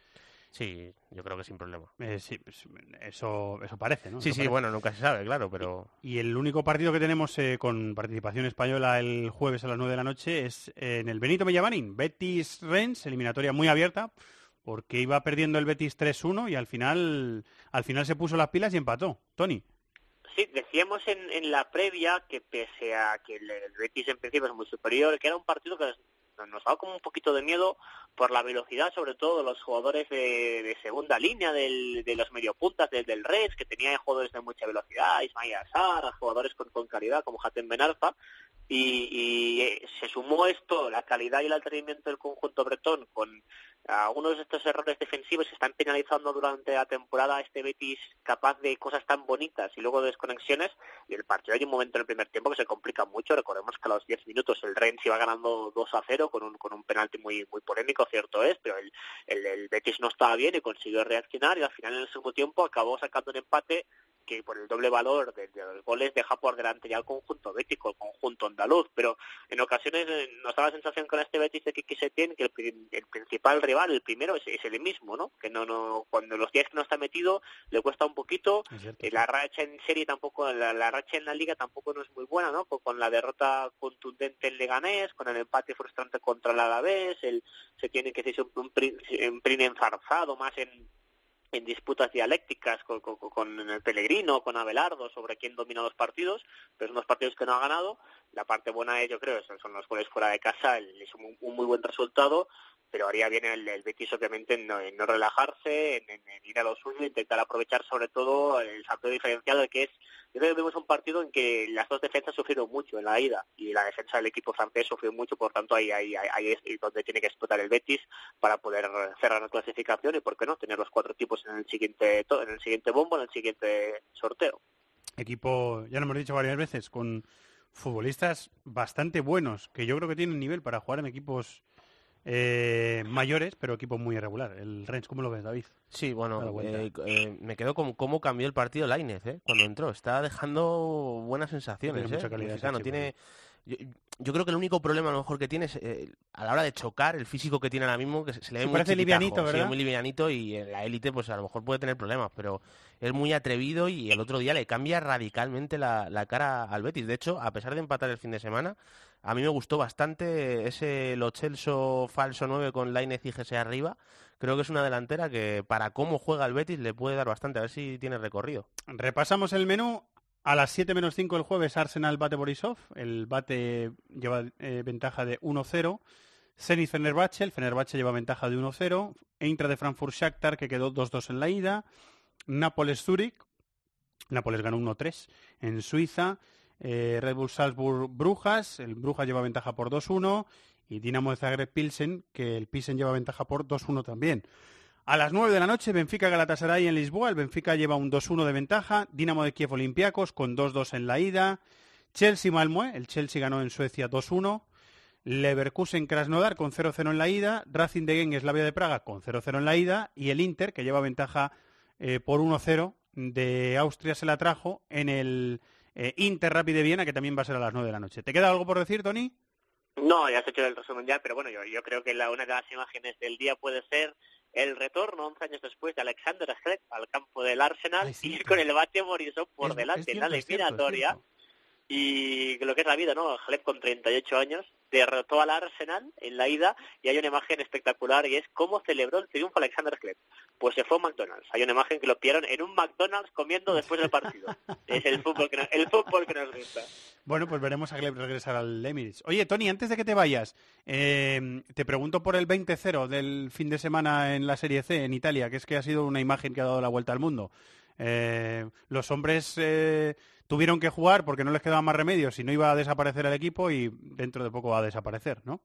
E: Sí, yo creo que sin problema.
A: Eh, sí, pues, eso, eso parece, ¿no?
E: Sí,
A: Eso
E: sí,
A: parece.
E: bueno, nunca se sabe, claro, pero...
A: Y el único partido que tenemos eh, con participación española el jueves a las 9 de la noche es eh, en el Benito Mellamarín, Betis Rennes, eliminatoria muy abierta, porque iba perdiendo el Betis 3-1 y al final, al final se puso las pilas y empató. Tony.
Q: Sí, decíamos en, en la previa que pese a que el, el Betis en principio es muy superior, que era un partido que nos, daba como un poquito de miedo por la velocidad, sobre todo de los jugadores de, segunda línea, del, de los mediopuntas del, del Reds, que tenían jugadores de mucha velocidad, Ismail Assar, jugadores con, con calidad como Hatem Benalfa, y, y, eh, se sumó esto, la calidad y el atrevimiento del conjunto bretón con algunos de estos errores defensivos que están penalizando durante la temporada a este Betis capaz de cosas tan bonitas y luego de desconexiones. Y el partido hay un momento en el primer tiempo que se complica mucho. Recordemos que a los 10 minutos el Rennes iba ganando 2 a 0 con un, con un penalti muy muy polémico cierto es pero el, el, el Betis no estaba bien y consiguió reaccionar y al final en el segundo tiempo acabó sacando un empate que por el doble valor de, de, los goles deja por delante ya el conjunto bético, el conjunto andaluz, pero en ocasiones eh, nos da la sensación con este Betis de que se tiene que el, el, principal rival, el primero, es, es, el mismo, ¿no? Que no, no, cuando los días que no está metido le cuesta un poquito, eh, la racha en serie tampoco, la, la, racha en la liga tampoco no es muy buena, ¿no? Con, con la derrota contundente en Leganés, con el empate frustrante contra el Alavés, el, se tiene que decir un, un, un, un enfarzado más en en disputas dialécticas con, el Pellegrino, con Abelardo, sobre quién domina los partidos, pero son los partidos que no ha ganado. La parte buena de yo creo son, los goles fuera de casa, él hizo un, un, muy buen resultado, pero haría bien el, Betis obviamente en no, relajarse, en, ir a lo suyo, intentar aprovechar sobre todo el salto diferencial de que es, yo creo que vimos un partido en que las dos defensas sufrieron mucho en la ida y la defensa del equipo francés sufrió mucho, por tanto ahí, ahí, ahí, es donde tiene que explotar el Betis para poder cerrar la clasificación y por qué no tener los cuatro tipos en el siguiente en el siguiente bombo, en el siguiente sorteo.
A: Equipo, ya lo hemos dicho varias veces, con futbolistas bastante buenos, que yo creo que tienen nivel para jugar en equipos eh, mayores, pero equipo muy irregular. El Rennes, ¿cómo lo ves, David?
E: Sí, bueno, eh, eh, me quedo con cómo cambió el partido Lainez, ¿eh? Cuando entró. Está dejando buenas sensaciones,
A: tiene mucha calidad.
E: Mexicano. Tiene... Yo, yo, creo que el único problema a lo mejor que tiene es eh, a la hora de chocar, el físico que tiene ahora mismo, que se, se le ve
A: sí,
E: muy
A: parece livianito, ¿verdad?
E: Sí, muy livianito y en la élite pues a lo mejor puede tener problemas, pero es muy atrevido y el otro día le cambia radicalmente la, la cara al Betis. De hecho, a pesar de empatar el fin de semana, a mí me gustó bastante ese Lo Celso falso 9 con Lainez y arriba. Creo que es una delantera que para cómo juega el Betis le puede dar bastante, a ver si tiene recorrido.
A: Repasamos el menú. A las 7 menos 5 el jueves Arsenal bate Borisov. El bate lleva eh, ventaja de 1-0. Zenit Fenerbahce, el Fenerbahce lleva ventaja de 1-0. Eintra de Frankfurt Shakhtar que quedó 2-2 en la ida. Nápoles Zurich. Nápoles ganó 1-3 en Suiza. Eh, Red Bull Salzburg Brujas, el Brujas lleva ventaja por 2-1 y Dinamo de Zagreb Pilsen, que el Pilsen lleva ventaja por 2-1 también. A las 9 de la noche, Benfica Galatasaray en Lisboa. El Benfica lleva un 2-1 de ventaja. Dinamo de Kiev Olympiacos con 2-2 en la ida. Chelsea Malmö. El Chelsea ganó en Suecia 2-1. Leverkusen Krasnodar con 0-0 en la ida. Racing de Genk Slavia de Praga con 0-0 en la ida. Y el Inter, que lleva ventaja eh, por 1-0 de Austria, se la trajo en el eh, Inter Rapid de Viena, que también va a ser a las 9 de la noche. ¿Te queda algo por decir, Tony?
Q: No, ya has hecho el resumen ya, pero bueno, yo, yo creo que la, una de las imágenes del día puede ser el retorno 11 años después de Alexander Schlepp al campo del Arsenal Ay, y con el bate Borisov por es, delante en la eliminatoria. Y lo que es la vida, ¿no? Schlepp con 38 años derrotó al Arsenal en la ida y hay una imagen espectacular y es cómo celebró el triunfo Alexander Schlepp. Pues se fue a McDonald's. Hay una imagen que lo pillaron en un McDonald's comiendo después del partido. es el fútbol que nos, el fútbol que nos gusta.
A: Bueno, pues veremos a Schlepp regresar al Emirates. Oye, Tony, antes de que te vayas, eh, te pregunto por el 20-0 del fin de semana en la Serie C en Italia, que es que ha sido una imagen que ha dado la vuelta al mundo. Eh, los hombres eh, tuvieron que jugar porque no les quedaba más remedio si no iba a desaparecer el equipo y dentro de poco va a desaparecer, ¿no?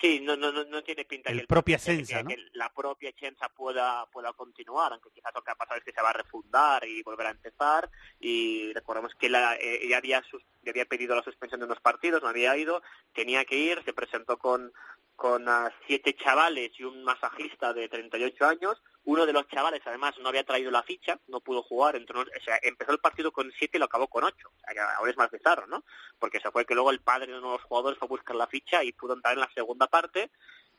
Q: Sí, no, no, no, no tiene pinta
A: el
Q: que, el,
A: propia
Q: que,
A: ¿no?
Q: que la propia Censa pueda, pueda continuar, aunque quizás lo que ha pasado es que se va a refundar y volver a empezar. Y recordemos que la, eh, ella había, sus, había pedido la suspensión de unos partidos, no había ido, tenía que ir, se presentó con, con siete chavales y un masajista de 38 años. Uno de los chavales, además, no había traído la ficha, no pudo jugar. O sea, empezó el partido con siete y lo acabó con ocho. O sea, ahora es más bizarro, ¿no? Porque se fue que luego el padre de uno de los jugadores fue a buscar la ficha y pudo entrar en la segunda parte.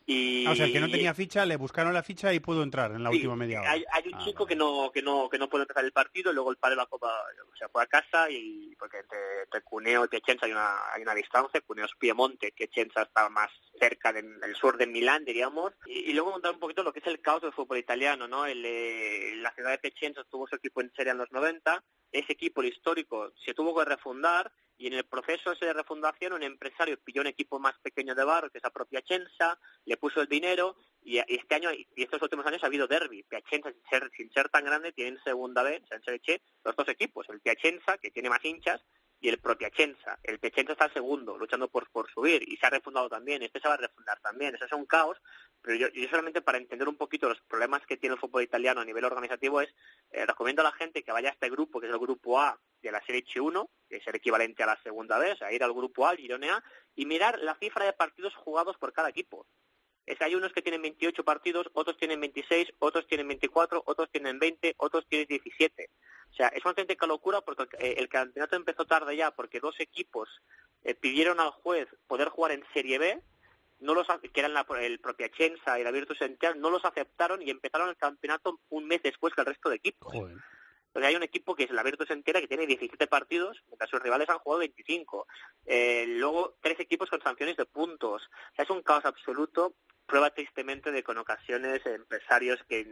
Q: Y...
A: Ah, o sea, el que no tenía ficha, le buscaron la ficha y pudo entrar en la
Q: sí,
A: última media hora.
Q: Hay, hay un
A: ah,
Q: chico vale. que no que no que no puede empezar el partido, y luego el padre va a, o sea, fue a casa y porque entre, entre Cuneo y Piacenza hay una hay una distancia, Cuneo es Piemonte, Piacenza está más cerca del, del sur de Milán, diríamos, y, luego contar un poquito lo que es el caos del fútbol italiano, ¿no? El, eh, la ciudad de Piacenza tuvo su equipo en serie en los 90, ese equipo, el histórico, se tuvo que refundar y en el proceso ese de refundación un empresario pilló un equipo más pequeño de barrio, que es la propia Piacenza, le puso el dinero y este año y estos últimos años ha habido derby. Piacenza, sin ser, sin ser tan grande, tienen segunda C, los dos equipos, el Piacenza, que tiene más hinchas, y el propio Piacenza. El Piacenza está segundo, luchando por, por subir, y se ha refundado también, este se va a refundar también. Eso es un caos, pero yo, yo solamente para entender un poquito los problemas que tiene el fútbol italiano a nivel organizativo es, eh, recomiendo a la gente que vaya a este grupo, que es el grupo A de la Serie H1, que es el equivalente a la segunda vez, a ir al grupo A, el Girone A, y mirar la cifra de partidos jugados por cada equipo. Es hay unos que tienen 28 partidos, otros tienen 26, otros tienen 24, otros tienen 20, otros tienen 17. O sea, es una auténtica locura porque eh, el campeonato empezó tarde ya porque dos equipos eh, pidieron al juez poder jugar en Serie B, no los que eran la, el propia Chensa y la Virtus Entera, no los aceptaron y empezaron el campeonato un mes después que el resto de equipos. Entonces hay un equipo que es la Virtus entera que tiene 17 partidos, mientras sus rivales han jugado 25. Eh, luego tres equipos con sanciones de puntos. O sea, es un caos absoluto prueba tristemente de que en ocasiones empresarios que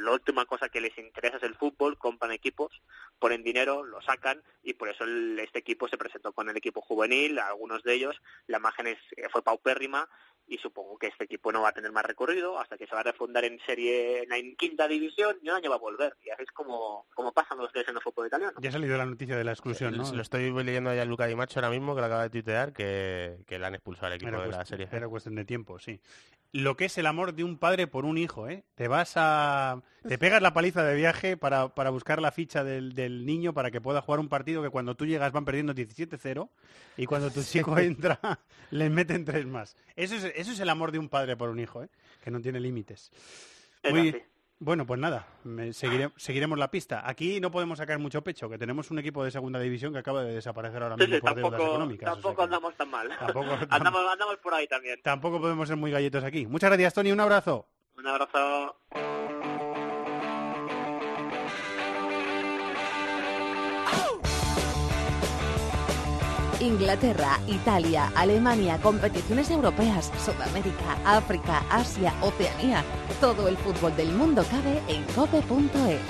Q: la última cosa que les interesa es el fútbol, compran equipos, ponen dinero, lo sacan y por eso este equipo se presentó con el equipo juvenil, algunos de ellos, la imagen es, fue paupérrima y supongo que este equipo no va a tener más recorrido hasta que se va a refundar en serie en quinta división y un año va a volver. Y así es como, como pasan los tres en el fútbol italiano.
A: Ya ha salido la noticia de la exclusión, ¿no?
E: Lo estoy leyendo ya a Luca Di Macho ahora mismo, que lo acaba de tuitear, que, que le han expulsado al equipo
A: de
E: la serie.
A: Era cuestión de tiempo, sí lo que es el amor de un padre por un hijo, ¿eh? Te vas a... Te pegas la paliza de viaje para, para buscar la ficha del, del, niño para que pueda jugar un partido que cuando tú llegas van perdiendo 17-0 y cuando tu chico entra le meten tres más. Eso es, eso es el amor de un padre por un hijo, ¿eh? Que no tiene límites. Muy, bueno, pues nada, seguiremos la pista. Aquí no podemos sacar mucho pecho, que tenemos un equipo de segunda división que acaba de desaparecer ahora mismo por
Q: tampoco,
A: deudas económicas.
Q: Tampoco andamos tan mal. andamos, andamos por ahí también.
A: Tampoco podemos ser muy galletos aquí. Muchas gracias, Tony. Un abrazo.
Q: Un abrazo.
F: Inglaterra, Italia, Alemania, competiciones europeas, Sudamérica, África, Asia, Oceanía. Todo el fútbol del mundo cabe en cope.es.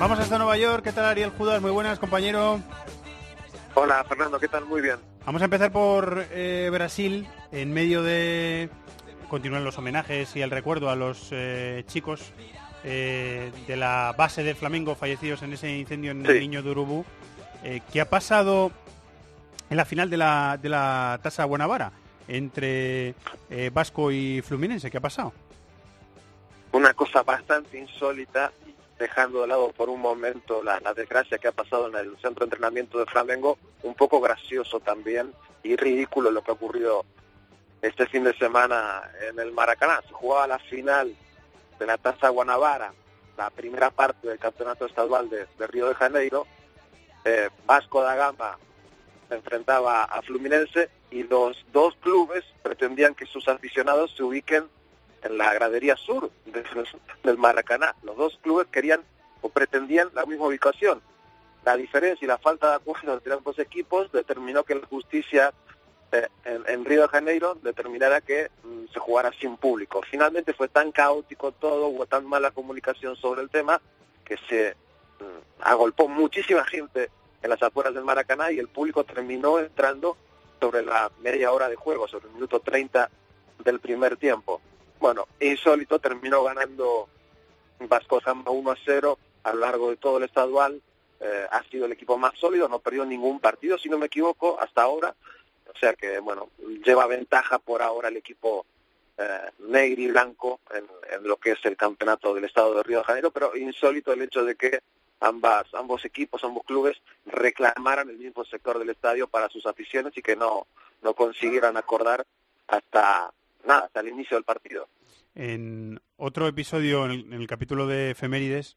A: Vamos hasta Nueva York. ¿Qué tal Ariel Judas? Muy buenas, compañero.
R: Hola, Fernando. ¿Qué tal? Muy bien.
A: Vamos a empezar por eh, Brasil, en medio de... Continúan los homenajes y el recuerdo a los eh, chicos eh, de la base del Flamengo fallecidos en ese incendio en el Niño de Urubú. Eh, ¿Qué ha pasado en la final de la, de la Tasa Buenavara entre eh, Vasco y Fluminense? ¿Qué ha pasado?
R: Una cosa bastante insólita, dejando de lado por un momento la, la desgracia que ha pasado en el centro de entrenamiento de Flamengo, un poco gracioso también y ridículo lo que ha ocurrido este fin de semana en el Maracaná. Se jugaba la final de la Taza Guanabara, la primera parte del campeonato estadual de, Río de Janeiro, eh, Vasco da Gama se enfrentaba a Fluminense y los dos clubes pretendían que sus aficionados se ubiquen en la gradería sur del Maracaná. Los dos clubes querían o pretendían la misma ubicación. La diferencia y la falta de acuerdo entre ambos equipos determinó que la justicia eh, en, Río de Janeiro determinara que mm, se jugara sin público. Finalmente fue tan caótico todo, hubo tan mala comunicación sobre el tema, que se mm, agolpó muchísima gente en las afueras del Maracaná y el público terminó entrando sobre la media hora de juego, sobre el minuto 30 del primer tiempo. Bueno, insólito, terminó ganando Vasco Zamba 1 a 0 a lo largo de todo el estadual. Eh, ha sido el equipo más sólido, no perdió ningún partido, si no me equivoco, hasta ahora. O sea que, bueno, lleva ventaja por ahora el equipo eh, negro y blanco en, lo que es el campeonato del estado de Río de Janeiro, pero insólito el hecho de que ambas, ambos equipos, ambos clubes reclamaran el mismo sector del estadio para sus aficiones y que no, no consiguieran acordar hasta nada, hasta el inicio del partido.
A: En otro episodio, en el, capítulo de Efemérides,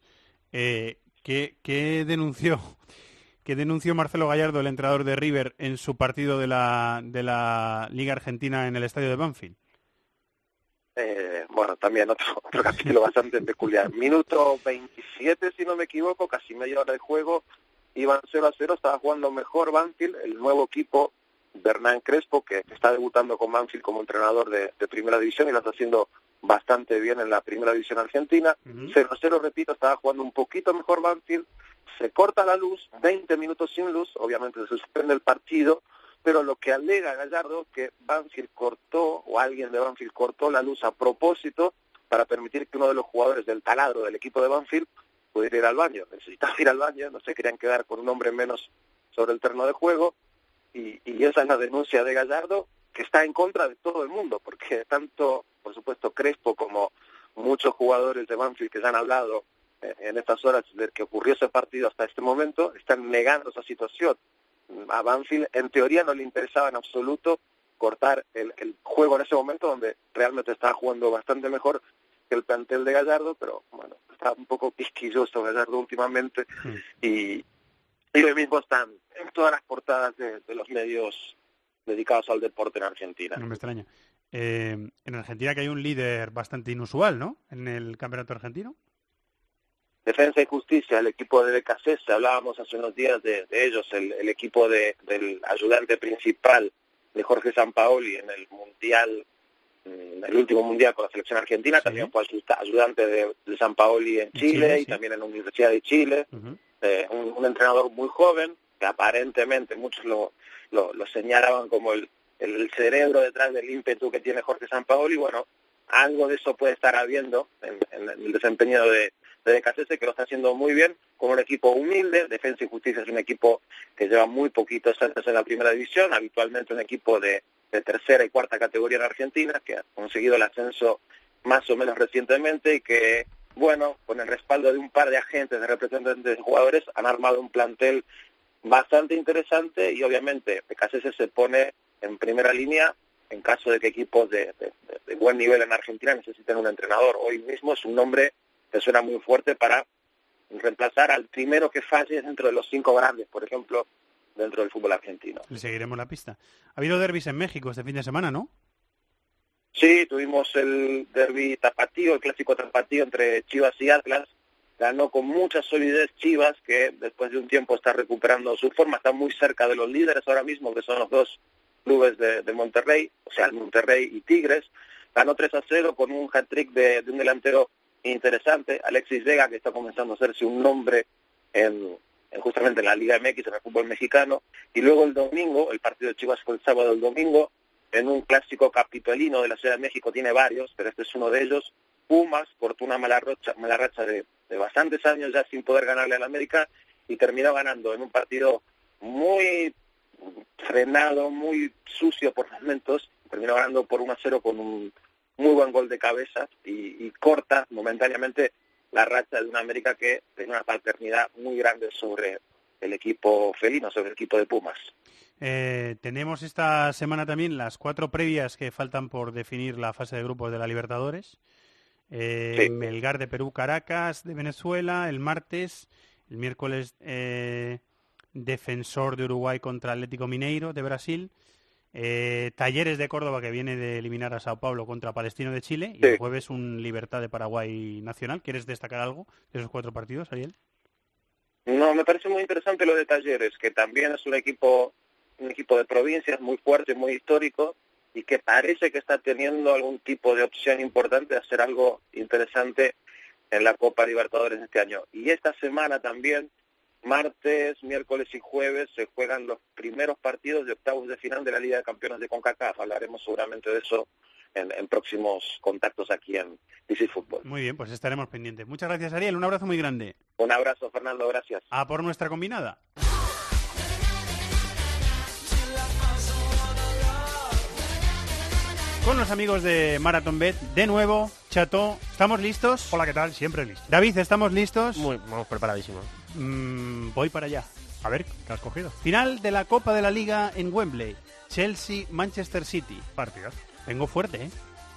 A: eh, ¿qué, ¿qué denunció que denunció Marcelo Gallardo, el entrenador de River, en su partido de la, de la Liga Argentina en el estadio de Banfield?
R: Eh, bueno, también otro, otro capítulo bastante peculiar. Minuto 27, si no me equivoco, casi media hora de juego, iban 0 a 0, estaba jugando mejor Banfield, el nuevo equipo de Hernán Crespo, que está debutando con Banfield como entrenador de, de primera división y lo está haciendo bastante bien en la primera división argentina. 0-0, repito, estaba jugando un poquito mejor Banfield, se corta la luz, 20 minutos sin luz, obviamente se suspende el partido, pero lo que alega Gallardo que Banfield cortó, o alguien de Banfield cortó la luz a propósito para permitir que uno de los jugadores del taladro del equipo de Banfield pudiera ir al baño. Necesitaba ir al baño, no se querían quedar con un hombre menos sobre el terreno de juego y, y esa es la denuncia de Gallardo que está en contra de todo el mundo, porque tanto, por supuesto, Crespo como muchos jugadores de Banfield que ya han hablado eh, en estas horas de que ocurrió ese partido hasta este momento, están negando esa situación. A Banfield, en teoría, no le interesaba en absoluto cortar el, el juego en ese momento, donde realmente estaba jugando bastante mejor que el plantel de Gallardo, pero bueno, está un poco quisquilloso Gallardo últimamente y, y hoy mismo están en todas las portadas de, de los medios dedicados al deporte en Argentina.
A: No me extraña. Eh, en Argentina que hay un líder bastante inusual, ¿no? En el campeonato argentino.
R: Defensa y Justicia, el equipo de BKC, hablábamos hace unos días de, de ellos, el, el equipo de, del ayudante principal de Jorge Sampaoli en el Mundial, en el último Mundial con la selección argentina, también fue ayuda- ayudante de, de Sampaoli en Chile,
A: Chile,
R: y
A: sí.
R: también en la Universidad de Chile, eh, un, un entrenador muy joven, que aparentemente muchos lo, lo, lo señalaban como el, el, cerebro detrás del ímpetu que tiene Jorge Sampaoli, bueno, algo de eso puede estar habiendo en, el desempeño de, de Becasese, que lo está haciendo muy bien, con un equipo humilde, Defensa y Justicia es un equipo que lleva muy poquitos años en la primera división, habitualmente un equipo de, de tercera y cuarta categoría en Argentina, que ha conseguido el ascenso más o menos recientemente y que, bueno, con el respaldo de un par de agentes, de representantes de jugadores, han armado un plantel bastante interesante y obviamente Becasese se pone en primera línea en caso de que equipos de, de- de- de buen nivel en Argentina necesiten un entrenador. Hoy mismo es un nombre que suena muy fuerte para reemplazar al primero que falle dentro de los cinco grandes, por ejemplo, dentro del fútbol argentino.
A: Le seguiremos la pista. Ha habido derbis en México este fin de semana, ¿no?
R: Sí, tuvimos el derby tapatío, el clásico tapatío entre Chivas y Atlas. Ganó con mucha solidez Chivas, que después de un tiempo está recuperando su forma, está muy cerca de los líderes ahora mismo, que son los dos clubes de, Monterrey, o sea, el Monterrey y Tigres. Ganó 3 a 0 con un hat-trick de, un delantero interesante, Alexis Vega, que está comenzando a hacerse un nombre en, en justamente en la Liga MX, en el fútbol mexicano. Y luego el domingo, el partido de Chivas fue el sábado, el domingo, en un clásico capitolino de la Ciudad de México, tiene varios, pero este es uno de ellos. Pumas cortó una mala racha, mala racha de, de bastantes años ya sin poder ganarle al América y terminó ganando en un partido muy frenado, muy sucio por momentos, terminó ganando por 1 a 0 con un muy buen gol de cabeza y, y corta momentáneamente la racha de una América que tenía una paternidad muy grande sobre el equipo felino, sobre el equipo de Pumas.
A: Eh, tenemos esta semana también las cuatro previas que faltan por definir la fase de grupos de la Libertadores. Eh, Melgar de Perú, Caracas de Venezuela, el martes, el miércoles eh, Defensor de Uruguay contra Atlético Mineiro de Brasil, eh, Talleres de Córdoba que viene de eliminar a Sao Paulo contra Palestino de Chile y el jueves un Libertad de Paraguay Nacional. ¿Quieres destacar algo de esos cuatro partidos, Ariel?
R: No, me parece muy interesante lo de Talleres, que también es un equipo, un equipo de provincias muy fuerte, muy histórico, y que parece que está teniendo algún tipo de opción importante de hacer algo interesante en la Copa Libertadores este año. Y esta semana también, martes, miércoles y jueves, se juegan los primeros partidos de octavos de final de la Liga de Campeones de CONCACAF. Hablaremos seguramente de eso en, en próximos contactos aquí en DC Fútbol.
A: Muy bien, pues estaremos pendientes. Muchas gracias, Ariel. Un abrazo muy grande.
R: Un abrazo, Fernando, gracias.
A: A por nuestra combinada. Con los amigos de Marathon Bet, de nuevo, Chato, ¿estamos listos?
S: Hola, ¿qué tal? Siempre listo.
A: David, ¿estamos listos?
E: Muy, vamos preparadísimos.
A: Mm, voy para allá.
S: A ver, ¿qué has cogido?
A: Final de la Copa de la Liga en Wembley. Chelsea-Manchester City.
S: Partidas.
A: Vengo fuerte, ¿eh?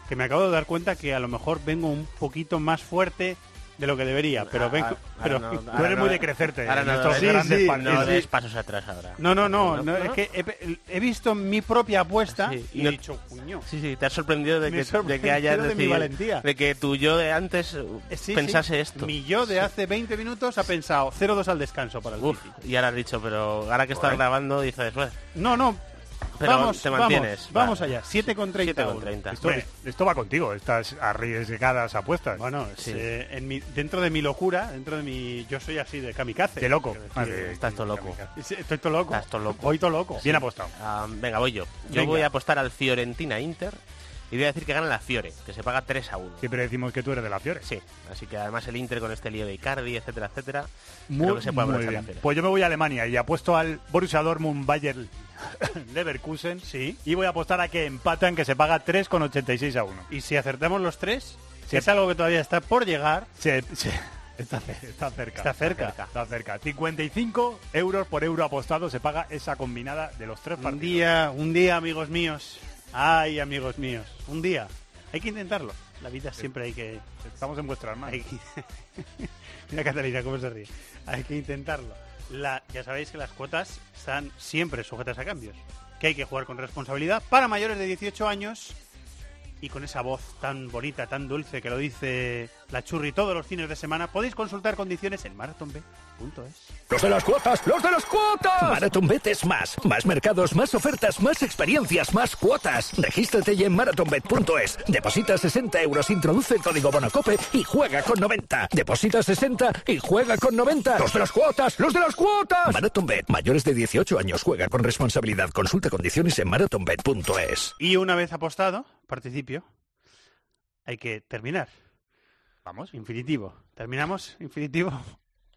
A: Que me acabo de dar cuenta que a lo mejor vengo un poquito más fuerte de lo que debería, pero vengo...
E: Ahora
A: pero
E: no,
S: Tú
E: ahora
S: eres
E: no-
S: muy de crecerte.
E: ahora no, sí,
S: grandes
E: sí, no des pasos atrás ahora.
A: No, no, no, es que he, he visto mi propia apuesta
E: Sí,
A: y he dicho, puño.
E: Sí, sí, te has sorprendido de que, de que hayas
A: de mi
E: decidido-
A: valentía.
E: de que tu yo de antes pensase esto.
A: Mi yo de hace 20 minutos ha pensado 0-2 al descanso para el
E: Uf, y ahora has dicho, pero ahora que estás grabando dices, bueno,
A: No, no.
E: Pero
A: vamos,
E: te mantienes.
A: vamos, vamos
E: Vale.
A: allá. 7 con 30.
E: 7 con 30.
S: Esto, esto va contigo, estas arriesgadas apuestas.
A: Bueno,
E: Sí.
A: eh, en mi- dentro de mi locura, dentro de mi... Yo soy así de kamikaze.
S: De loco. Ah, de-
E: estás todo loco.
A: Sí, Estoy todo loco.
E: Estás todo loco.
A: Voy todo loco.
S: Bien apostado.
E: Ah, venga, voy yo. Yo
A: Venga.
E: voy a apostar al Fiorentina Inter Y voy a decir que gana la Fiore, que se paga 3 a 1.
S: Siempre decimos que tú eres de la Fiore.
E: Sí, así que además el Inter con este lío de Icardi, etcétera, etcétera,
S: Muy,
E: creo que se puede
S: muy
E: aprovechar la
S: bien.
E: Fiore.
S: Pues yo me voy a Alemania y apuesto al Borussia Dortmund Bayer Leverkusen.
A: Sí.
S: Y voy a apostar a que empatan, que se paga 3,86 a 1.
A: Y si acertamos los tres,
S: Sí.
A: es algo que todavía está por llegar.
S: Se- se- está, ce- está cerca.
A: Está cerca.
S: Está cerca. 55 euros por euro apostado se paga esa combinada de los tres
A: Un
S: partidos.
A: día, un día, amigos míos. Ay, amigos míos. Un día. Hay que intentarlo. La vida siempre hay que...
S: Estamos en vuestras manos.
A: hay que- Mira Catalina cómo se ríe. Hay que intentarlo. Ya sabéis que las cuotas están siempre sujetas a cambios. Que hay que jugar con responsabilidad para mayores de 18 años y con esa voz tan bonita, tan dulce que lo dice la churri todos los fines de semana. Podéis consultar condiciones en marathonb.es.
T: Los de las cuotas, los de las cuotas. MarathonBet es más. Más mercados, más ofertas, más experiencias, más cuotas. Regístrate ya en marathonbet.es. Deposita 60 euros, introduce el código Bonacope y juega con 90. Deposita 60 y juega con 90. Los de las cuotas, los de las cuotas. MarathonBet. Mayores de 18 años juega con responsabilidad. Consulta condiciones en marathonbet.es.
A: Y una vez apostado, participio, hay que terminar.
S: Vamos.
A: Infinitivo. ¿Terminamos? Infinitivo.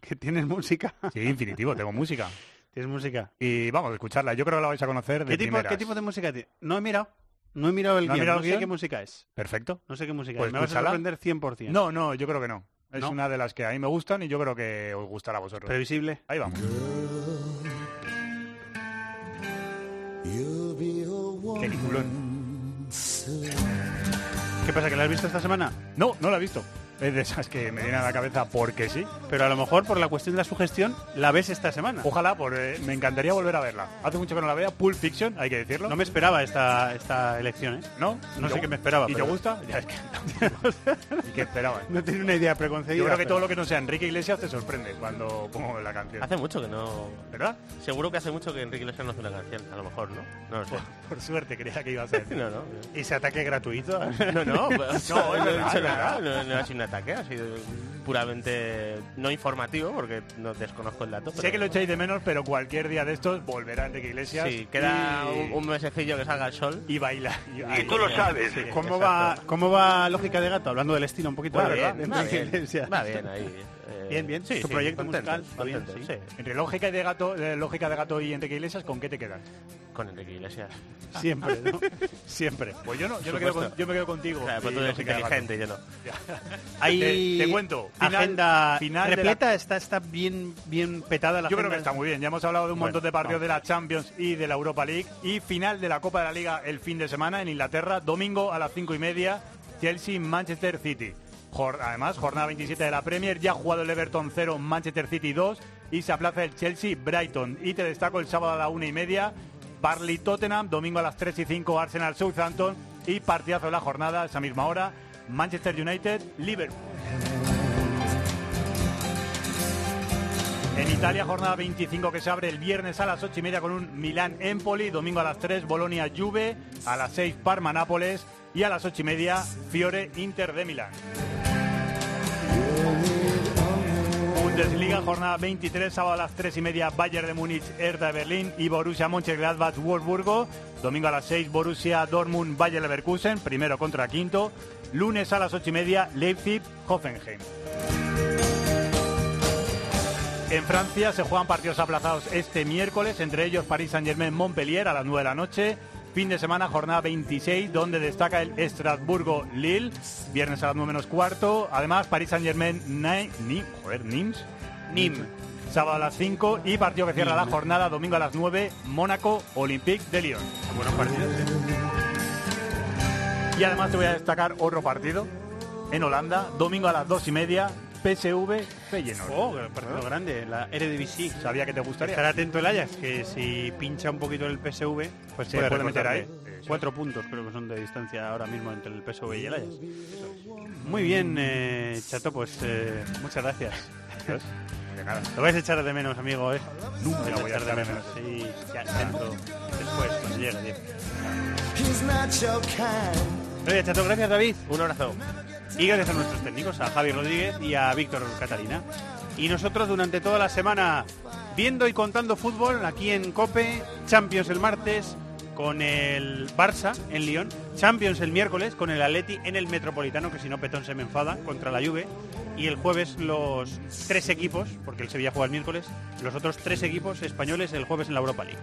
A: ¿Que tienes música?
S: Sí, infinitivo, tengo música.
A: ¿Tienes música?
S: Y vamos a escucharla. Yo creo que la vais a conocer de
A: ¿Qué tipo,
S: primeras.
A: ¿Qué tipo de música tiene? No he mirado. No he mirado el
S: ¿No
A: guion.
S: mirado
A: No sé qué música es.
S: Perfecto.
A: No sé qué música
S: Pues
A: es. Me vas a sorprender 100%.
S: No, no, yo creo que no. Es
A: ¿No?
S: una de las que a mí me gustan y yo creo que os gustará a vosotros.
A: Previsible.
S: Ahí vamos. Peliculón.
A: ¿Qué pasa? ¿Que la has visto esta semana?
S: No, no la he visto. Es de esas que me vienen a la cabeza porque sí.
A: Pero a lo mejor por la cuestión de la sugestión la ves esta semana.
S: Ojalá, por, eh, me encantaría volver a verla. Hace mucho que no la vea. Pulp Fiction, hay que decirlo.
A: No me esperaba esta, esta elección, ¿eh?
S: ¿No?
A: No
S: ¿Y
A: sé qué me esperaba.
S: ¿Y
A: pero-
S: te gusta? Ya es que... ¿Y qué esperabas?
A: No tiene una idea preconcebida.
S: Yo creo que
A: pero-
S: todo lo que no sea Enrique Iglesias te sorprende cuando pongo la canción.
E: Hace mucho que no...
S: ¿Verdad?
E: Seguro que hace mucho que Enrique Iglesias no hace una canción, a lo mejor, ¿no? No lo sé.
S: Por suerte, creía que iba a ser.
E: No, no.
A: ¿Ese ataque gratuito?
E: No, no, pues,
S: No,
E: no nada,
S: verdad.
E: no, no ha sido un ataque, ha sido puramente no informativo porque no desconozco el dato.
S: Sé
E: pero-
S: que lo echáis de menos, pero cualquier día de estos volverá Enrique Iglesias.
E: Sí, queda
S: y-
E: un, un mesecillo que salga el sol.
S: Y baila.
E: Y tú lo sabes. Sí,
A: ¿Cómo
E: exacto.
A: va, ¿Cómo va Lógica de Gato? Hablando del estilo un poquito,
E: Va
A: de verdad.
E: bien, va bien ahí.
A: Bien, bien.
E: Sí,
A: Su
E: sí,
A: proyecto
E: contento,
A: musical, va bien,
E: contento,
A: sí.
E: sí.
S: Entre lógica de gato, eh, lógica de gato y Enrique Iglesias, ¿con qué te quedas?
E: Con Enrique Iglesias.
A: Siempre, ¿no? Siempre.
S: Pues yo no, yo me quedo, con- yo me quedo contigo.
E: Claro, pues tú eres inteligente, yo no.
A: Hay
S: Te- te cuento, final-
A: agenda
S: final
A: repleta, está, está bien, bien petada la
S: Yo creo
A: agenda.
S: que está muy bien. Ya hemos hablado de un
A: Bueno,
S: montón de partidos de la Champions y de la Europa League. Y final de la Copa de la Liga el fin de semana en Inglaterra, domingo a las cinco y media, Chelsea-Manchester City. Además, jornada 27 de la Premier, ya ha jugado el Everton 0, Manchester City 2 y se aplaza el Chelsea-Brighton. Y te destaco el sábado a la una y media, Barley-Tottenham, domingo a las 3 y 5, Arsenal-Southampton y partidazo de la jornada, esa misma hora, Manchester United-Liverpool. En Italia, jornada 25 que se abre el viernes a las 8 y media con un Milán-Empoli, domingo a las 3 Bolonia-Juve, a las 6 Parma-Nápoles y a las 8 y media Fiore-Inter de Milán. Bundesliga, jornada 23, sábado a las 3 y media Bayern de Múnich, Hertha de Berlín y Borussia Mönchengladbach, Wolfsburgo. Domingo a las 6 Borussia Dortmund, Bayer Leverkusen, primero contra quinto. Lunes a las 8 y media Leipzig, Hoffenheim. En Francia se juegan partidos aplazados este miércoles, entre ellos París Saint-Germain Montpellier a las 9 de la noche. Fin de semana, jornada 26, donde destaca el Estrasburgo Lille, viernes a las 9 menos cuarto. Además, París Saint-Germain Ni- joder, Nims.
A: Nim.
S: Sábado a las 5 y partido que cierra la jornada, domingo a las 9, Mónaco Olympique de Lyon.
A: Buenos partidos. ¿eh?
S: Y además te voy a destacar otro partido en Holanda, domingo a las 2 y media, PSV Feyenoord.
A: Oh, partido grande, la Eredivisie.
S: Sabía que te gustaría.
A: Estar atento el Ajax, que si pincha un poquito el PSV, pues
S: Se
A: puede,
S: puede meter ahí.
A: Cuatro puntos creo que son de distancia ahora mismo entre el PSV y el Ajax. Muy bien, eh, Chato, pues eh, muchas gracias.
S: Nada.
A: Lo vais a echar de menos, amigo, ¿eh?
S: Nunca
A: Lo
S: voy a echar de menos.
A: Sí, ya dentro, después, cuando llegue, tío. Chato, gracias, David.
E: Un abrazo.
A: Y gracias a nuestros técnicos, a Javi Rodríguez y a Víctor Catalina. Y nosotros durante toda la semana viendo y contando fútbol aquí en Cope, Champions el martes, con el Barça en Lyon, Champions el miércoles con el Atleti en el Metropolitano, que si no Petón se me enfada, contra la Juve, y el jueves los tres equipos, porque el Sevilla juega el miércoles, los otros tres equipos españoles el jueves en la Europa League.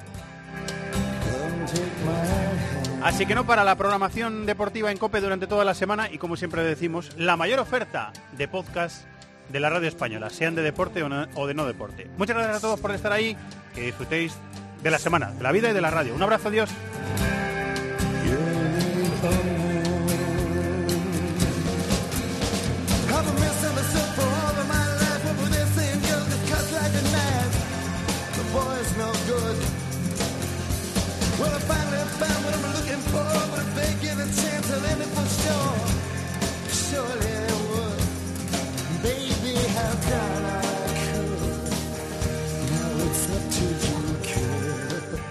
A: Así que no para la programación deportiva en COPE durante toda la semana y como siempre decimos, la mayor oferta de podcast de la radio española, sean de deporte o, no- o de no deporte. Muchas gracias a todos por estar ahí, que disfrutéis de la semana, de la vida y de la radio. Un abrazo, adiós.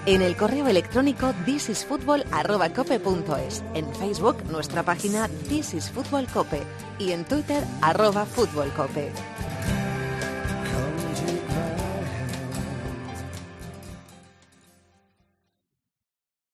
F: En el correo electrónico thisisfutbol@cope.es, en Facebook nuestra página This is Fútbol Cope y en Twitter arroba Fútbol Cope.